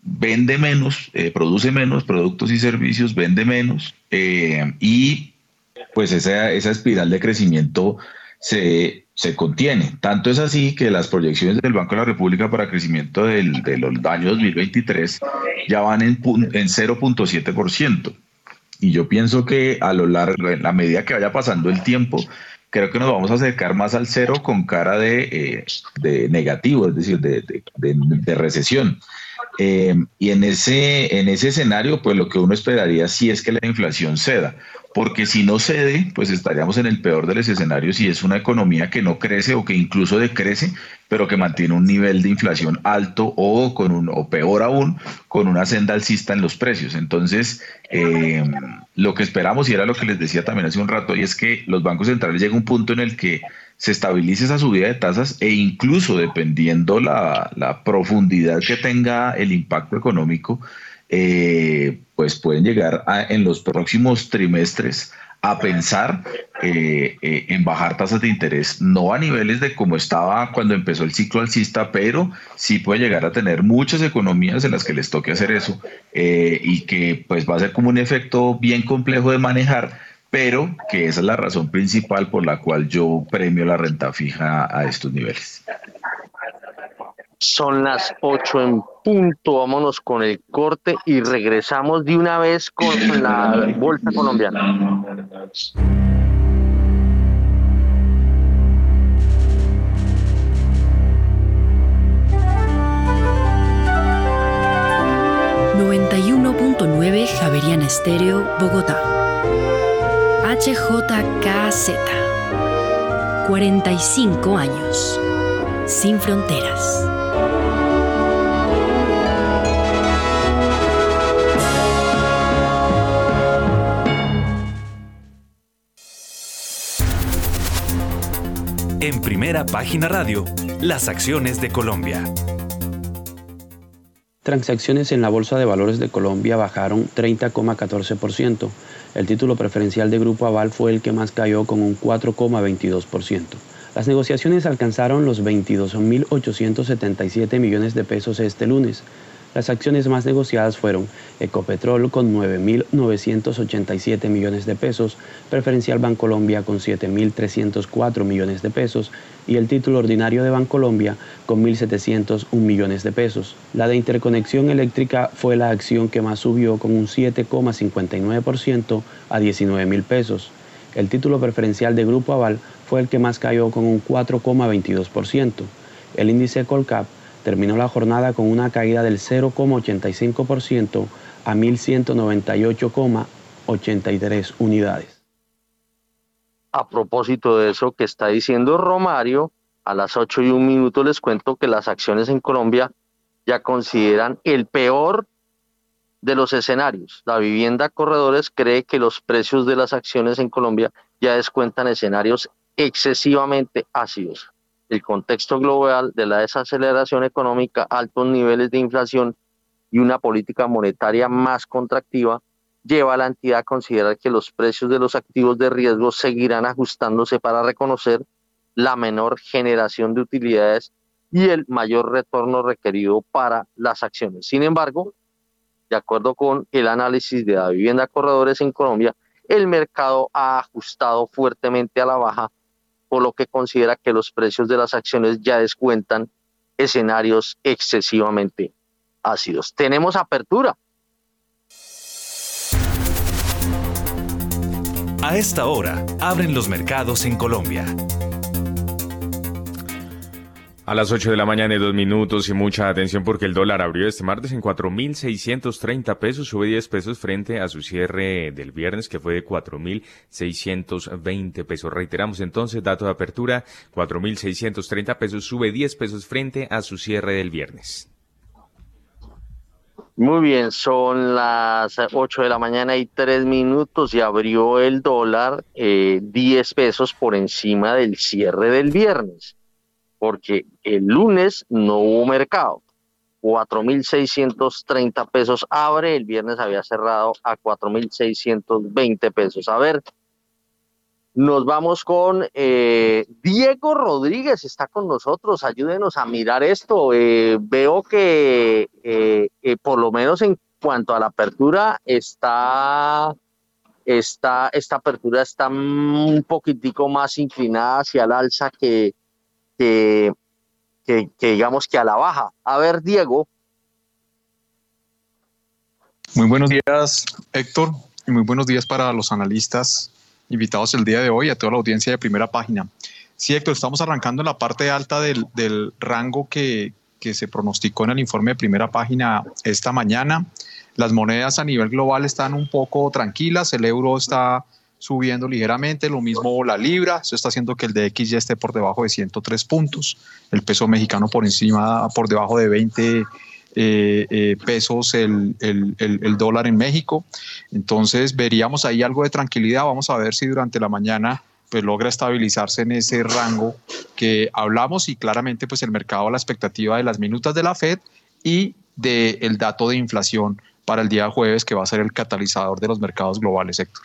[SPEAKER 13] vende menos, eh, produce menos productos y servicios, vende menos eh, y pues esa, esa espiral de crecimiento se, se, contiene. Tanto es así que las proyecciones del Banco de la República para crecimiento del, del año 2023 ya van en, en 0.7%. Y yo pienso que a lo largo, en la medida que vaya pasando el tiempo, creo que nos vamos a acercar más al cero con cara de, eh, negativo, es decir, de, recesión. Eh, y en ese, en ese escenario, pues lo que uno esperaría sí es que la inflación ceda porque si no cede, pues estaríamos en el peor de los escenarios y es una economía que no crece o que incluso decrece, pero que mantiene un nivel de inflación alto o, con un, o peor aún, con una senda alcista en los precios. Entonces, eh, lo que esperamos, y era lo que les decía también hace un rato, y es que los bancos centrales lleguen a un punto en el que se estabilice esa subida de tasas e incluso dependiendo la profundidad que tenga el impacto económico, eh, pues pueden llegar en los próximos trimestres a pensar eh, eh, en bajar tasas de interés, no a niveles de como estaba cuando empezó el ciclo alcista, pero sí puede llegar a tener muchas economías en las que les toque hacer eso y que pues va a ser como un efecto bien complejo de manejar, pero que esa es la razón principal por la cual yo premio la renta fija a estos niveles.
[SPEAKER 5] Son las 8 en punto. Vámonos con el corte y regresamos de una vez con la Bolsa Colombiana.
[SPEAKER 17] 91.9 Javeriana Estéreo, Bogotá. HJKZ. 45 años. Sin fronteras.
[SPEAKER 2] En primera página radio, las acciones de Colombia.
[SPEAKER 18] Transacciones en la Bolsa de Valores de Colombia bajaron 30,14%. El título preferencial de Grupo Aval fue el que más cayó con un 4,22%. Las negociaciones alcanzaron los 22.877 millones de pesos este lunes. Las acciones más negociadas fueron Ecopetrol con 9.987 millones de pesos, Preferencial Bancolombia con 7.304 millones de pesos y el título ordinario de Bancolombia con 1.701 millones de pesos. La de Interconexión Eléctrica fue la acción que más subió con un 7,59% a 19 mil pesos. El título preferencial de Grupo Aval fue el que más cayó con un 4,22%. El índice Colcap terminó la jornada con una caída del 0,85% a 1.198,83 unidades.
[SPEAKER 5] A propósito de eso que está diciendo Romario, a las 8 y un minuto les cuento que las acciones en Colombia ya consideran el peor de los escenarios. La vivienda Corredores cree que los precios de las acciones en Colombia ya descuentan escenarios excesivamente ácidos el contexto global de la desaceleración económica, altos niveles de inflación y una política monetaria más contractiva, lleva a la entidad a considerar que los precios de los activos de riesgo seguirán ajustándose para reconocer la menor generación de utilidades y el mayor retorno requerido para las acciones. Sin embargo, de acuerdo con el análisis de la vivienda corredores en Colombia, el mercado ha ajustado fuertemente a la baja por lo que considera que los precios de las acciones ya descuentan escenarios excesivamente ácidos. Tenemos apertura.
[SPEAKER 2] A esta hora, abren los mercados en Colombia.
[SPEAKER 1] A las 8 de la mañana y dos minutos y mucha atención porque el dólar abrió este martes en 4.630 pesos, sube 10 pesos frente a su cierre del viernes que fue de 4.620 pesos. Reiteramos entonces, dato de apertura, 4.630 pesos, sube 10 pesos frente a su cierre del viernes.
[SPEAKER 5] Muy bien, son las 8 de la mañana y 3 minutos y abrió el dólar eh, 10 pesos por encima del cierre del viernes porque el lunes no hubo mercado. 4.630 pesos abre, el viernes había cerrado a 4.620 pesos. A ver, nos vamos con eh, Diego Rodríguez, está con nosotros, ayúdenos a mirar esto. Eh, veo que eh, por lo menos en cuanto a la apertura está, está, esta apertura está un poquitico más inclinada hacia el alza que, que, digamos que a la baja. A ver, Diego.
[SPEAKER 19] Muy buenos días, Héctor, y muy buenos días para los analistas invitados el día de hoy, a toda la audiencia de primera página. Sí, Héctor, estamos arrancando en la parte alta del, del rango que, que se pronosticó en el informe de primera página esta mañana. Las monedas a nivel global están un poco tranquilas, el euro está subiendo ligeramente, lo mismo la libra, eso está haciendo que el DX ya esté por debajo de 103 puntos, el peso mexicano por encima, por debajo de 20 eh, eh, pesos el, el, dólar en México. Entonces veríamos ahí algo de tranquilidad, vamos a ver si durante la mañana pues logra estabilizarse en ese rango que hablamos y claramente pues el mercado a la expectativa de las minutas de la Fed y del dato de inflación para el día jueves que va a ser el catalizador de los mercados globales, Héctor.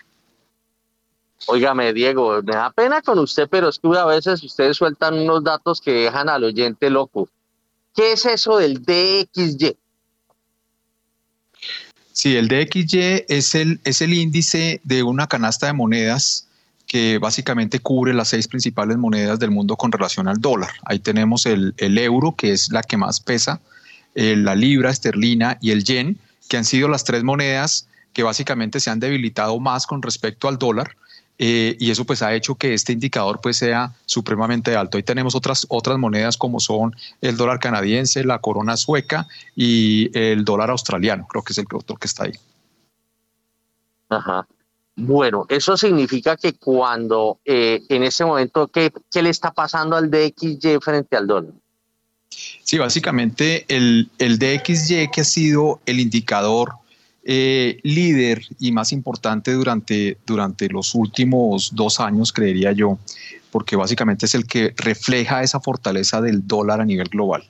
[SPEAKER 5] Óigame, Diego, me da pena con usted, pero es que a veces ustedes sueltan unos datos que dejan al oyente loco. ¿Qué es eso del DXY?
[SPEAKER 19] Sí, el DXY es el, es el índice de una canasta de monedas que básicamente cubre las seis principales monedas del mundo con relación al dólar. Ahí tenemos el, el euro, que es la que más pesa, la libra esterlina y el yen, que han sido las tres monedas que básicamente se han debilitado más con respecto al dólar. Eh, y eso pues ha hecho que este indicador pues sea supremamente alto. Ahí tenemos otras, otras monedas como son el dólar canadiense, la corona sueca y el dólar australiano, creo que es el otro que está ahí.
[SPEAKER 5] Ajá. Bueno, eso significa que cuando eh, en ese momento, ¿qué, ¿qué, le está pasando al DXY frente al dólar?
[SPEAKER 19] Sí, básicamente el, el DXY que ha sido el indicador eh, líder y más importante durante, durante los últimos dos años, creería yo, porque básicamente es el que refleja esa fortaleza del dólar a nivel global.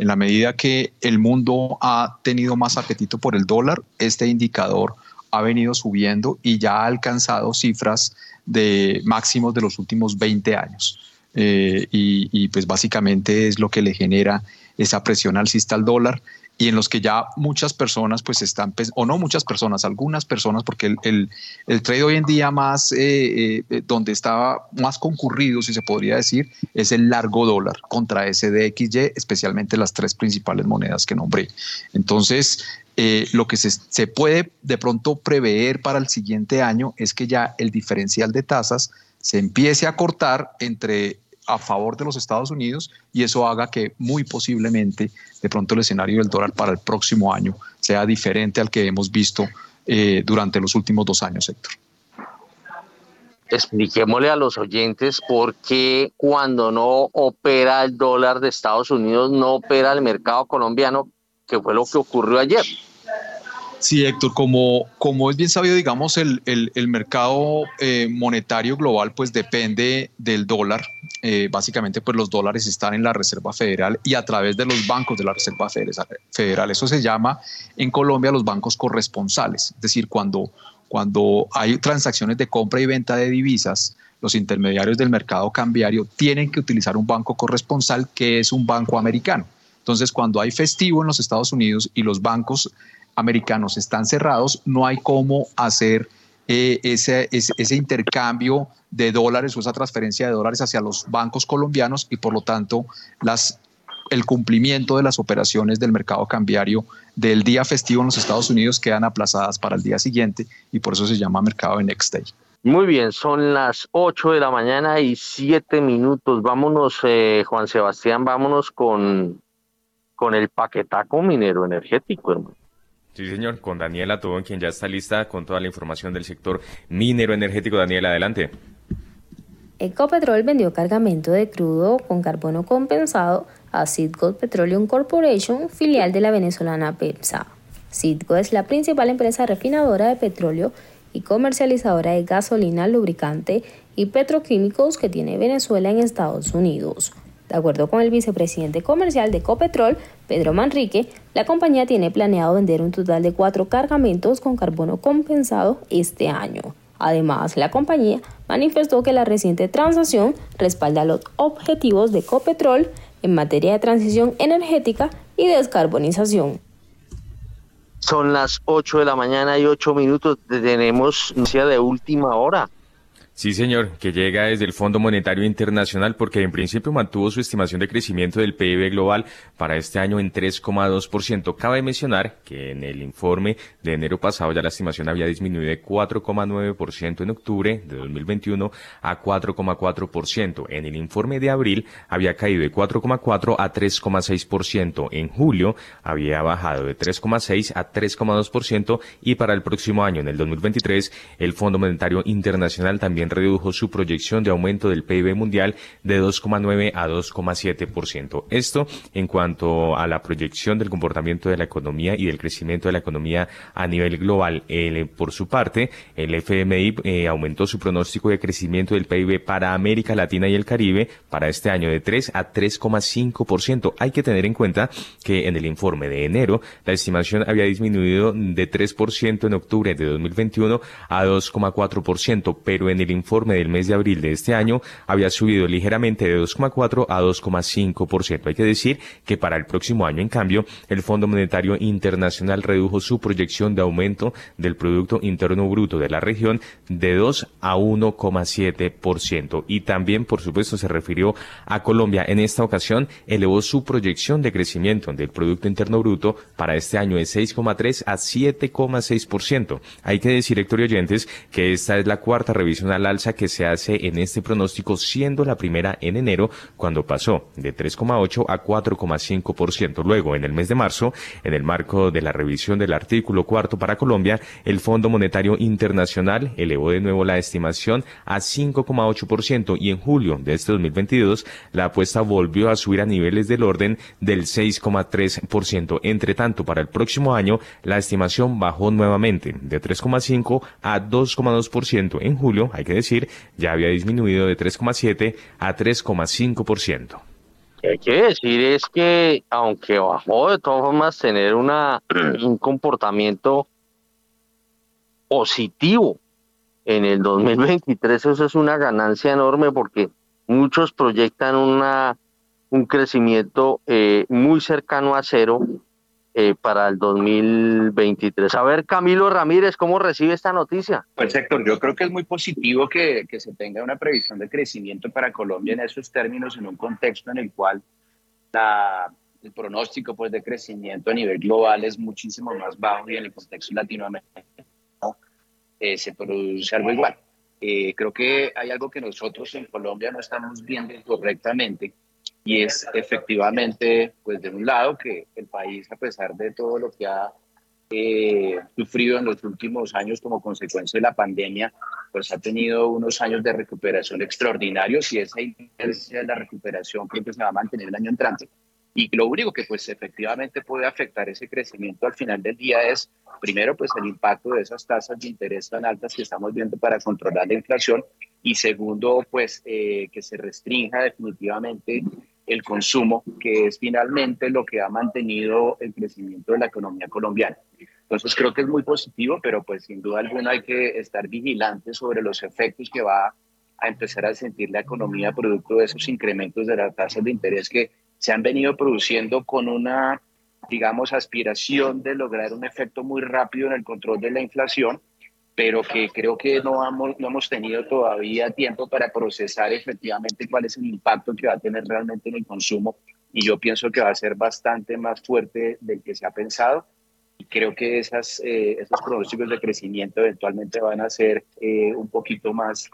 [SPEAKER 19] En la medida que el mundo ha tenido más apetito por el dólar, este indicador ha venido subiendo y ya ha alcanzado cifras de máximos de los últimos 20 años. Eh, y, y, pues básicamente es lo que le genera esa presión alcista al dólar y en los que ya muchas personas pues están, o no muchas personas, algunas personas, porque el, el, trade hoy en día más, eh, eh, donde estaba más concurrido, si se podría decir, es el largo dólar contra ese DXY, especialmente las tres principales monedas que nombré. Entonces, eh, lo que se, se puede de pronto prever para el siguiente año es que ya el diferencial de tasas se empiece a cortar entre a favor de los Estados Unidos y eso haga que muy posiblemente de pronto el escenario del dólar para el próximo año sea diferente al que hemos visto eh, durante los últimos dos años, Héctor.
[SPEAKER 5] Expliquémosle a los oyentes por qué cuando no opera el dólar de Estados Unidos no opera el mercado colombiano, que fue lo que ocurrió ayer.
[SPEAKER 19] Sí, Héctor, como, como es bien sabido, digamos, el, el, mercado eh, monetario global pues depende del dólar. Eh, básicamente, pues los dólares están en la Reserva Federal y a través de los bancos de la Reserva Federal. Eso se llama en Colombia los bancos corresponsales. Es decir, cuando, cuando hay transacciones de compra y venta de divisas, los intermediarios del mercado cambiario tienen que utilizar un banco corresponsal que es un banco americano. Entonces, cuando hay festivo en los Estados Unidos y los bancos americanos están cerrados, no hay cómo hacer eh, ese, ese, intercambio de dólares o esa transferencia de dólares hacia los bancos colombianos y por lo tanto las, el cumplimiento de las operaciones del mercado cambiario del día festivo en los Estados Unidos quedan aplazadas para el día siguiente y por eso se llama mercado de next day.
[SPEAKER 5] Muy bien, son las 8 de la mañana y 7 minutos. Vámonos, eh, Juan Sebastián, vámonos con, con el paquetaco minero energético, hermano.
[SPEAKER 1] Sí, señor, con Daniela Tobón, quien ya está lista con toda la información del sector minero energético. Daniela, adelante.
[SPEAKER 20] Ecopetrol vendió cargamento de crudo con carbono compensado a Citgo Petroleum Corporation, filial de la venezolana PEPSA. Citgo es la principal empresa refinadora de petróleo y comercializadora de gasolina, lubricante y petroquímicos que tiene Venezuela en Estados Unidos. De acuerdo con el vicepresidente comercial de Ecopetrol, Pedro Manrique, la compañía tiene planeado vender un total de cuatro cargamentos con carbono compensado este año. Además, la compañía manifestó que la reciente transacción respalda los objetivos de Ecopetrol en materia de transición energética y descarbonización.
[SPEAKER 5] Son las 8 de la mañana y 8 minutos. Tenemos noticia de última hora.
[SPEAKER 1] Sí, señor, que llega desde el Fondo Monetario Internacional porque en principio mantuvo su estimación de crecimiento del PIB global para este año en 3,2%. Cabe mencionar que en el informe de enero pasado ya la estimación había disminuido de 4,9% en octubre de 2021 a 4,4%. En el informe de abril había caído de 4,4 a 3,6%. En julio había bajado de 3,6 a 3,2% y para el próximo año, en el 2023, el Fondo Monetario Internacional también redujo su proyección de aumento del PIB mundial de 2,9 a 2,7%. Esto en cuanto a la proyección del comportamiento de la economía y del crecimiento de la economía a nivel global. por su parte, el FMI eh, aumentó su pronóstico de crecimiento del PIB para América Latina y el Caribe para este año de 3 a 3,5%. Hay que tener en cuenta que en el informe de enero la estimación había disminuido de 3% en octubre de 2021 a 2,4%, pero en el informe del mes de abril de este año había subido ligeramente de 2,4 a 2,5%. Hay que decir que para el próximo año, en cambio, el Fondo Monetario Internacional redujo su proyección de aumento del Producto Interno Bruto de la región de 2 a 1,7%. Y también, por supuesto, se refirió a Colombia. En esta ocasión, elevó su proyección de crecimiento del Producto Interno Bruto para este año de 6,3 a 7,6%. Hay que decir, Héctor y oyentes, que esta es la cuarta revisión al alza que se hace en este pronóstico, siendo la primera en enero, cuando pasó de 3,8 a 4,5%. Luego, en el mes de marzo, en el marco de la revisión del artículo cuarto para Colombia, el Fondo Monetario Internacional elevó de nuevo la estimación a 5,8% y en julio de este 2022 la apuesta volvió a subir a niveles del orden del 6,3%. Entre tanto, para el próximo año, la estimación bajó nuevamente de 3,5 a 2,2%. En julio, hay que decir, ya había disminuido de 3,7 a 3,5%.
[SPEAKER 5] Hay que decir es que, aunque bajó, de todas formas, tener una, un comportamiento positivo en el 2023, eso es una ganancia enorme porque muchos proyectan una, un crecimiento eh, muy cercano a cero eh, para el 2023. A ver, Camilo Ramírez, ¿cómo recibe esta noticia?
[SPEAKER 7] Pues Héctor, yo creo que es muy positivo que, que, se tenga una previsión de crecimiento para Colombia en esos términos, en un contexto en el cual la, el pronóstico pues, de crecimiento a nivel global es muchísimo más bajo y en el contexto latinoamericano eh, se produce algo igual. Eh, creo que hay algo que nosotros en Colombia no estamos viendo correctamente y es efectivamente, pues de un lado, que el país, a pesar de todo lo que ha eh, sufrido en los últimos años como consecuencia de la pandemia, pues ha tenido unos años de recuperación extraordinarios y esa inercia de la recuperación creo que se va a mantener el año entrante. Y lo único que pues efectivamente puede afectar ese crecimiento al final del día es, primero, pues el impacto de esas tasas de interés tan altas que estamos viendo para controlar la inflación y segundo, pues eh, que se restrinja definitivamente el consumo, que es finalmente lo que ha mantenido el crecimiento de la economía colombiana. Entonces creo que es muy positivo, pero pues sin duda alguna hay que estar vigilantes sobre los efectos que va a empezar a sentir la economía producto de esos incrementos de las tasas de interés que se han venido produciendo con una, digamos, aspiración de lograr un efecto muy rápido en el control de la inflación, pero que creo que no, hemos, no hemos tenido todavía tiempo para procesar efectivamente cuál es el impacto que va a tener realmente en el consumo. Y yo pienso que va a ser bastante más fuerte del que se ha pensado. Y creo que esas, eh, esos pronósticos de crecimiento eventualmente van a ser eh, un poquito más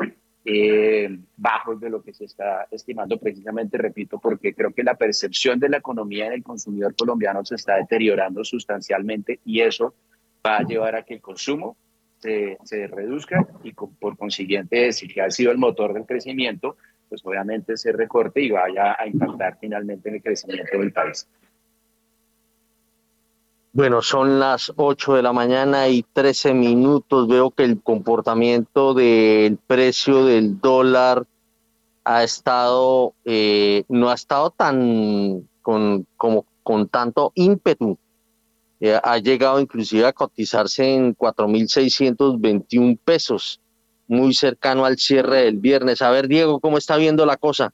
[SPEAKER 7] eh, bajos de lo que se está estimando, precisamente, repito, porque creo que la percepción de la economía en el consumidor colombiano se está deteriorando sustancialmente y eso va a llevar a que el consumo se, reduzca y por consiguiente, si que ha sido el motor del crecimiento, pues obviamente se recorte y vaya a impactar finalmente en el crecimiento del país.
[SPEAKER 5] Bueno, son las 8 de la mañana y 13 minutos. Veo que el comportamiento del precio del dólar ha estado, eh, no ha estado tan con, como con tanto ímpetu. Eh, ha llegado inclusive a cotizarse en 4.621 pesos, muy cercano al cierre del viernes. A ver, Diego, ¿cómo está viendo la cosa?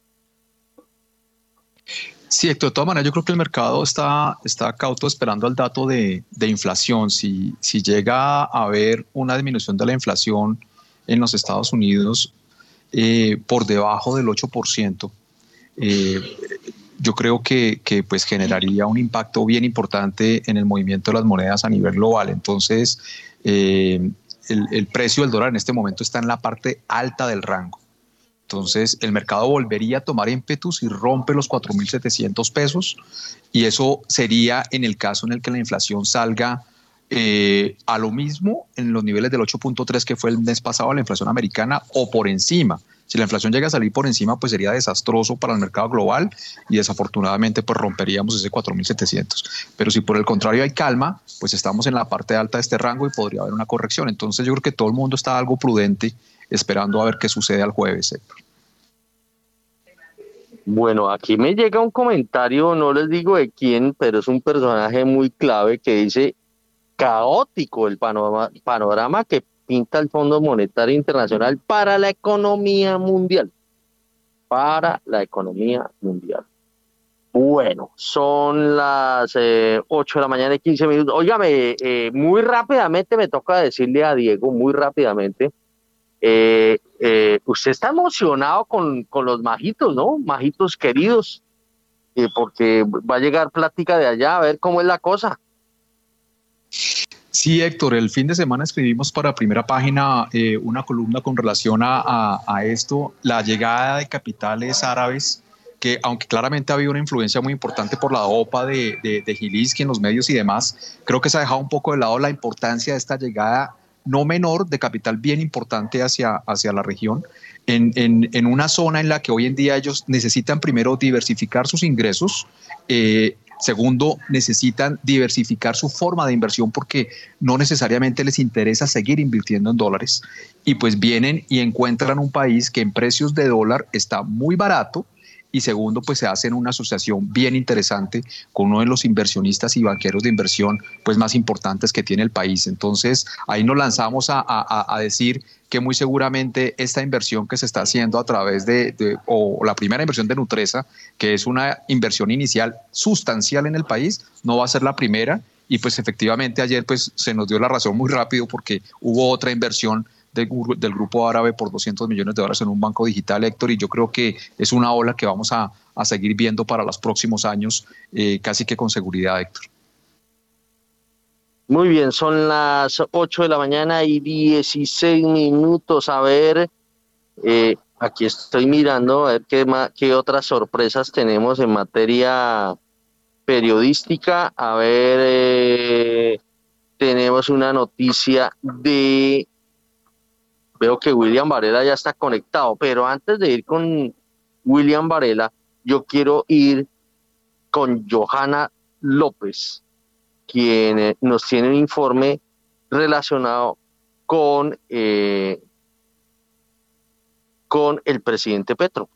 [SPEAKER 19] Sí, de todas maneras, yo creo que el mercado está, está cauto esperando el dato de, de inflación. Si, si llega a haber una disminución de la inflación en los Estados Unidos eh, por debajo del 8%, eh, yo creo que, que, pues generaría un impacto bien importante en el movimiento de las monedas a nivel global. Entonces, eh, el, el precio del dólar en este momento está en la parte alta del rango. Entonces, el mercado volvería a tomar ímpetus y rompe los 4.700 pesos y eso sería en el caso en el que la inflación salga eh, a lo mismo en los niveles del 8.3 que fue el mes pasado la inflación americana o por encima. Si la inflación llega a salir por encima, pues sería desastroso para el mercado global y desafortunadamente pues romperíamos ese 4.700. Pero si por el contrario hay calma, pues estamos en la parte alta de este rango y podría haber una corrección. Entonces yo creo que todo el mundo está algo prudente esperando a ver qué sucede al jueves.
[SPEAKER 5] Bueno, aquí me llega un comentario, no les digo de quién, pero es un personaje muy clave que dice caótico el panorama, panorama que pinta el Fondo Monetario Internacional para la economía mundial. Para la economía mundial. Bueno, son las eh, 8 de la mañana y 15 minutos. Óigame, eh, muy rápidamente me toca decirle a Diego, muy rápidamente, eh, eh, usted está emocionado con, con, los majitos, ¿no? Majitos queridos, porque va a llegar plática de allá a ver cómo es la cosa.
[SPEAKER 19] Sí, Héctor, el fin de semana escribimos para primera página una columna con relación a, a, a esto, la llegada de capitales árabes que aunque claramente ha habido una influencia muy importante por la OPA de, de, de Gilinski en los medios y demás, creo que se ha dejado un poco de lado la importancia de esta llegada no menor de capital bien importante hacia, hacia la región, en, en, en una zona en la que hoy en día ellos necesitan primero diversificar sus ingresos, eh, Segundo, necesitan diversificar su forma de inversión porque no necesariamente les interesa seguir invirtiendo en dólares. Y pues vienen y encuentran un país que en precios de dólar está muy barato, y segundo, pues se hace en una asociación bien interesante con uno de los inversionistas y banqueros de inversión pues más importantes que tiene el país. Entonces, ahí nos lanzamos a, a, a decir que muy seguramente esta inversión que se está haciendo a través de, o la primera inversión de Nutresa, que es una inversión inicial sustancial en el país, no va a ser la primera. Y pues efectivamente ayer pues se nos dio la razón muy rápido porque hubo otra inversión del, del, grupo árabe por 200 millones de dólares en un banco digital, Héctor, y yo creo que es una ola que vamos a, a seguir viendo para los próximos años, eh, casi que con seguridad, Héctor.
[SPEAKER 5] Muy bien, son las 8 de la mañana y 16 minutos. A ver, eh, aquí estoy mirando a ver qué, qué otras sorpresas tenemos en materia periodística. A ver, eh, tenemos una noticia de veo que William Varela ya está conectado, pero antes de ir con William Varela, yo quiero ir con Johanna López, quien nos tiene un informe relacionado con, eh, con el presidente Petro.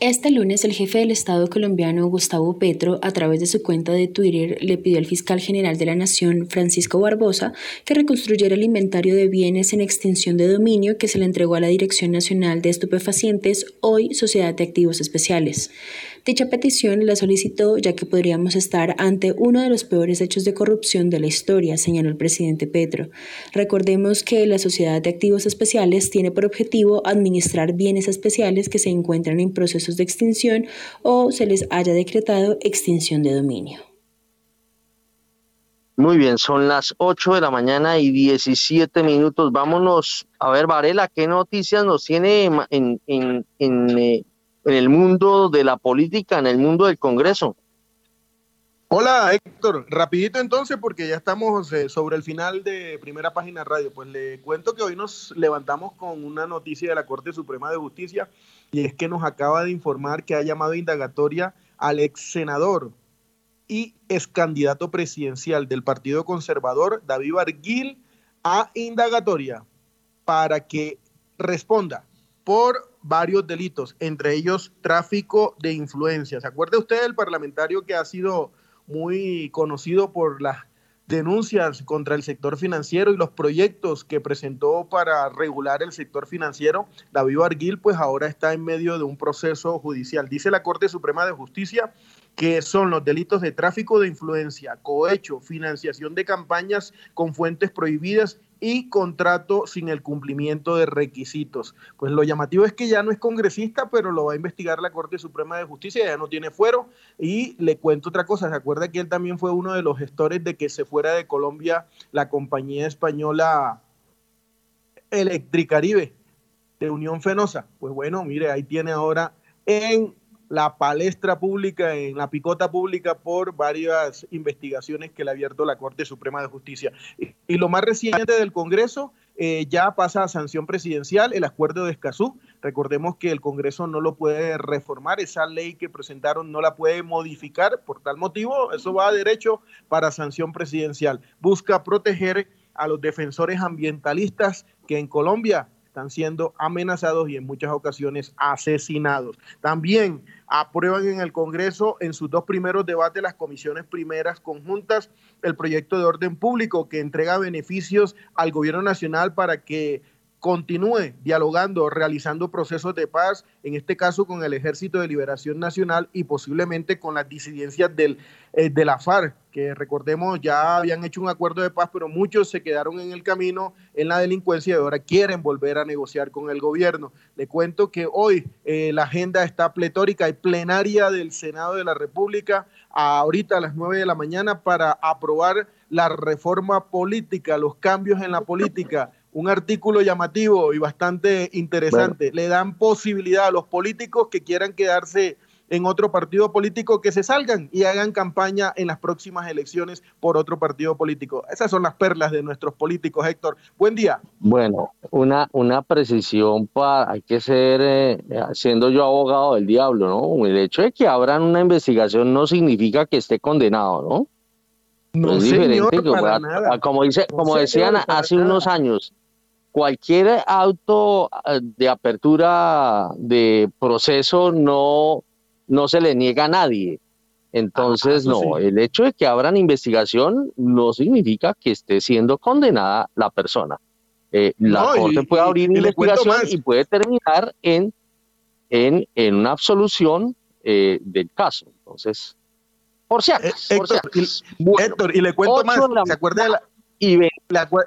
[SPEAKER 21] Este lunes, el jefe del Estado colombiano, Gustavo Petro, a través de su cuenta de Twitter, le pidió al fiscal general de la Nación, Francisco Barbosa, que reconstruyera el inventario de bienes en extinción de dominio que se le entregó a la Dirección Nacional de Estupefacientes, hoy Sociedad de Activos Especiales. Dicha petición la solicitó ya que podríamos estar ante uno de los peores hechos de corrupción de la historia, señaló el presidente Petro. Recordemos que la Sociedad de Activos Especiales tiene por objetivo administrar bienes especiales que se encuentran en procesos de extinción o se les haya decretado extinción de dominio.
[SPEAKER 5] Muy bien, son las 8 de la mañana y 17 minutos. Vámonos a ver, Varela, ¿qué noticias nos tiene en, en, en, eh, en el mundo de la política, en el mundo del Congreso.
[SPEAKER 22] Hola Héctor, rapidito entonces porque ya estamos eh, sobre el final de primera página radio. Pues le cuento que hoy nos levantamos con una noticia de la Corte Suprema de Justicia y es que nos acaba de informar que ha llamado indagatoria al ex senador y ex candidato presidencial del Partido Conservador, David Barguil, a indagatoria para que responda por varios delitos, entre ellos tráfico de influencias. ¿Se acuerda usted del parlamentario que ha sido muy conocido por las denuncias contra el sector financiero y los proyectos que presentó para regular el sector financiero, David Arguil, pues ahora está en medio de un proceso judicial. Dice la Corte Suprema de Justicia que son los delitos de tráfico de influencia, cohecho, financiación de campañas con fuentes prohibidas y contrato sin el cumplimiento de requisitos. Pues lo llamativo es que ya no es congresista, pero lo va a investigar la Corte Suprema de Justicia, ya no tiene fuero. Y le cuento otra cosa, ¿se acuerda que él también fue uno de los gestores de que se fuera de Colombia la compañía española Electricaribe de Unión Fenosa? Pues bueno, mire, ahí tiene ahora en la palestra pública, en la picota pública por varias investigaciones que le ha abierto la Corte Suprema de Justicia. Y, lo más reciente del Congreso eh, ya pasa a sanción presidencial el acuerdo de Escazú. Recordemos que el Congreso no lo puede reformar, esa ley que presentaron no la puede modificar, por tal motivo eso va a derecho para sanción presidencial. Busca proteger a los defensores ambientalistas que en Colombia están siendo amenazados y en muchas ocasiones asesinados. También aprueban en el Congreso en sus dos primeros debates las comisiones primeras conjuntas el proyecto de orden público que entrega beneficios al gobierno nacional para que continúe dialogando, realizando procesos de paz, en este caso con el Ejército de Liberación Nacional y posiblemente con las disidencias del, eh, de la FARC, que recordemos ya habían hecho un acuerdo de paz, pero muchos se quedaron en el camino en la delincuencia y ahora quieren volver a negociar con el gobierno. Le cuento que hoy eh, la agenda está pletórica, hay plenaria del Senado de la República ahorita a las 9 de la mañana para aprobar la reforma política, los cambios en la política un artículo llamativo y bastante interesante. Le dan posibilidad a los políticos que quieran quedarse en otro partido político que se salgan y hagan campaña en las próximas elecciones por otro partido político. Esas son las perlas de nuestros políticos, Héctor. Buen día.
[SPEAKER 5] Bueno, una, una precisión para, hay que ser, eh, siendo yo abogado del diablo, ¿no? El hecho de que abran una investigación no significa que esté condenado, ¿no?
[SPEAKER 22] No, es diferente
[SPEAKER 5] como dice, como decían hace unos años, cualquier auto eh, de apertura de proceso no, no se le niega a nadie. Entonces, ah, no, el hecho de que abran investigación no significa que esté siendo condenada la persona. Eh, la Corte puede abrir investigación y puede terminar en, en, en una absolución eh, del caso. Entonces, por si acaso.
[SPEAKER 22] Héctor, y, le cuento más, ¿se acuerda de la,
[SPEAKER 5] y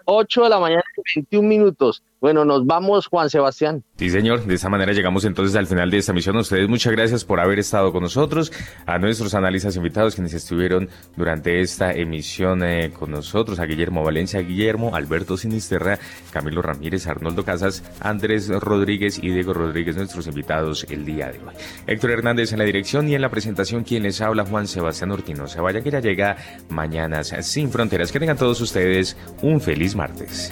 [SPEAKER 5] 8 de la mañana y 21 minutos. Bueno, nos vamos, Juan Sebastián.
[SPEAKER 1] Sí, señor. De esta manera llegamos entonces al final de esta misión. A ustedes muchas gracias por haber estado con nosotros. A nuestros analistas invitados quienes estuvieron durante esta emisión eh, con nosotros. A Guillermo Valencia, Guillermo, Alberto Sinisterra, Camilo Ramírez, Arnoldo Casas, Andrés Rodríguez y Diego Rodríguez, nuestros invitados el día de hoy. Héctor Hernández en la dirección y en la presentación quien les habla Juan Sebastián Ortino. Se vaya que ya llega Mañanas Sin Fronteras. Que tengan todos ustedes un feliz martes.